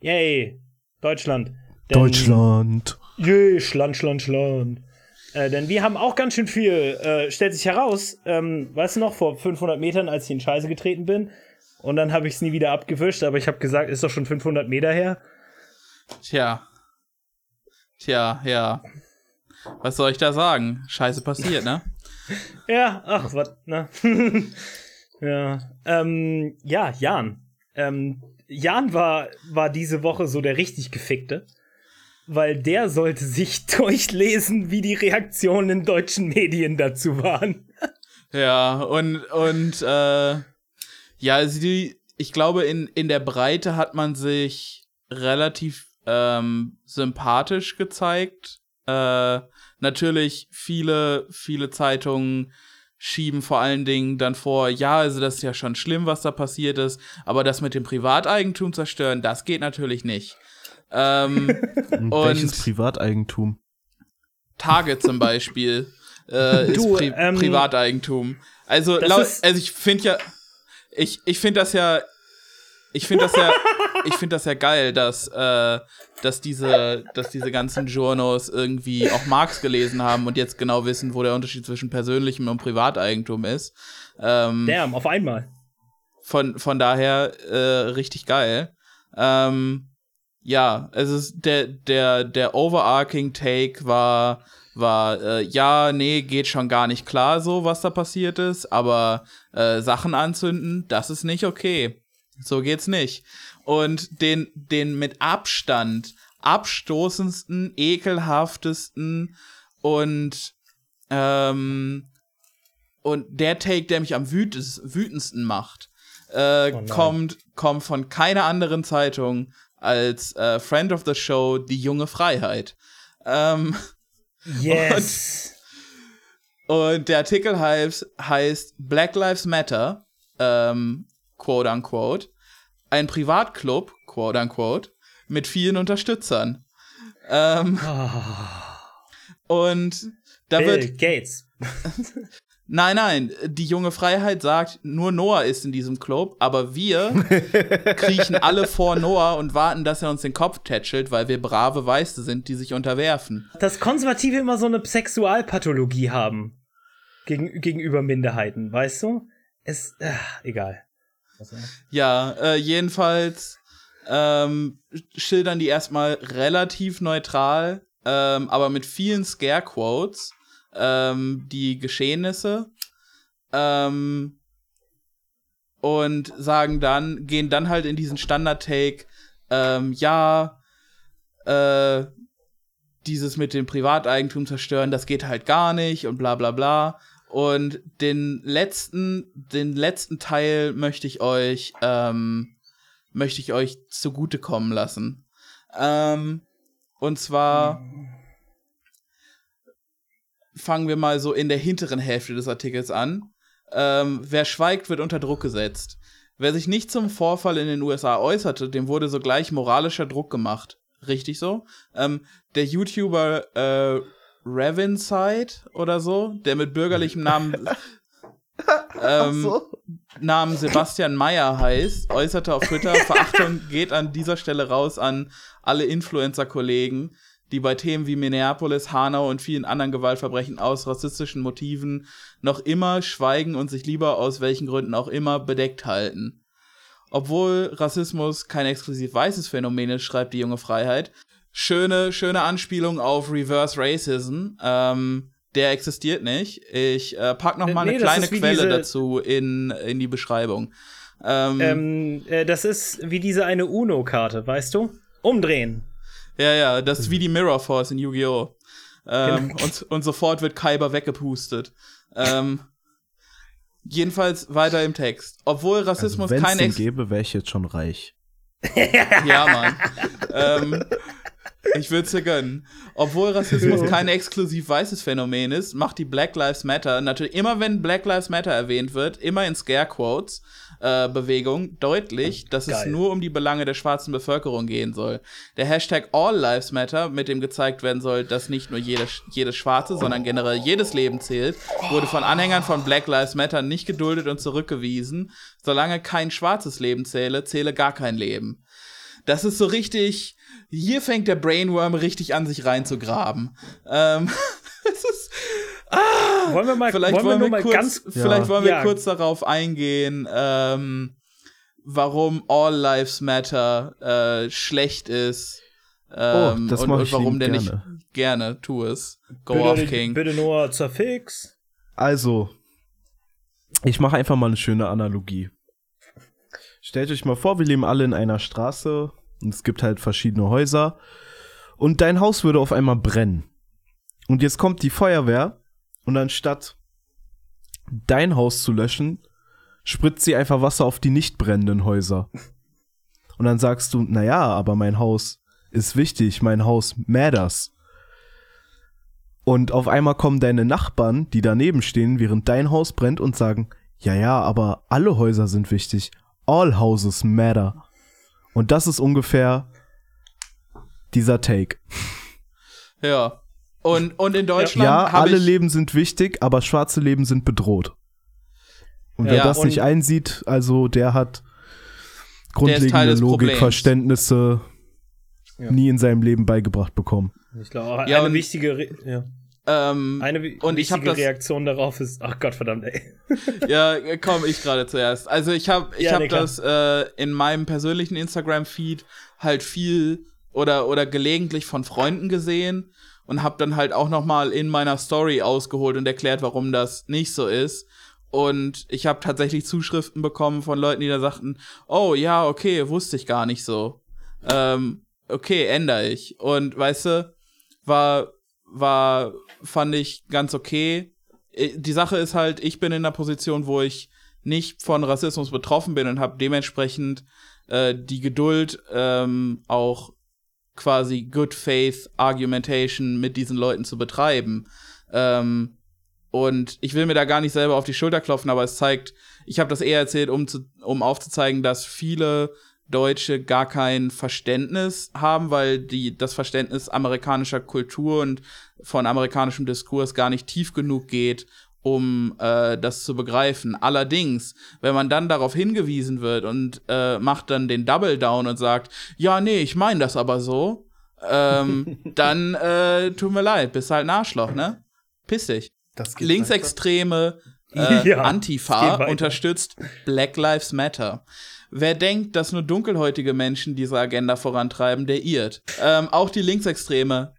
Yay, Deutschland. Denn- Deutschland. Jee, Schland, Schland, Schland. Äh, denn wir haben auch ganz schön viel, äh, stellt sich heraus, ähm, weißt du noch, vor 500 Metern, als ich in Scheiße getreten bin, und dann habe ich es nie wieder abgewischt, aber ich habe gesagt, ist doch schon 500 Meter her. Tja. Tja, ja. Was soll ich da sagen? Scheiße passiert, ne? Ja, ach, was, ne? ja, ähm, ja, Jan. Ähm, Jan war, war diese Woche so der richtig gefickte, weil der sollte sich durchlesen, wie die Reaktionen in deutschen Medien dazu waren. Ja, und, und, äh, ja, also die, ich glaube, in, in der Breite hat man sich relativ ähm, sympathisch gezeigt. Äh, natürlich viele, viele Zeitungen schieben vor allen Dingen dann vor, ja, also das ist ja schon schlimm, was da passiert ist, aber das mit dem Privateigentum zerstören, das geht natürlich nicht. Ähm, Und Und- welches Privateigentum? Target zum Beispiel äh, ist Du, Pri ähm, Privateigentum. Also, laut, also ich finde ja, ich, ich finde das ja, ich finde das ja, ich finde das ja geil, dass, äh, dass diese, dass diese ganzen Journos irgendwie auch Marx gelesen haben und jetzt genau wissen, wo der Unterschied zwischen persönlichem und Privateigentum ist. Ähm, Damn, auf einmal. von, von daher äh, richtig geil. Ähm, ja, es ist der, der, der overarching Take war, war, äh, ja, nee, geht schon gar nicht klar so, was da passiert ist, aber äh, Sachen anzünden, das ist nicht okay. So geht's nicht. Und den, den mit Abstand abstoßendsten, ekelhaftesten und ähm, und der Take, der mich am wütes, wütendsten macht, äh, Oh kommt, kommt von keiner anderen Zeitung als äh, Friend of the Show, die junge Freiheit. Ähm, Yes. und der Artikel heißt, heißt Black Lives Matter, ähm, quote unquote, ein Privatclub, quote unquote, mit vielen Unterstützern. Ähm, und da Bill wird, Gates. nein, nein, die junge Freiheit sagt, nur Noah ist in diesem Club, aber wir kriechen alle vor Noah und warten, dass er uns den Kopf tätschelt, weil wir brave Weiße sind, die sich unterwerfen. Dass Konservative immer so eine Sexualpathologie haben. Gegen, gegenüber Minderheiten, weißt du? Es, ach, egal. Ja, äh, jedenfalls ähm, schildern die erstmal relativ neutral, ähm, aber mit vielen Scare-Quotes ähm, die Geschehnisse ähm, und sagen dann, gehen dann halt in diesen Standard-Take, ähm, ja, äh, dieses mit dem Privateigentum zerstören, das geht halt gar nicht und bla bla bla. Und den letzten, den letzten Teil möchte ich euch, ähm, möchte ich euch zugutekommen lassen. Ähm, und zwar fangen wir mal so in der hinteren Hälfte des Artikels an. Ähm, wer schweigt, wird unter Druck gesetzt. Wer sich nicht zum Vorfall in den USA äußerte, dem wurde sogleich moralischer Druck gemacht. Richtig so? Ähm, der YouTuber äh, Revinside oder so, der mit bürgerlichem Namen ähm, Namen Sebastian Meyer heißt, äußerte auf Twitter, Verachtung geht an dieser Stelle raus an alle Influencer-Kollegen, die bei Themen wie Minneapolis, Hanau und vielen anderen Gewaltverbrechen aus rassistischen Motiven noch immer schweigen und sich lieber aus welchen Gründen auch immer bedeckt halten. Obwohl Rassismus kein exklusiv weißes Phänomen ist, schreibt die junge Freiheit. Schöne, schöne Anspielung auf Reverse Racism. Ähm, der existiert nicht. Ich äh, pack noch mal Nee, eine kleine Quelle dazu in, in die Beschreibung. Ähm, Ähm, äh, das ist wie diese eine Uno-Karte, weißt du? Umdrehen. Ja, ja, das ist wie die Mirror Force in Yu-Gi-Oh! Ähm, Genau. und, und sofort wird Kaiba weggepustet. Ähm, jedenfalls weiter im Text. Obwohl Rassismus Wenn es kein Ex gäbe, wäre ich jetzt schon reich. Ja, Mann. ähm, ich würde dir gönnen. Obwohl Rassismus kein exklusiv weißes Phänomen ist, macht die Black Lives Matter natürlich immer, wenn Black Lives Matter erwähnt wird, immer in Scare Quotes äh, Bewegung deutlich, dass es Geil. nur um die Belange der schwarzen Bevölkerung gehen soll. Der Hashtag All Lives Matter, mit dem gezeigt werden soll, dass nicht nur jede, jedes Schwarze, sondern generell jedes Leben zählt, wurde von Anhängern von Black Lives Matter nicht geduldet und zurückgewiesen. Solange kein schwarzes Leben zähle, zähle gar kein Leben. Das ist so richtig. Hier fängt der Brainworm richtig an, sich reinzugraben. Ähm, es ist. Ah, Wollen wir mal, vielleicht wollen wir wollen wir, mal kurz, ganz vielleicht Ja. wollen wir Ja. kurz darauf eingehen, ähm, warum All Lives Matter äh, schlecht ist. Ähm, Oh, das und, und ich warum der gerne. nicht gerne tu es. Go off bitte, King. bitte nur zerfix. Also, ich mache einfach mal eine schöne Analogie. Stellt euch mal vor, wir leben alle in einer Straße und es gibt halt verschiedene Häuser und dein Haus würde auf einmal brennen. Und jetzt kommt die Feuerwehr und anstatt dein Haus zu löschen, spritzt sie einfach Wasser auf die nicht brennenden Häuser. Und dann sagst du, naja, aber mein Haus ist wichtig, mein Haus matters. Und auf einmal kommen deine Nachbarn, die daneben stehen, während dein Haus brennt und sagen, ja, ja, aber alle Häuser sind wichtig. All houses matter. Und das ist ungefähr dieser Take. Ja. Und, und in Deutschland Ja, alle ich, Leben sind wichtig, aber schwarze Leben sind bedroht. Und wer Ja, das und- nicht einsieht, also der hat grundlegende. Logikverständnisse Ja. nie in seinem Leben beigebracht bekommen. Ich glaube, Ja, eine und- wichtige, Re ja. ähm, eine wi- und ich hab wichtige das- Reaktion darauf ist, ach Gott verdammt, ey. Ja, komm, ich gerade zuerst. Also ich habe ich Ja, hab nee, das äh, in meinem persönlichen Instagram-Feed halt viel oder, oder gelegentlich von Freunden gesehen und habe dann halt auch noch mal in meiner Story ausgeholt und erklärt, warum das nicht so ist. Und ich habe tatsächlich Zuschriften bekommen von Leuten, die da sagten, oh ja, okay, wusste ich gar nicht so. Ähm, okay, ändere ich. Und weißt du, war, war, fand ich ganz okay. Äh, die Sache ist halt, ich bin in einer Position, wo ich nicht von Rassismus betroffen bin und habe dementsprechend äh, die Geduld, ähm, auch quasi Good Faith Argumentation mit diesen Leuten zu betreiben. Ähm, und ich will mir da gar nicht selber auf die Schulter klopfen, aber es zeigt, ich habe das eher erzählt, um, zu, um aufzuzeigen, dass viele Deutsche gar kein Verständnis haben, weil die, das Verständnis amerikanischer Kultur und von amerikanischem Diskurs gar nicht tief genug geht, um äh, das zu begreifen. Allerdings, wenn man dann darauf hingewiesen wird und äh, macht dann den Double Down und sagt, ja, nee, ich meine das aber so, ähm, dann äh, tut mir leid, bist halt ein Arschloch, ne? Piss dich. Linksextreme äh, ja, Antifa unterstützt Black Lives Matter. Wer denkt, dass nur dunkelhäutige Menschen diese Agenda vorantreiben, der irrt. Ähm, auch die Linksextreme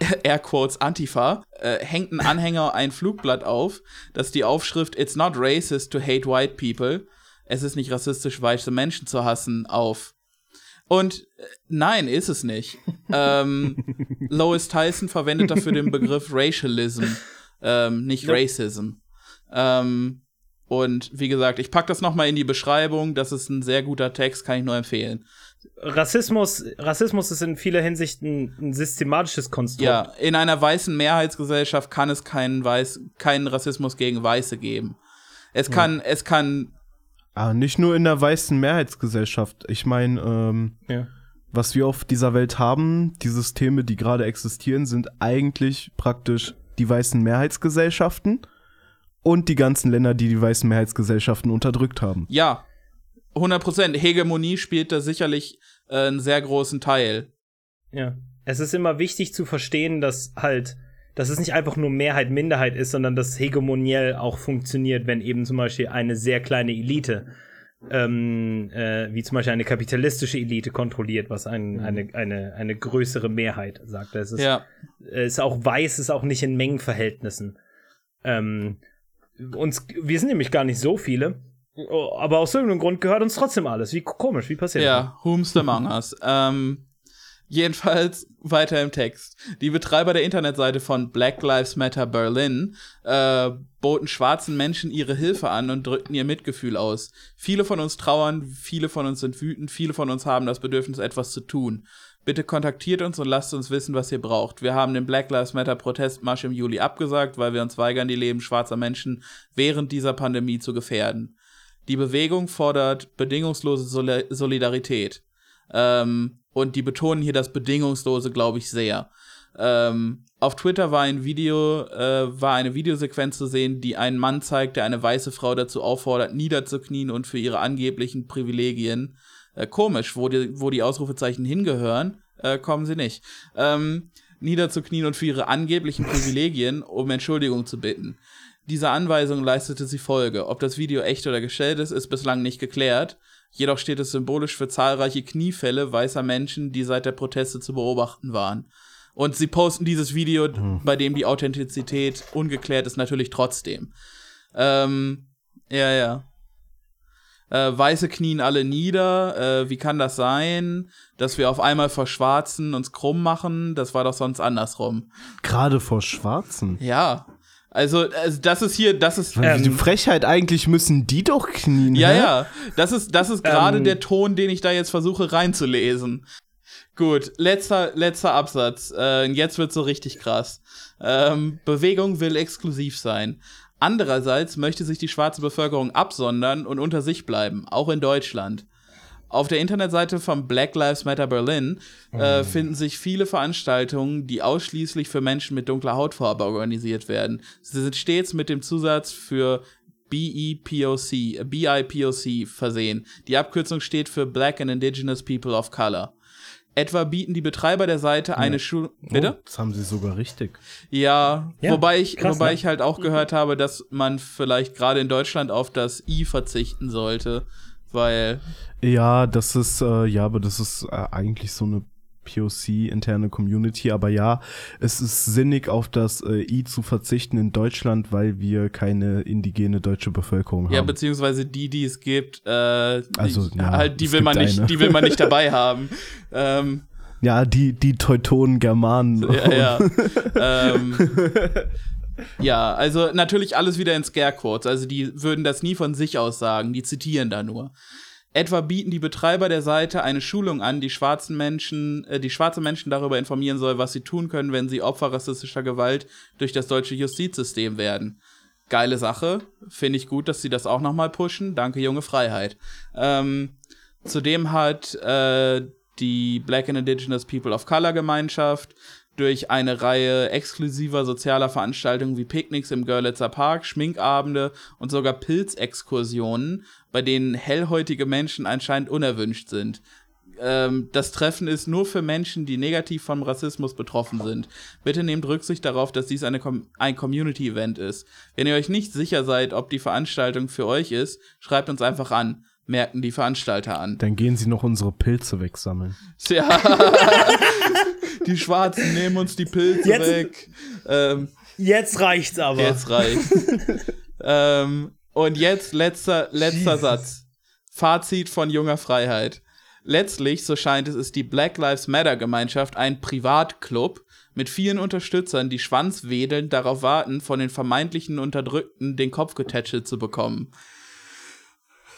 Airquotes Antifa, äh, hängt ein Anhänger ein Flugblatt auf, das die Aufschrift It's not racist to hate white people. Es ist nicht rassistisch, weiße Menschen zu hassen, auf. Und äh, nein, ist es nicht. ähm, Lois Tyson verwendet dafür den Begriff Racialism, ähm, nicht ja. Racism. Ähm, und wie gesagt, ich packe das noch mal in die Beschreibung. Das ist ein sehr guter Text, kann ich nur empfehlen. Rassismus, Rassismus ist in vieler Hinsicht ein, ein, systematisches Konstrukt. Ja, in einer weißen Mehrheitsgesellschaft kann es keinen, Weiß, keinen Rassismus gegen Weiße geben. Es kann, ja. es kann. Ah, nicht nur in der weißen Mehrheitsgesellschaft. Ich meine, ähm, ja. was wir auf dieser Welt haben, die Systeme, die gerade existieren, sind eigentlich praktisch die weißen Mehrheitsgesellschaften und die ganzen Länder, die die weißen Mehrheitsgesellschaften unterdrückt haben. Ja, 100 Prozent. Hegemonie spielt da sicherlich äh, einen sehr großen Teil. Ja. Es ist immer wichtig zu verstehen, dass halt, dass es nicht einfach nur Mehrheit, Minderheit ist, sondern dass hegemoniell auch funktioniert, wenn eben zum Beispiel eine sehr kleine Elite, ähm, äh, wie zum Beispiel eine kapitalistische Elite kontrolliert, was ein, mhm. eine, eine, eine größere Mehrheit sagt. Es ist, ja. ist auch weiß, ist auch nicht in Mengenverhältnissen. Ähm, uns, wir sind nämlich gar nicht so viele. Oh, aber aus irgendeinem Grund gehört uns trotzdem alles. Wie komisch, wie passiert das? Ja, whom's among us. ähm, jedenfalls weiter im Text. Die Betreiber der Internetseite von Black Lives Matter Berlin äh, boten schwarzen Menschen ihre Hilfe an und drückten ihr Mitgefühl aus. Viele von uns trauern, viele von uns sind wütend, viele von uns haben das Bedürfnis, etwas zu tun. Bitte kontaktiert uns und lasst uns wissen, was ihr braucht. Wir haben den Black Lives Matter Protestmarsch im Juli abgesagt, weil wir uns weigern, die Leben schwarzer Menschen während dieser Pandemie zu gefährden. Die Bewegung fordert bedingungslose Sol Solidarität. Ähm, und die betonen hier das Bedingungslose, glaube ich, sehr. Ähm, auf Twitter war ein Video, äh, war eine Videosequenz zu sehen, die einen Mann zeigt, der eine weiße Frau dazu auffordert, niederzuknien und für ihre angeblichen Privilegien. Äh, komisch, wo die, wo die Ausrufezeichen hingehören, äh, kommen sie nicht. Ähm, niederzuknien und für ihre angeblichen Privilegien um Entschuldigung zu bitten. Dieser Anweisung leistete sie Folge. Ob das Video echt oder gestellt ist, ist bislang nicht geklärt. Jedoch steht es symbolisch für zahlreiche Kniefälle weißer Menschen, die seit der Proteste zu beobachten waren. Und sie posten dieses Video, mhm. bei dem die Authentizität ungeklärt ist, natürlich trotzdem. Ähm, ja, ja. Äh, Weiße knien alle nieder. Äh, wie kann das sein, dass wir auf einmal vor Schwarzen uns krumm machen? Das war doch sonst andersrum. Gerade vor Schwarzen? Ja. Also, also das ist hier, das ist. Ähm, die Frechheit, eigentlich müssen die doch knien. Ja, hä? ja. Das ist, das ist gerade ähm, der Ton, den ich da jetzt versuche reinzulesen. Gut, letzter, letzter Absatz. Äh, jetzt wird so richtig krass. Ähm, Bewegung will exklusiv sein. Andererseits möchte sich die schwarze Bevölkerung absondern und unter sich bleiben, auch in Deutschland. Auf der Internetseite von Black Lives Matter Berlin äh, oh. finden sich viele Veranstaltungen, die ausschließlich für Menschen mit dunkler Hautfarbe organisiert werden. Sie sind stets mit dem Zusatz für BEPOC, BIPOC versehen. Die Abkürzung steht für Black and Indigenous People of Color. Etwa bieten die Betreiber der Seite eine ja. Schule. Bitte? Oh, das haben sie sogar richtig. Ja, ja wobei ich, krass, wobei ne? ich halt auch gehört habe, dass man vielleicht gerade in Deutschland auf das I verzichten sollte, weil ja, das ist, äh, ja, aber das ist äh, eigentlich so eine POC-interne Community, aber ja, es ist sinnig, auf das äh, I zu verzichten in Deutschland, weil wir keine indigene deutsche Bevölkerung haben. Ja, beziehungsweise die, die es gibt, äh, also, ja, halt, die will man nicht, die will man nicht dabei haben. Ähm, Ja, die, die Teutonen, Germanen. Ja, ja. ähm, ja, also natürlich alles wieder in Scarequotes. Also die würden das nie von sich aus sagen, die zitieren da nur. Etwa bieten die Betreiber der Seite eine Schulung an, die schwarzen Menschen, äh, die schwarze Menschen darüber informieren soll, was sie tun können, wenn sie Opfer rassistischer Gewalt durch das deutsche Justizsystem werden. Geile Sache. Finde ich gut, dass sie das auch nochmal pushen. Danke, junge Freiheit. Ähm, zudem hat äh, die Black and Indigenous People of Color Gemeinschaft durch eine Reihe exklusiver sozialer Veranstaltungen wie Picknicks im Görlitzer Park, Schminkabende und sogar Pilzexkursionen, bei denen hellhäutige Menschen anscheinend unerwünscht sind. Ähm, das Treffen ist nur für Menschen, die negativ vom Rassismus betroffen sind. Bitte nehmt Rücksicht darauf, dass dies eine Com ein Community-Event ist. Wenn ihr euch nicht sicher seid, ob die Veranstaltung für euch ist, schreibt uns einfach an merken die Veranstalter an. Dann gehen sie noch unsere Pilze wegsammeln. Ja. die Schwarzen nehmen uns die Pilze jetzt, weg. Ähm, jetzt reicht's aber. Jetzt reicht's. ähm, und jetzt letzter, letzter Satz. Fazit von junger Freiheit. Letztlich, so scheint es, ist die Black Lives Matter Gemeinschaft ein Privatclub mit vielen Unterstützern, die schwanzwedelnd darauf warten, von den vermeintlichen Unterdrückten den Kopf getätschelt zu bekommen.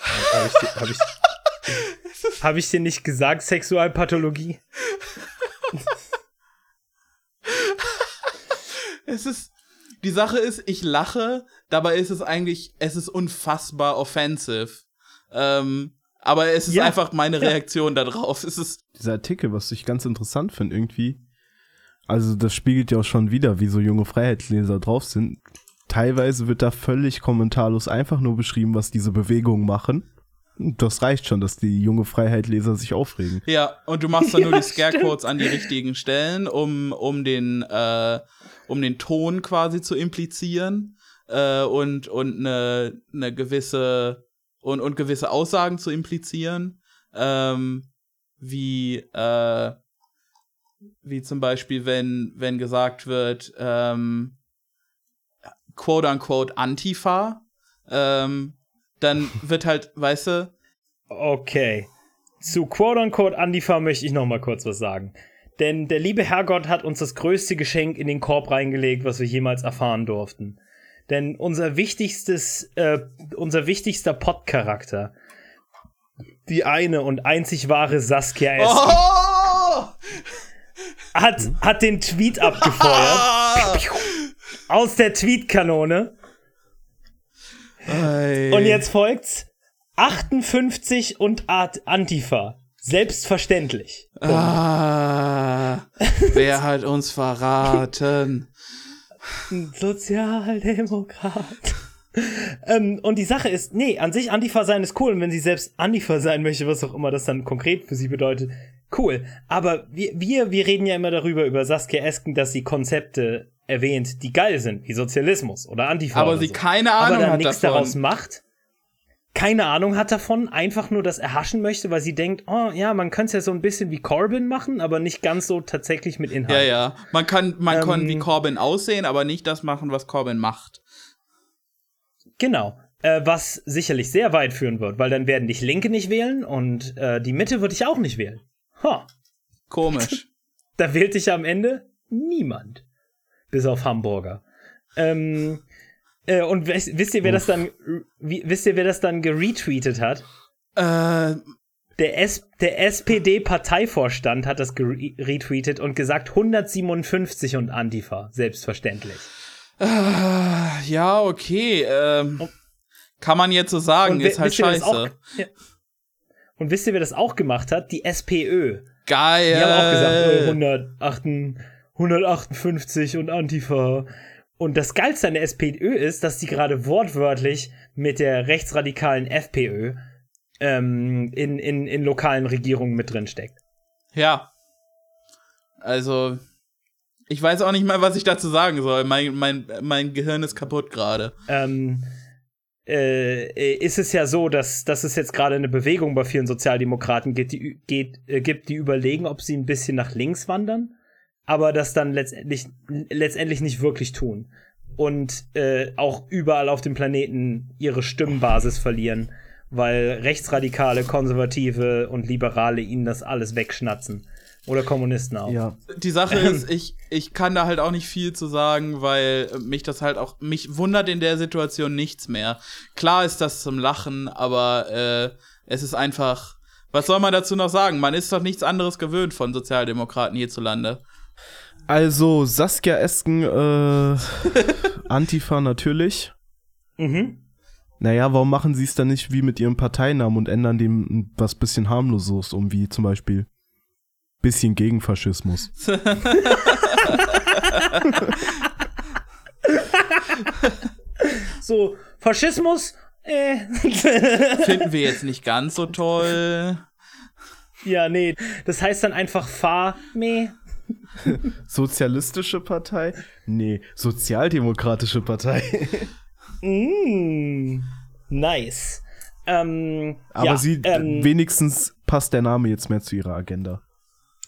Habe ich, hab ich, hab ich dir nicht gesagt, Sexualpathologie? Es ist. Die Sache ist, ich lache, dabei ist es eigentlich, es ist unfassbar offensive. Ähm, aber es ist ja, einfach meine Reaktion ja. darauf. Es ist Dieser Artikel, was ich ganz interessant finde, irgendwie. Also, das spiegelt ja auch schon wieder, wie so junge Freiheitsleser drauf sind teilweise wird da völlig kommentarlos einfach nur beschrieben, was diese Bewegungen machen. Das reicht schon, dass die junge Freiheitleser sich aufregen. Ja, und du machst dann nur die Scarecodes an die richtigen Stellen, um, um, den, äh, um den Ton quasi zu implizieren äh, und, und eine, eine gewisse und, und gewisse Aussagen zu implizieren. Ähm, wie, äh, wie zum Beispiel, wenn, wenn gesagt wird, ähm, quote-unquote Antifa, ähm, dann wird halt, weißt du. Okay. Zu quote-unquote Antifa möchte ich noch mal kurz was sagen. Denn der liebe Herrgott hat uns das größte Geschenk in den Korb reingelegt, was wir jemals erfahren durften. Denn unser wichtigstes, äh, unser wichtigster Pod-Charakter, die eine und einzig wahre Saskia S. Oh! hat, hat den Tweet abgefeuert. aus der Tweetkanone. Und jetzt folgt's 58 und Art Antifa. Selbstverständlich. Ah, wer hat uns verraten? Sozialdemokrat. ähm, und die Sache ist, nee, an sich Antifa sein ist cool. Und wenn sie selbst Antifa sein möchte, was auch immer das dann konkret für sie bedeutet, cool. Aber wir, wir, wir reden ja immer darüber, über Saskia Esken, dass sie Konzepte erwähnt, die geil sind, wie Sozialismus oder Antifa. Aber sie so. keine Ahnung aber dann hat nichts davon. daraus macht. Keine Ahnung hat davon, einfach nur das erhaschen möchte, weil sie denkt, oh ja, man könnte es ja so ein bisschen wie Corbin machen, aber nicht ganz so tatsächlich mit Inhalt. Ja, ja. Man kann, man ähm, kann wie Corbin aussehen, aber nicht das machen, was Corbin macht. Genau. Äh, was sicherlich sehr weit führen wird, weil dann werden dich Linke nicht wählen und äh, die Mitte würde ich auch nicht wählen. Ha. Komisch. da wählt dich am Ende niemand bis auf Hamburger. Ähm, äh, und wisst, ihr, wer Uff. das dann, wisst ihr, wer das dann geretweetet hat? Äh, der, S der SPD-Parteivorstand hat das geretweetet und gesagt 157 und Antifa, selbstverständlich. Äh, ja, okay. Ähm, kann man jetzt so sagen, ist halt scheiße. Auch, ja. Und wisst ihr, wer das auch gemacht hat? Die SPÖ. Geil. Die haben auch gesagt, oh, 108. 158 und Antifa. Und das Geilste an der SPÖ ist, dass die gerade wortwörtlich mit der rechtsradikalen FPÖ ähm, in, in, in lokalen Regierungen mit drin steckt. Ja. Also, ich weiß auch nicht mal, was ich dazu sagen soll. Mein, mein, mein Gehirn ist kaputt gerade. Ähm, äh, ist es ja so, dass, dass es jetzt gerade eine Bewegung bei vielen Sozialdemokraten gibt, die, geht, äh, gibt, die überlegen, ob sie ein bisschen nach links wandern aber das dann letztendlich, letztendlich nicht wirklich tun. Und äh, auch überall auf dem Planeten ihre Stimmenbasis verlieren, weil Rechtsradikale, Konservative und Liberale ihnen das alles wegschnatzen. Oder Kommunisten auch. Ja. Die Sache ist, ich, ich kann da halt auch nicht viel zu sagen, weil mich das halt auch, mich wundert in der Situation nichts mehr. Klar ist das zum Lachen, aber äh, es ist einfach, was soll man dazu noch sagen? Man ist doch nichts anderes gewöhnt von Sozialdemokraten hierzulande. Also Saskia Esken, äh, Antifa natürlich. Mhm. Naja, warum machen sie es dann nicht wie mit ihrem Parteinamen und ändern dem was bisschen harmloses um, wie zum Beispiel bisschen gegen Faschismus? So, Faschismus, äh. Finden wir jetzt nicht ganz so toll. ja, nee. Das heißt dann einfach Fahr, meh. Sozialistische Partei? Nee, Sozialdemokratische Partei. Mm, nice. Ähm, Aber ja, sie, ähm, wenigstens passt der Name jetzt mehr zu ihrer Agenda.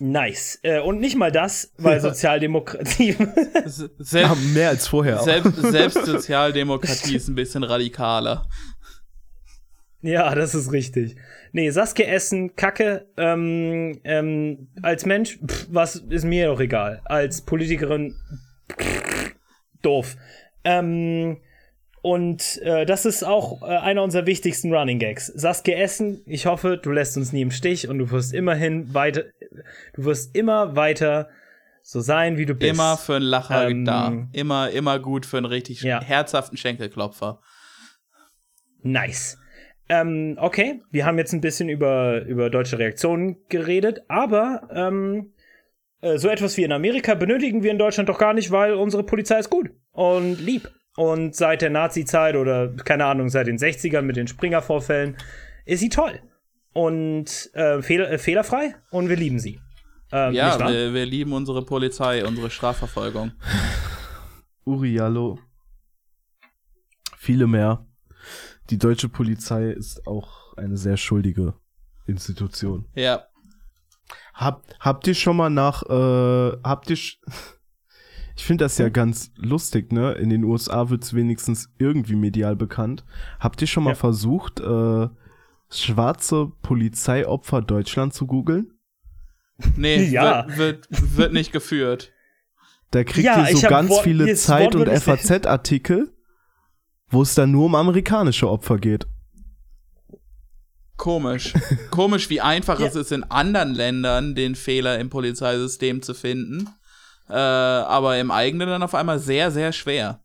nice. Äh, und nicht mal das, weil Sozialdemokratie. Se- Ja, Selbst, mehr als vorher. selbst, selbst Sozialdemokratie ist ein bisschen radikaler. Ja, das ist richtig. Nee, Saskia Essen, Kacke. Ähm, ähm, als Mensch, pff, was ist mir doch egal. Als Politikerin, pff, doof. Ähm, und äh, das ist auch äh, einer unserer wichtigsten Running Gags. Saskia Essen, ich hoffe, du lässt uns nie im Stich und du wirst immerhin weiter, du wirst immer weiter so sein, wie du bist. Immer für einen Lacher Ähm, da. Immer, immer gut für einen richtig Ja. herzhaften Schenkelklopfer. Nice. Ähm, okay, wir haben jetzt ein bisschen über, über deutsche Reaktionen geredet, aber ähm, äh, so etwas wie in Amerika benötigen wir in Deutschland doch gar nicht, weil unsere Polizei ist gut und lieb. Und seit der Nazi-Zeit oder keine Ahnung, seit den 60ern mit den Springer-Vorfällen ist sie toll. Und äh, fehl äh, fehlerfrei und wir lieben sie. Ähm, Ja, wir, wir lieben unsere Polizei, unsere Strafverfolgung. Uriallo. Viele mehr. Die deutsche Polizei ist auch eine sehr schuldige Institution. Ja. Habt, habt ihr schon mal nach, äh, habt ihr, sch- ich finde das ja ganz lustig, ne? In den USA wird's wenigstens irgendwie medial bekannt. Habt ihr schon mal Ja. versucht, äh, schwarze Polizeiopfer Deutschland zu googeln? Nee, Ja. wird, wird, wird nicht geführt. Da kriegt Ja, ihr so hab ganz viele Zeit- und FAZ-Artikel, wo es dann nur um amerikanische Opfer geht. Komisch. Komisch, wie einfach es ist, in anderen Ländern den Fehler im Polizeisystem zu finden. Äh, aber im eigenen dann auf einmal sehr, sehr schwer.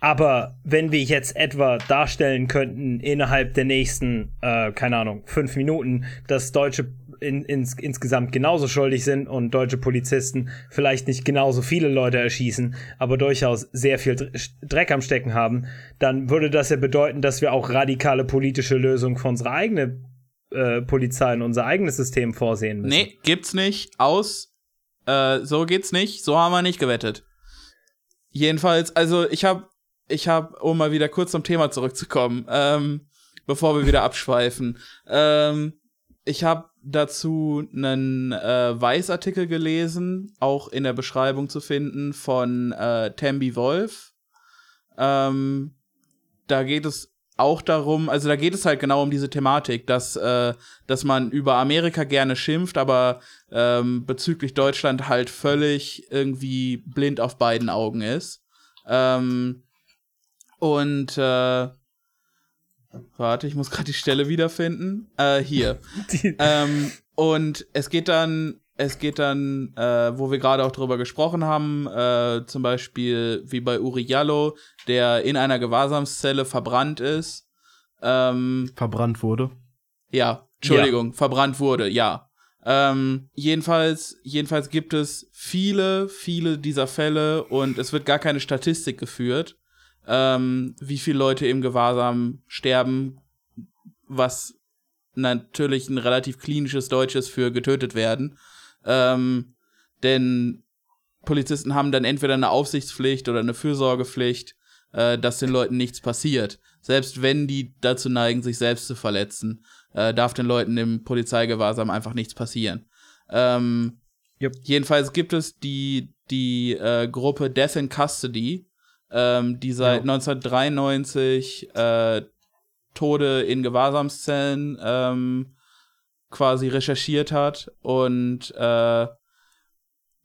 Aber wenn wir jetzt etwa darstellen könnten, innerhalb der nächsten, äh, keine Ahnung, fünf Minuten, dass Deutsche in, ins, insgesamt genauso schuldig sind und deutsche Polizisten vielleicht nicht genauso viele Leute erschießen, aber durchaus sehr viel Dr- Dreck am Stecken haben, dann würde das ja bedeuten, dass wir auch radikale politische Lösungen für unsere eigene äh, Polizei und unser eigenes System vorsehen müssen. Nee, gibt's nicht. Aus. Äh, so geht's nicht. So haben wir nicht gewettet. Jedenfalls, also ich habe, ich habe, um mal wieder kurz zum Thema zurückzukommen, ähm, bevor wir wieder abschweifen. Ähm, ich habe dazu einen äh, Weißartikel gelesen, auch in der Beschreibung zu finden von äh, Tambi Wolf. Ähm, da geht es auch darum, also da geht es halt genau um diese Thematik, dass, äh, dass man über Amerika gerne schimpft, aber ähm, bezüglich Deutschland halt völlig irgendwie blind auf beiden Augen ist. Ähm, und äh, warte, ich muss gerade die Stelle wiederfinden. Äh, hier. Ähm, und es geht dann, es geht dann, äh, wo wir gerade auch drüber gesprochen haben, äh, zum Beispiel wie bei Uri Jallo, der in einer Gewahrsamszelle verbrannt ist. Ähm, Verbrannt wurde. ja, Entschuldigung, verbrannt wurde, ja. Ähm, jedenfalls, jedenfalls gibt es viele, viele dieser Fälle und es wird gar keine Statistik geführt, ähm, wie viele Leute im Gewahrsam sterben, was natürlich ein relativ klinisches Deutsches für getötet werden. Ähm, denn Polizisten haben dann entweder eine Aufsichtspflicht oder eine Fürsorgepflicht, äh, dass den Leuten nichts passiert. Selbst wenn die dazu neigen, sich selbst zu verletzen, äh, darf den Leuten im Polizeigewahrsam einfach nichts passieren. Ähm, Jupp. Jedenfalls gibt es die, die äh, Gruppe Death in Custody, ähm, die seit Ja. 1993 äh, Tode in Gewahrsamszellen ähm, quasi recherchiert hat und äh,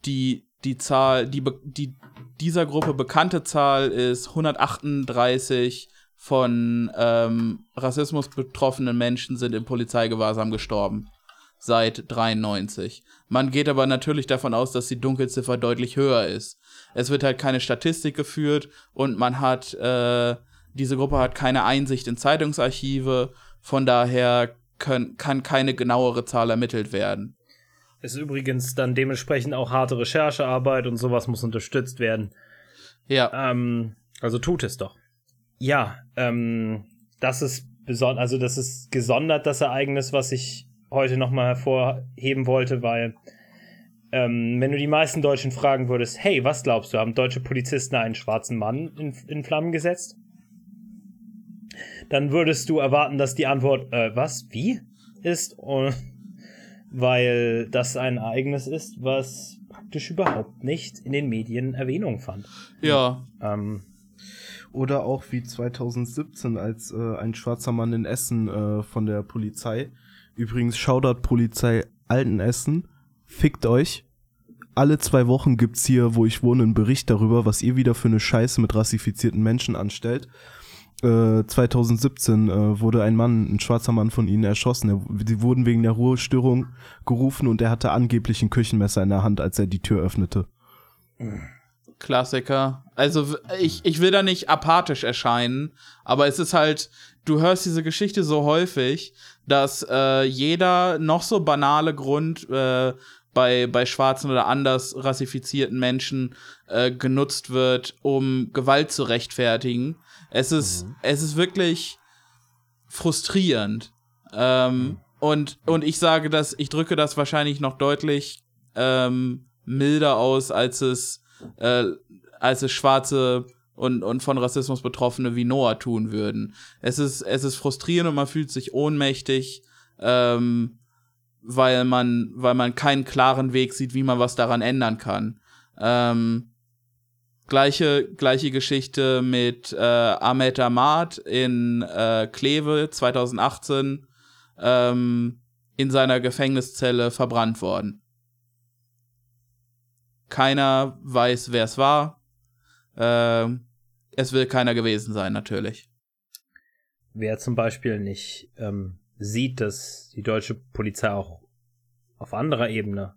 die, die Zahl, die, die dieser Gruppe bekannte Zahl ist 138 von ähm, Rassismus betroffenen Menschen sind im Polizeigewahrsam gestorben. Seit 93. Man geht aber natürlich davon aus, dass die Dunkelziffer deutlich höher ist. Es wird halt keine Statistik geführt und man hat, äh, diese Gruppe hat keine Einsicht in Zeitungsarchive. Von daher können, kann keine genauere Zahl ermittelt werden. Ist übrigens dann dementsprechend auch harte Recherchearbeit und sowas muss unterstützt werden. Ja. Ähm, also tut es doch. Ja, ähm, das ist besonders, also das ist gesondert das Ereignis, was ich heute nochmal hervorheben wollte, weil ähm, wenn du die meisten Deutschen fragen würdest, hey, was glaubst du, haben deutsche Polizisten einen schwarzen Mann in, in Flammen gesetzt? Dann würdest du erwarten, dass die Antwort, äh, was, wie ist, und, weil das ein Ereignis ist, was praktisch überhaupt nicht in den Medien Erwähnung fand. Ja. Ähm, Oder auch wie 2017, als äh, ein schwarzer Mann in Essen äh, von der Polizei, übrigens Shoutout Polizei Altenessen, fickt euch. Alle zwei Wochen gibt's hier, wo ich wohne, einen Bericht darüber, was ihr wieder für eine Scheiße mit rassifizierten Menschen anstellt. Äh, 2017 äh, wurde ein Mann, ein schwarzer Mann von ihnen erschossen. Er, die wurden wegen der Ruhestörung gerufen und er hatte angeblich ein Küchenmesser in der Hand, als er die Tür öffnete. Klassiker. Also ich, ich will da nicht apathisch erscheinen, aber es ist halt, du hörst diese Geschichte so häufig, dass äh, jeder noch so banale Grund äh, bei, bei schwarzen oder anders rassifizierten Menschen äh, genutzt wird, um Gewalt zu rechtfertigen. Es ist, es ist wirklich frustrierend. Ähm, und, und ich sage das, ich drücke das wahrscheinlich noch deutlich ähm, milder aus, als es, äh, als es schwarze und, und von Rassismus Betroffene wie Noah tun würden. Es ist, es ist frustrierend und man fühlt sich ohnmächtig, ähm, weil man, weil man keinen klaren Weg sieht, wie man was daran ändern kann. Ähm, gleiche, gleiche Geschichte mit äh, Ahmed Ahmad in äh, Kleve 2018 ähm, in seiner Gefängniszelle verbrannt worden. Keiner weiß, wer es war. Ähm, es will keiner gewesen sein, natürlich. wer zum Beispiel nicht ähm, sieht, dass die deutsche Polizei auch auf anderer Ebene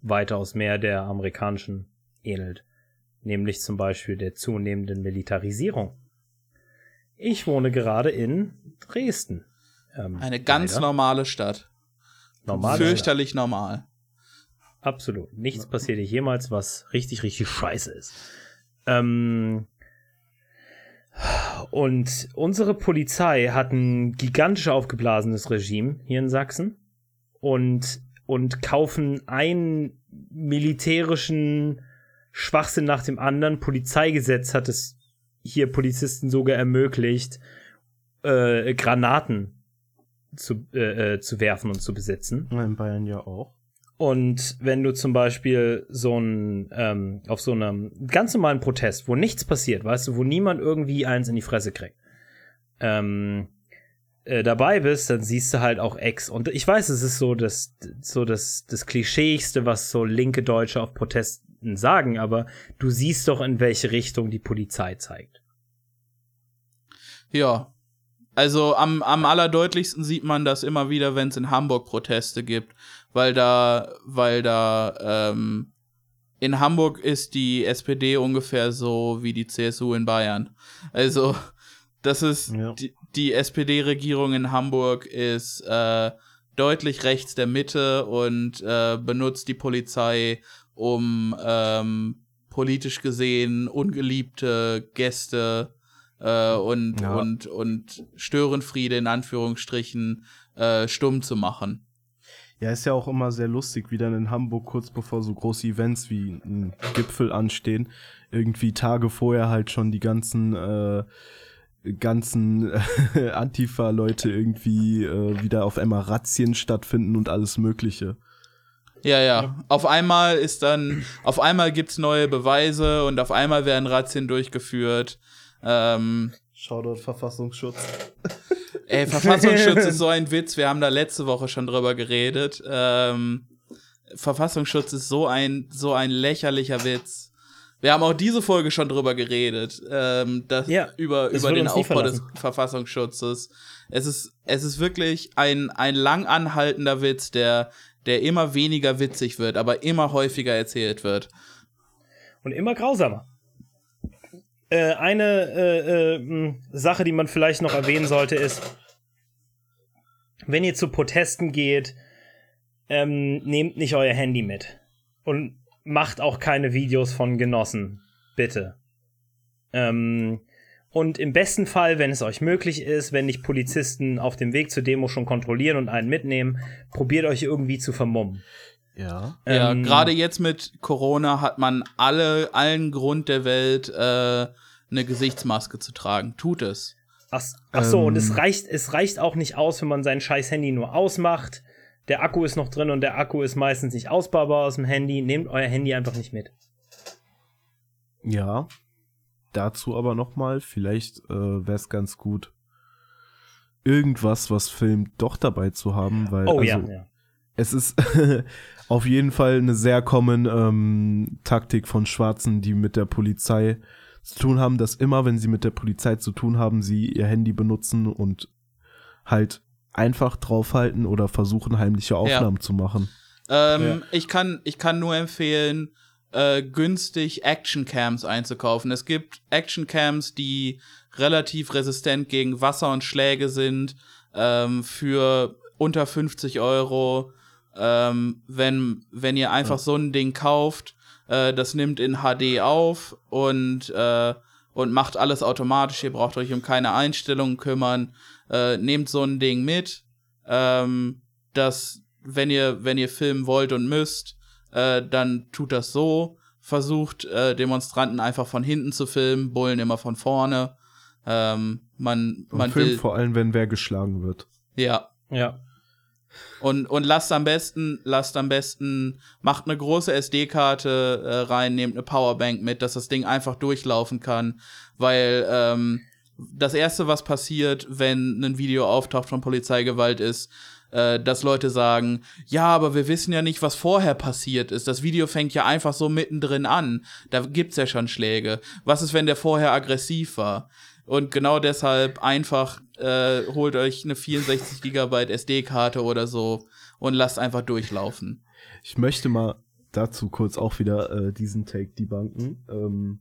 weitaus mehr der amerikanischen ähnelt, nämlich zum Beispiel der zunehmenden Militarisierung. Ich wohne gerade in Dresden. Ähm, Eine ganz leider. normale Stadt. normale Fürchterlich normal. Absolut. Nichts passiert hier jemals, was richtig, richtig scheiße ist. Ähm, und unsere Polizei hat ein gigantisch aufgeblasenes Regime hier in Sachsen und, und kaufen einen militärischen Schwachsinn nach dem anderen. Polizeigesetz hat es hier Polizisten sogar ermöglicht, äh, Granaten zu, äh, äh, zu werfen und zu besetzen. In Bayern ja auch. Und wenn du zum Beispiel so ein, ähm, auf so einem ganz normalen Protest, wo nichts passiert, weißt du, wo niemand irgendwie eins in die Fresse kriegt, ähm, äh, dabei bist, dann siehst du halt auch Ex. Und ich weiß, es ist so das, so das, das Klischeeigste, was so linke Deutsche auf Protesten sagen, aber du siehst doch, in welche Richtung die Polizei zeigt. Ja. Also am, am allerdeutlichsten sieht man das immer wieder, wenn es in Hamburg Proteste gibt, weil da, weil da ähm, in Hamburg ist die SPD ungefähr so wie die CSU in Bayern. Also das ist Ja. die, die SPD-Regierung in Hamburg ist äh, deutlich rechts der Mitte und äh, benutzt die Polizei, um ähm, politisch gesehen ungeliebte Gäste äh, und, Ja. und, und Störenfriede in Anführungsstrichen äh, stumm zu machen. Ja, ist ja auch immer sehr lustig, wie dann in Hamburg kurz bevor so große Events wie ein Gipfel anstehen, irgendwie Tage vorher halt schon die ganzen äh, ganzen Antifa-Leute irgendwie äh, wieder auf einmal Razzien stattfinden und alles Mögliche. Ja, ja. Auf einmal ist dann, auf einmal gibt's neue Beweise und auf einmal werden Razzien durchgeführt. Ähm, Shoutout Verfassungsschutz. Ey, Verfassungsschutz ist so ein Witz. Wir haben da letzte Woche schon drüber geredet. Ähm, Verfassungsschutz ist so ein, so ein lächerlicher Witz. Wir haben auch diese Folge schon drüber geredet, ähm, das, Ja, über, das über den Aufbau des. Verfassungsschutzes. Es ist, es ist wirklich ein, ein lang anhaltender Witz, der, der immer weniger witzig wird, aber immer häufiger erzählt wird. Und immer grausamer. Äh, eine äh, äh, Sache, die man vielleicht noch erwähnen sollte, ist, wenn ihr zu Protesten geht, ähm, nehmt nicht euer Handy mit. Und macht auch keine Videos von Genossen. Bitte. Ähm, und im besten Fall, wenn es euch möglich ist, wenn nicht Polizisten auf dem Weg zur Demo schon kontrollieren und einen mitnehmen, probiert euch irgendwie zu vermummen. Ja. Ja, Ähm, gerade jetzt mit Corona hat man alle, allen Grund der Welt, äh, eine Gesichtsmaske zu tragen. Tut es. Ach, ach so, und Ähm. es reicht, es reicht auch nicht aus, wenn man sein scheiß Handy nur ausmacht. Der Akku ist noch drin und der Akku ist meistens nicht ausbaubar aus dem Handy. Nehmt euer Handy einfach nicht mit. Ja. Dazu aber nochmal, vielleicht äh, wäre es ganz gut, irgendwas, was filmt, doch dabei zu haben, weil Oh also, ja, ja. Es ist auf jeden Fall eine sehr common ähm, Taktik von Schwarzen, die mit der Polizei zu tun haben, dass immer, wenn sie mit der Polizei zu tun haben, sie ihr Handy benutzen und halt einfach draufhalten oder versuchen, heimliche Aufnahmen zu machen. Ähm, ich, kann, ich kann nur empfehlen, äh, günstig Actioncams einzukaufen. Es gibt Actioncams, die relativ resistent gegen Wasser und Schläge sind, ähm, für unter 50 Euro. Ähm, wenn, wenn ihr einfach so ein Ding kauft, äh, das nimmt in HD auf und, äh, und macht alles automatisch. Ihr braucht euch um keine Einstellungen kümmern. Äh, nehmt so ein Ding mit. Ähm, das, wenn ihr, wenn ihr filmen wollt und müsst, äh, dann tut das so. Versucht äh, Demonstranten einfach von hinten zu filmen, Bullen immer von vorne. Ähm, man, Und man filmt vor allem, wenn wer geschlagen wird. ja. Ja. Und, und lasst am besten, lasst am besten, macht eine große SD-Karte äh, rein, nehmt eine Powerbank mit, dass das Ding einfach durchlaufen kann. Weil ähm, das Erste, was passiert, wenn ein Video auftaucht von Polizeigewalt, ist, äh, dass Leute sagen, ja, aber wir wissen ja nicht, was vorher passiert ist. Das Video fängt ja einfach so mittendrin an. Da gibt's ja schon Schläge. Was ist, wenn der vorher aggressiv war? Und genau deshalb einfach äh, holt euch eine 64 Gigabyte SD-Karte oder so und lasst einfach durchlaufen. Ich möchte mal dazu kurz auch wieder äh, diesen Take debunken. Ähm,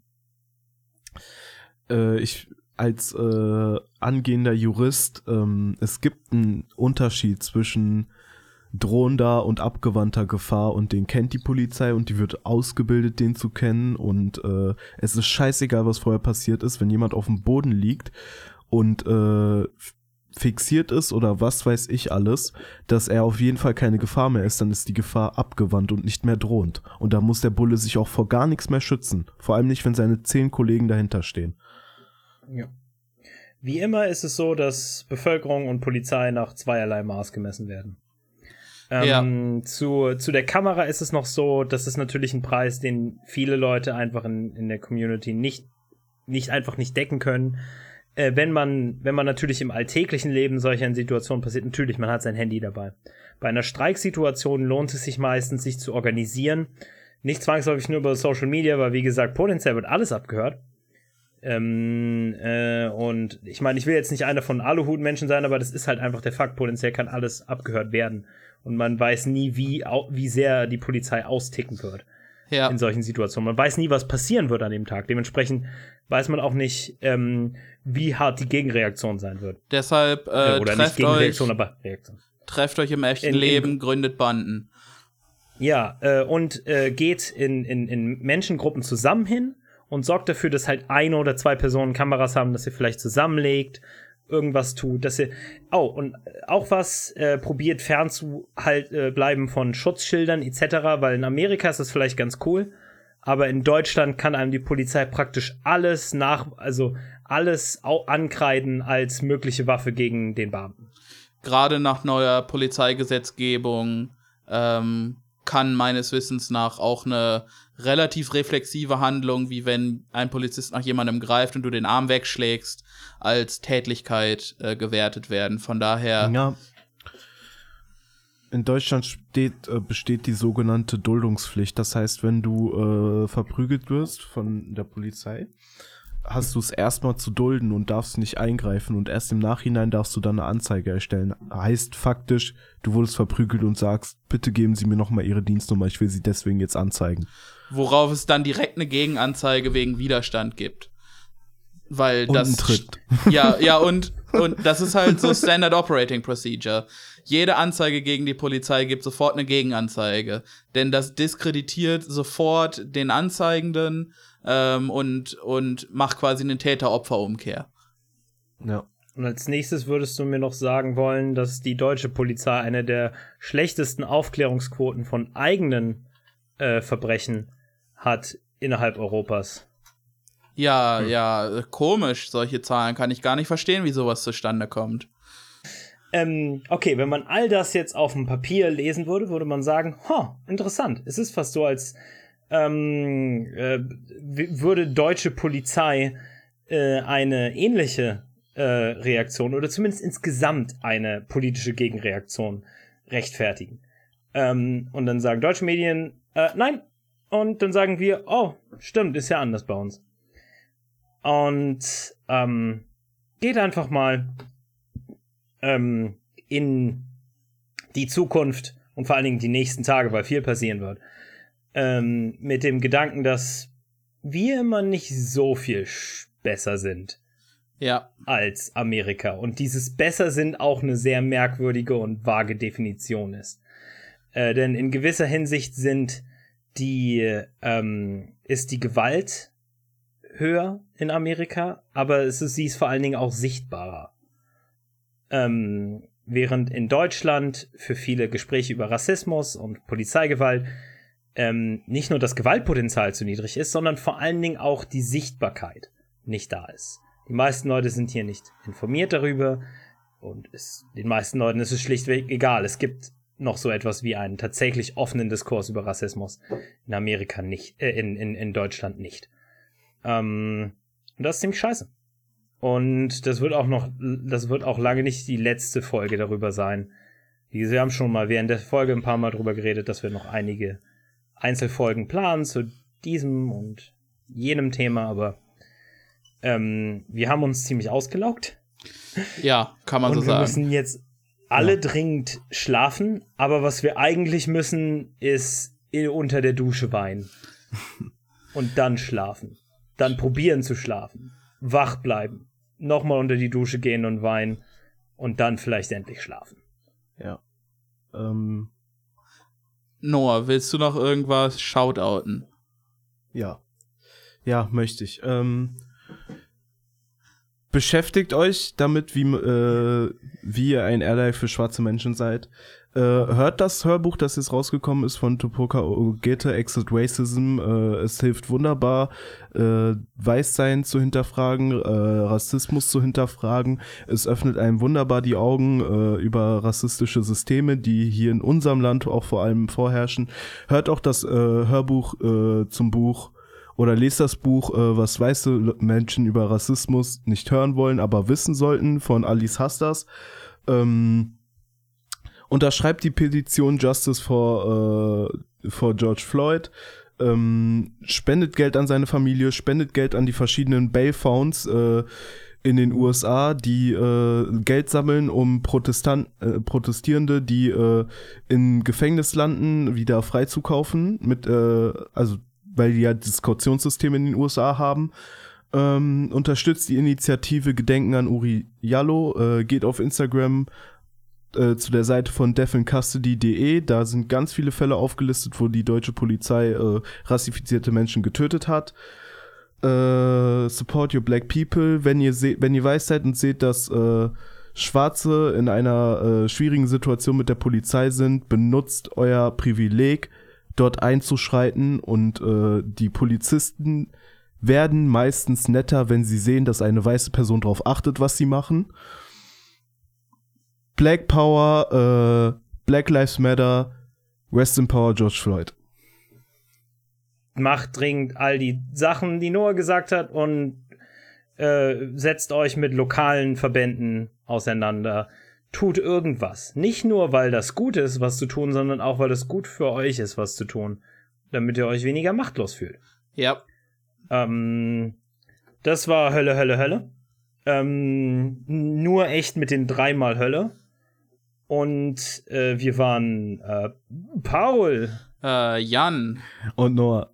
äh, ich als äh, angehender Jurist, ähm, es gibt einen Unterschied zwischen drohender und abgewandter Gefahr und den kennt die Polizei und die wird ausgebildet, den zu kennen und äh, es ist scheißegal, was vorher passiert ist, wenn jemand auf dem Boden liegt und äh, fixiert ist oder was weiß ich alles, dass er auf jeden Fall keine Gefahr mehr ist, dann ist die Gefahr abgewandt und nicht mehr drohend. Und da muss der Bulle sich auch vor gar nichts mehr schützen. Vor allem nicht, wenn seine zehn Kollegen dahinter stehen. ja. Wie immer ist es so, dass Bevölkerung und Polizei nach zweierlei Maß gemessen werden. Ähm, zu, zu der Kamera ist es noch so, das ist natürlich ein Preis, den viele Leute einfach in, in der Community nicht, nicht einfach nicht decken können. Äh, wenn man, wenn man natürlich im alltäglichen Leben solcher Situationen passiert, natürlich, man hat sein Handy dabei. Bei einer Streiksituation lohnt es sich meistens, sich zu organisieren. Nicht zwangsläufig nur über Social Media, weil wie gesagt, potenziell wird alles abgehört. Ähm, äh, und ich meine, ich will jetzt nicht einer von Aluhut-Menschen sein, aber das ist halt einfach der Fakt. Potenziell kann alles abgehört werden. Und man weiß nie, wie, wie sehr die Polizei austicken wird Ja. in solchen Situationen. Man weiß nie, was passieren wird an dem Tag. Dementsprechend weiß man auch nicht, ähm, wie hart die Gegenreaktion sein wird. Deshalb Äh, äh, Oder nicht trefft, euch, Gegenreaktion, aber Reaktion. trefft euch im echten In- in- Leben, gründet Banden. Ja, äh, und äh, geht in, in, in Menschengruppen zusammen hin und sorgt dafür, dass halt eine oder zwei Personen Kameras haben, dass ihr vielleicht zusammenlegt, irgendwas tut, dass ihr. Oh, und auch was äh, probiert halt äh, bleiben von Schutzschildern etc., weil in Amerika ist das vielleicht ganz cool, aber in Deutschland kann einem die Polizei praktisch alles nach, also alles ankreiden als mögliche Waffe gegen den Beamten. Gerade nach neuer Polizeigesetzgebung ähm, kann meines Wissens nach auch eine relativ reflexive Handlung, wie wenn ein Polizist nach jemandem greift und du den Arm wegschlägst, als Tätlichkeit äh, gewertet werden. Von daher. Ja. In Deutschland steht, äh, besteht die sogenannte Duldungspflicht. Das heißt, wenn du äh, verprügelt wirst von der Polizei, hast du es erstmal zu dulden und darfst nicht eingreifen und erst im Nachhinein darfst du dann eine Anzeige erstellen. Heißt faktisch, du wurdest verprügelt und sagst, bitte geben Sie mir nochmal Ihre Dienstnummer, ich will Sie deswegen jetzt anzeigen. Worauf es dann direkt eine Gegenanzeige wegen Widerstand gibt. Weil Und das. Tritt. Ja, ja, und, und das ist halt so Standard Operating Procedure. Jede Anzeige gegen die Polizei gibt sofort eine Gegenanzeige. Denn das diskreditiert sofort den Anzeigenden ähm, und, und macht quasi eine Täter-Opfer-Umkehr. Ja. Und als nächstes würdest du mir noch sagen wollen, dass die deutsche Polizei eine der schlechtesten Aufklärungsquoten von eigenen äh, Verbrechen hat innerhalb Europas. Ja, Hm. ja, komisch. Solche Zahlen kann ich gar nicht verstehen, wie sowas zustande kommt. Ähm, okay, wenn man all das jetzt auf dem Papier lesen würde, würde man sagen, ha, interessant. Es ist fast so, als ähm, äh, würde deutsche Polizei äh, eine ähnliche äh, Reaktion oder zumindest insgesamt eine politische Gegenreaktion rechtfertigen. Ähm, und dann sagen deutsche Medien, äh, nein. Und dann sagen wir, oh, stimmt, ist ja anders bei uns. Und ähm, geht einfach mal ähm, in die Zukunft und vor allen Dingen die nächsten Tage, weil viel passieren wird, ähm, mit dem Gedanken, dass wir immer nicht so viel besser sind Ja, als Amerika und dieses besser sind auch eine sehr merkwürdige und vage Definition ist. Äh, denn in gewisser Hinsicht sind die ähm, ist die Gewalt höher in Amerika, aber es ist, sie ist vor allen Dingen auch sichtbarer. Ähm, während in Deutschland für viele Gespräche über Rassismus und Polizeigewalt ähm, nicht nur das Gewaltpotenzial zu niedrig ist, sondern vor allen Dingen auch die Sichtbarkeit nicht da ist. Die meisten Leute sind hier nicht informiert darüber und es, den meisten Leuten ist es schlichtweg egal. Es gibt noch so etwas wie einen tatsächlich offenen Diskurs über Rassismus in Amerika nicht, äh, in, in, in Deutschland nicht. Ähm, und das ist ziemlich scheiße. Und das wird auch noch, das wird auch lange nicht die letzte Folge darüber sein. Wie gesagt, Wir haben schon mal während der Folge ein paar Mal darüber geredet, dass wir noch einige Einzelfolgen planen zu diesem und jenem Thema, aber ähm, wir haben uns ziemlich ausgelaugt ja, kann man und so wir sagen. müssen jetzt alle dringend schlafen, aber was wir eigentlich müssen, ist unter der Dusche weinen. und dann schlafen. Dann probieren zu schlafen. Wach bleiben. Nochmal unter die Dusche gehen und weinen. Und dann vielleicht endlich schlafen. Ja. Ähm, Noah, willst du noch irgendwas shoutouten? ja. Ja, möchte ich. Ähm, beschäftigt euch damit, wie, äh, wie ihr ein Ally für schwarze Menschen seid. Äh, hört das Hörbuch, das jetzt rausgekommen ist von Tupoka Ogete, Exit Racism. Äh, es hilft wunderbar, äh, Weißsein zu hinterfragen, äh, Rassismus zu hinterfragen. Es öffnet einem wunderbar die Augen äh, über rassistische Systeme, die hier in unserem Land auch vor allem vorherrschen. Hört auch das äh, Hörbuch zum Buch oder lest das Buch, äh, was weiße Menschen über Rassismus nicht hören wollen, aber wissen sollten, von Alice Hastas. Ähm, unterschreibt die Petition Justice for, äh, for George Floyd. Ähm, spendet Geld an seine Familie, spendet Geld an die verschiedenen Bail Funds äh, in den USA, die äh, Geld sammeln, um Protestant, äh, Protestierende, die äh, im Gefängnis landen, wieder freizukaufen. Mit, äh, also weil die ja das Kautionssystem in den USA haben. Ähm, unterstützt die Initiative Gedenken an Uri Jallo, äh, geht auf Instagram äh, zu der Seite von deafincustody.de. Da sind ganz viele Fälle aufgelistet, wo die deutsche Polizei äh, rassifizierte Menschen getötet hat. Äh, support your black people. Wenn ihr seht, wenn ihr weiß seid und seht, dass äh, Schwarze in einer äh, schwierigen Situation mit der Polizei sind, benutzt euer Privileg, dort einzuschreiten und äh, die Polizisten werden meistens netter, wenn sie sehen, dass eine weiße Person darauf achtet, was sie machen. Black Power, äh, Black Lives Matter, Rest in Power George Floyd. Macht dringend all die Sachen, die Noah gesagt hat und äh, setzt euch mit lokalen Verbänden auseinander. Tut irgendwas. Nicht nur, weil das gut ist, was zu tun, sondern auch, weil es gut für euch ist, was zu tun. Damit ihr euch weniger machtlos fühlt. Ja. Ähm, das war Hölle, Hölle, Hölle. Ähm, nur echt mit den dreimal Hölle. Und äh, wir waren äh, Paul. Äh, Jan. Und Noah.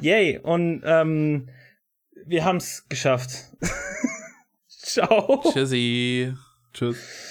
Yay. Und ähm, wir haben's geschafft. Ciao. Tschüssi. Tschüss.